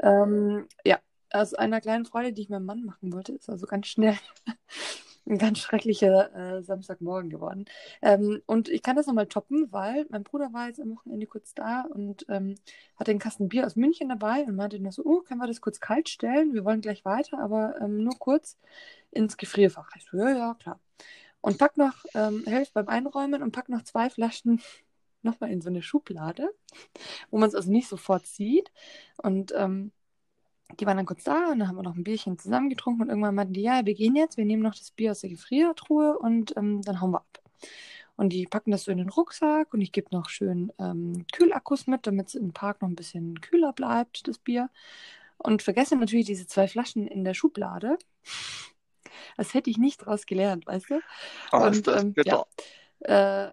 Ähm, ja, aus einer kleinen Freude, die ich meinem Mann machen wollte, ist also ganz schnell ein ganz schrecklicher äh, Samstagmorgen geworden. Ähm, und ich kann das nochmal toppen, weil mein Bruder war jetzt am Wochenende kurz da und ähm, hatte einen Kasten Bier aus München dabei und meinte noch so, oh, können wir das kurz kalt stellen? Wir wollen gleich weiter, aber ähm, nur kurz ins Gefrierfach. Ich so, ja, ja, klar. Und pack noch, ähm, helft beim Einräumen und pack noch zwei Flaschen nochmal in so eine Schublade, wo man es also nicht sofort sieht. Und ähm, die waren dann kurz da und dann haben wir noch ein Bierchen zusammen getrunken und irgendwann meinten die, ja, wir gehen jetzt, wir nehmen noch das Bier aus der Gefriertruhe und ähm, dann hauen wir ab. Und die packen das so in den Rucksack und ich gebe noch schön ähm, Kühlakkus mit, damit es im Park noch ein bisschen kühler bleibt, das Bier. Und vergesse natürlich diese zwei Flaschen in der Schublade. Das hätte ich nicht draus gelernt, weißt du? Oh, und ähm, ja, äh,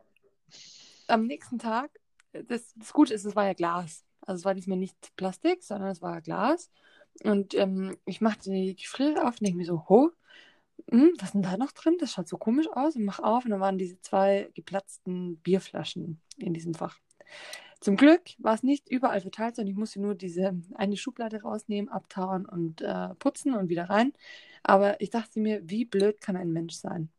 am nächsten Tag, das, das Gute ist, es war ja Glas. Also es war diesmal nicht Plastik, sondern es war Glas. Und ähm, ich machte die Gefriere auf und denke mir so, ho, hm, was ist denn da noch drin? Das schaut so komisch aus. Und mach auf und dann waren diese zwei geplatzten Bierflaschen in diesem Fach. Zum Glück war es nicht überall verteilt, sondern ich musste nur diese eine Schublade rausnehmen, abtauen und äh, putzen und wieder rein. Aber ich dachte mir, wie blöd kann ein Mensch sein?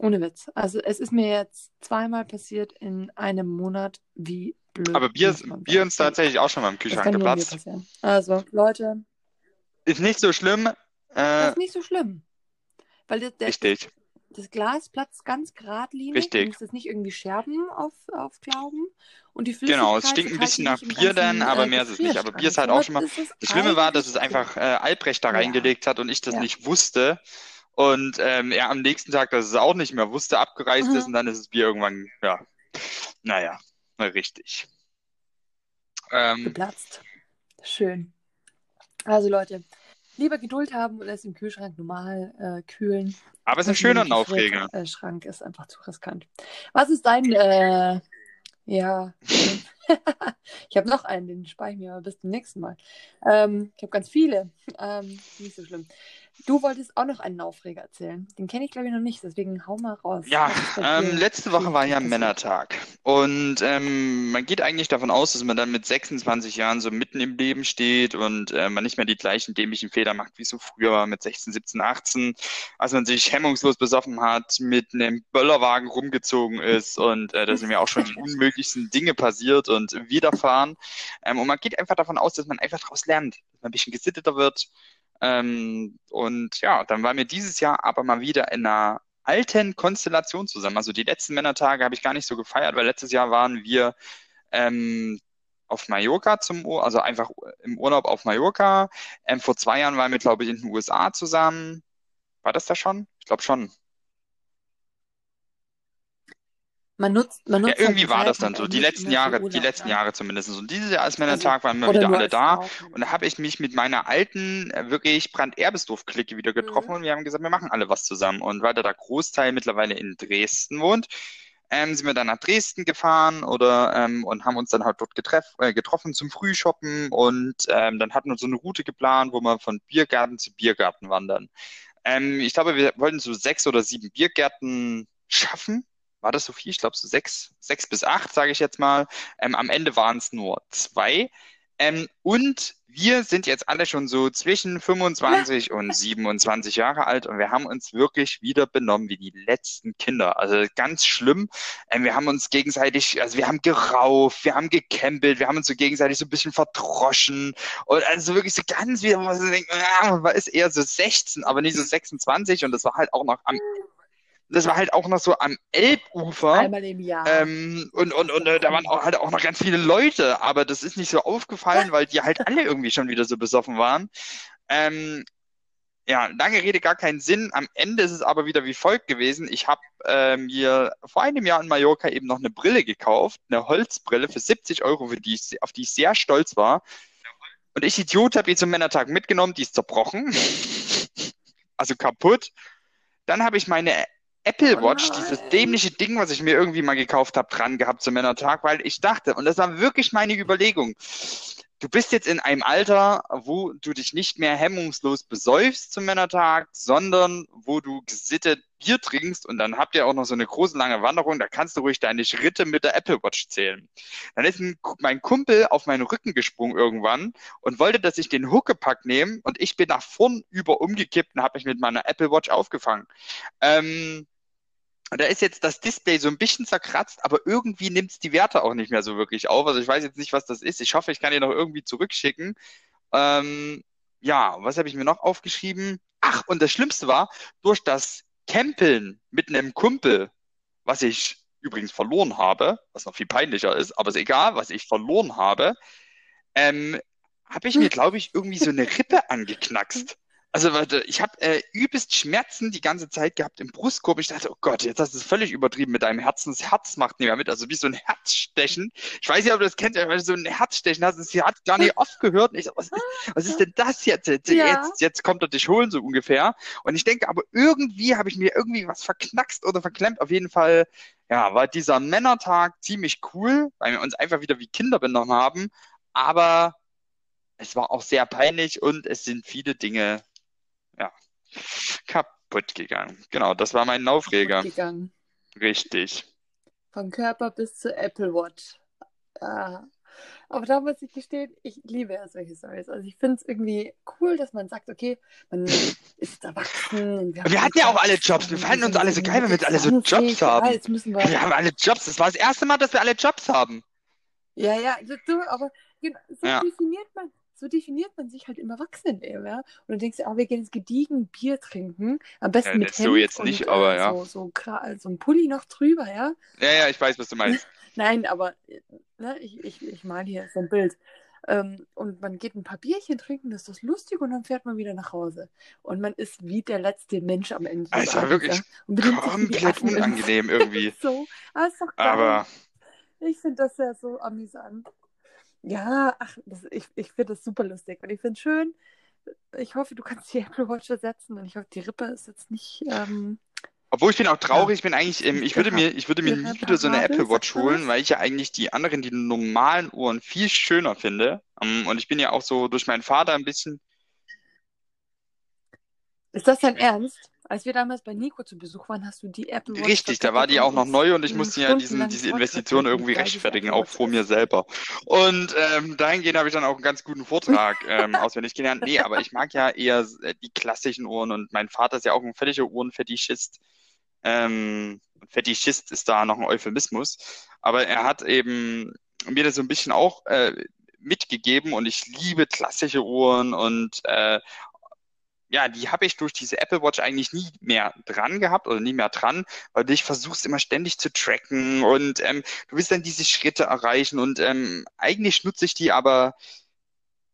Ohne Witz. Also es ist mir jetzt zweimal passiert in einem Monat, wie blöd. Aber Bier, Bier ist tatsächlich auch schon mal im Kühlschrank geplatzt. Also Leute, Ist nicht so schlimm. das Äh, ist nicht so schlimm. Weil das, der, richtig. das Glas platzt ganz geradlinig. Richtig. Du musst jetzt nicht irgendwie Scherben auf, aufklauben. Und die Genau, es Flüssigkeit stinkt ein verteilt bisschen nach Bier dann, aber äh, mehr ist es nicht. Aber Bier ist halt auch schon mal. Es Das Schlimme war, dass es einfach äh, Albrecht da Ja. reingelegt hat und ich das Ja. nicht wusste. Und ähm, er am nächsten Tag, dass es auch nicht mehr wusste, abgereist Mhm. ist und dann ist das Bier irgendwann, ja, naja, mal richtig. Ähm, geplatzt. Schön. Also Leute, lieber Geduld haben und es im Kühlschrank normal äh, kühlen. aber es ist ein schöner mit dem Aufreger. Gefrierschrank ist einfach zu riskant. Was ist dein, äh, ja, ich habe noch einen, den spare ich mir aber bis zum nächsten Mal. Ähm, ich habe ganz viele, ähm, nicht so schlimm. Du wolltest auch noch einen Aufreger erzählen. Den kenne ich, glaube ich, noch nicht, deswegen hau mal raus. Ja, ähm, letzte Woche war ja? Männertag. Und ähm, man geht eigentlich davon aus, dass man dann mit 26 Jahren so mitten im Leben steht und äh, man nicht mehr die gleichen dämlichen Fehler macht, wie es so früher war mit 16, 17, 18, als man sich hemmungslos besoffen hat, mit einem Böllerwagen rumgezogen ist und äh, da sind mir auch schon die unmöglichsten Dinge passiert und widerfahren. Ähm, und man geht einfach davon aus, dass man einfach daraus lernt, dass man ein bisschen gesitteter wird. Ähm, und ja, dann waren wir dieses Jahr aber mal wieder in einer alten Konstellation zusammen. Also die letzten Männertage habe ich gar nicht so gefeiert, weil letztes Jahr waren wir ähm, auf Mallorca zum Ur also einfach im Urlaub auf Mallorca. Ähm, vor zwei Jahren waren wir, glaube ich, in den USA zusammen. War das da schon? Ich glaube schon. Man nutzt, man Ja, nutzt halt irgendwie die war das dann so. Die letzten Jahre, die letzten ja. Jahre zumindest. Und dieses Jahr als Also, Männertag waren wir wieder alle da. Frau. Und da habe ich mich mit meiner alten, äh, wirklich Brand-Erbisdorf-Clique wieder getroffen Mhm. und wir haben gesagt, wir machen alle was zusammen. Und weil da der Großteil mittlerweile in Dresden wohnt, ähm, sind wir dann nach Dresden gefahren oder ähm, und haben uns dann halt dort getreff, äh, getroffen zum Frühshoppen und ähm, dann hatten wir so eine Route geplant, wo wir von Biergarten zu Biergarten wandern. Ähm, ich glaube, wir wollten so sechs oder sieben Biergärten schaffen. War das so viel? Ich glaube, so sechs, sechs bis acht, sage ich jetzt mal. Ähm, am Ende waren es nur zwei. Ähm, und wir sind jetzt alle schon so zwischen 25 und 27 Jahre alt und wir haben uns wirklich wieder benommen wie die letzten Kinder. Also ganz schlimm. Ähm, wir haben uns gegenseitig, also wir haben gerauft, wir haben gecampelt, wir haben uns so gegenseitig so ein bisschen verdroschen und also wirklich so ganz wieder, wo man so denkt, ah, man ist eher so 16, aber nicht so 26 und das war halt auch noch am das war halt auch noch so am Elbufer. Einmal im Jahr. Ähm, und und, und äh, da waren auch halt auch noch ganz viele Leute, aber das ist nicht so aufgefallen, weil die halt alle irgendwie schon wieder so besoffen waren. Ähm, ja, lange Rede, gar keinen Sinn. Am Ende ist es aber wieder wie folgt gewesen. Ich habe äh, mir vor einem Jahr in Mallorca eben noch eine Brille gekauft, eine Holzbrille für 70 Euro, für die ich, auf die ich sehr stolz war. Und ich Idiot habe die zum Männertag mitgenommen, die ist zerbrochen. also kaputt. Dann habe ich meine Apple Oh Watch, nein. dieses dämliche Ding, was ich mir irgendwie mal gekauft habe, dran gehabt zum Männertag, weil ich dachte, und das war wirklich meine Überlegung, du bist jetzt in einem Alter, wo du dich nicht mehr hemmungslos besäufst zum Männertag, sondern wo du gesittet Bier trinkst und dann habt ihr auch noch so eine große lange Wanderung, da kannst du ruhig deine Schritte mit der Apple Watch zählen. Dann ist ein, mein Kumpel auf meinen Rücken gesprungen irgendwann und wollte, dass ich den Huckepack nehme und ich bin nach vorn über umgekippt und habe mich mit meiner Apple Watch aufgefangen. Ähm, und da ist jetzt das Display so ein bisschen zerkratzt, aber irgendwie nimmt es die Werte auch nicht mehr so wirklich auf. Also ich weiß jetzt nicht, was das ist. Ich hoffe, ich kann die noch irgendwie zurückschicken. Ähm, ja, was habe ich mir noch aufgeschrieben? Ach, und das Schlimmste war, durch das Campeln mit einem Kumpel, was ich übrigens verloren habe, was noch viel peinlicher ist, aber ist egal, was ich verloren habe, ähm, habe ich mir, glaube ich, irgendwie so eine Rippe angeknackst. Also warte, ich habe äh, übelst Schmerzen die ganze Zeit gehabt im Brustkorb. Ich dachte, oh Gott, jetzt hast du es völlig übertrieben mit deinem Herzen. Das Herz macht nicht mehr mit. Also wie so ein Herzstechen. Ich weiß nicht, ob du das kennt, wenn du so ein Herzstechen hast. Das hat gar nicht aufgehört. Und ich so, was, ist, was ist denn das jetzt? Jetzt, Ja. jetzt? jetzt kommt er dich holen, so ungefähr. Und ich denke, aber irgendwie habe ich mir irgendwie was verknackst oder verklemmt. Auf jeden Fall, ja, war dieser Männertag ziemlich cool, weil wir uns einfach wieder wie Kinder benommen haben. Aber es war auch sehr peinlich und es sind viele Dinge, ja, kaputt gegangen. Genau, das war mein Aufreger. gegangen. Richtig. Von Körper bis zur Apple Watch. Ja. Aber da muss ich gestehen, ich liebe ja solche Stories. Also ich finde es irgendwie cool, dass man sagt, okay, man ist erwachsen. Wir, Wir hatten ja auch alle Jobs. Wir fanden uns alle so geil, wenn wir jetzt alle so. Jobs haben. Ja, jetzt müssen wir. Wir haben alle Jobs. Das war das erste Mal, dass wir alle Jobs haben. Ja, ja, so, aber genau, so Ja. definiert man, so definiert man sich halt im Erwachsenenleben, ja. Und dann denkst du, ah, wir gehen jetzt gediegen Bier trinken, am besten Ja, mit das so Hemd jetzt nicht, und, aber äh, ja. so, so, so ein Pulli noch drüber, ja. Ja, ja, ich weiß, was du meinst. Nein, aber äh, ne, ich, ich, ich mal hier so ein Bild. Ähm, und man geht ein paar Bierchen trinken, das ist das lustig und dann fährt man wieder nach Hause. Und man ist wie der letzte Mensch am Ende. des Also Abends, wirklich ja. Komplett unangenehm irgendwie. so, aber geil. Aber Ich finde das ja so amüsant. Ja, ach, das, ich, ich finde das super lustig und ich finde es schön. Ich hoffe, du kannst die Apple Watch ersetzen und ich hoffe, die Rippe ist jetzt nicht. Ähm, Obwohl ich bin auch traurig, ich bin eigentlich, ähm, ich würde mir, ich würde mir nie wieder so eine Apple Watch holen, weil ich ja eigentlich die anderen, die normalen Uhren viel schöner finde. Ähm, und ich bin ja auch so durch meinen Vater ein bisschen, ist das dein Ernst? Als wir damals bei Nico zu Besuch waren, hast du die Watch richtig, da war die auch noch neu und ich musste ja diesen, diese Investition wie irgendwie rechtfertigen, auch vor mir selber. Und ähm, dahingehend habe ich dann auch einen ganz guten Vortrag ähm, auswendig gelernt. Nee, aber ich mag ja eher äh, die klassischen Uhren und mein Vater ist ja auch ein völliger Uhrenfetischist. Ähm, Fetischist ist da noch ein Euphemismus. Aber er hat eben mir das so ein bisschen auch äh, mitgegeben und ich liebe klassische Uhren und äh, ja, die habe ich durch diese Apple Watch eigentlich nie mehr dran gehabt oder nie mehr dran, weil du dich versuchst immer ständig zu tracken und ähm, du willst dann diese Schritte erreichen und ähm, eigentlich nutze ich die aber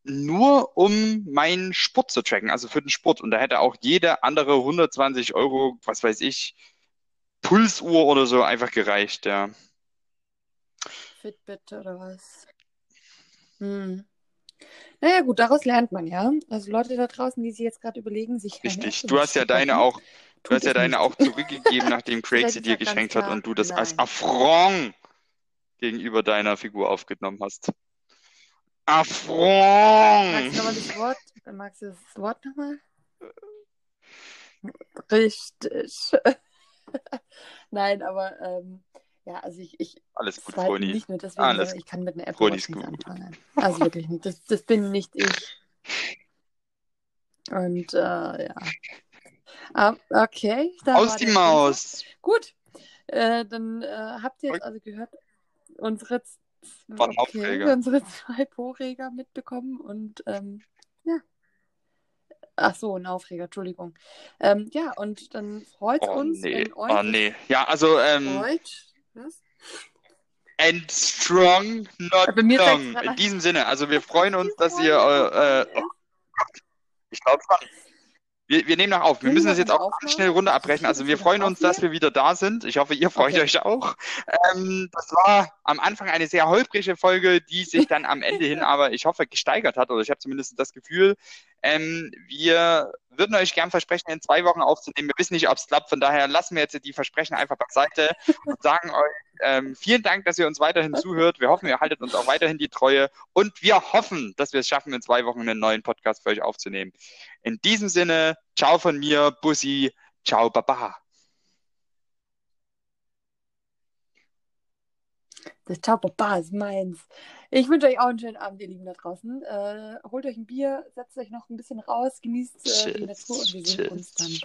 nur, um meinen Sport zu tracken, also für den Sport. Und da hätte auch jede andere 120 Euro, was weiß ich, Pulsuhr oder so einfach gereicht, ja. Fitbit oder was? Hm. Naja, gut, daraus lernt man ja. Also Leute da draußen, die sich jetzt gerade überlegen, sich Richtig. Du hast ja deine auch, du hast ja deine auch zurückgegeben, nachdem Craig sie dir geschenkt hat und du das als nein. Affront gegenüber deiner Figur aufgenommen hast. Magst du Affront! nochmal das Wort? Magst du das Wort nochmal? Richtig. Nein, aber ähm, Ja, also ich, ich Alles gut, halt Froni. nicht nur deswegen, Alles sondern ich kann mit einer Apple Watch nichts anfangen. Also wirklich nicht. Das, das bin nicht ich. Und äh, ja. Ah, okay. da Aus die Maus. Gut, äh, dann äh, habt ihr jetzt also gehört, unsere, okay, unsere zwei Po-Reger mitbekommen und ähm, ja. Ach so, ein Aufreger, Entschuldigung. Ähm, ja, und dann freut Oh uns, nee. wenn euch Oh nee. Ja, also ähm, freut. Was? and strong, not long. In diesem Sinne, also wir freuen uns, dass ihr äh, es? Ich glaube schon. Wir, wir nehmen noch auf. Wir müssen das jetzt auch ganz schnell runter abbrechen. Also wir freuen uns, dass wir wieder da sind. Ich hoffe, ihr freut Okay. euch auch. Ähm, das war am Anfang eine sehr holprige Folge, die sich dann am Ende hin aber, ich hoffe, gesteigert hat. Oder ich habe zumindest das Gefühl. Ähm, wir würden euch gern versprechen, in zwei Wochen aufzunehmen. Wir wissen nicht, ob es klappt. Von daher lassen wir jetzt die Versprechen einfach beiseite und sagen euch ähm, vielen Dank, dass ihr uns weiterhin zuhört. Wir hoffen, ihr haltet uns auch weiterhin die Treue. Und wir hoffen, dass wir es schaffen, in zwei Wochen einen neuen Podcast für euch aufzunehmen. In diesem Sinne, ciao von mir, Bussi, ciao, Baba. Das Ciao Papa ist meins. Ich wünsche euch auch einen schönen Abend, ihr Lieben da draußen. Äh, holt euch ein Bier, setzt euch noch ein bisschen raus, genießt äh, die Natur und wir sehen uns dann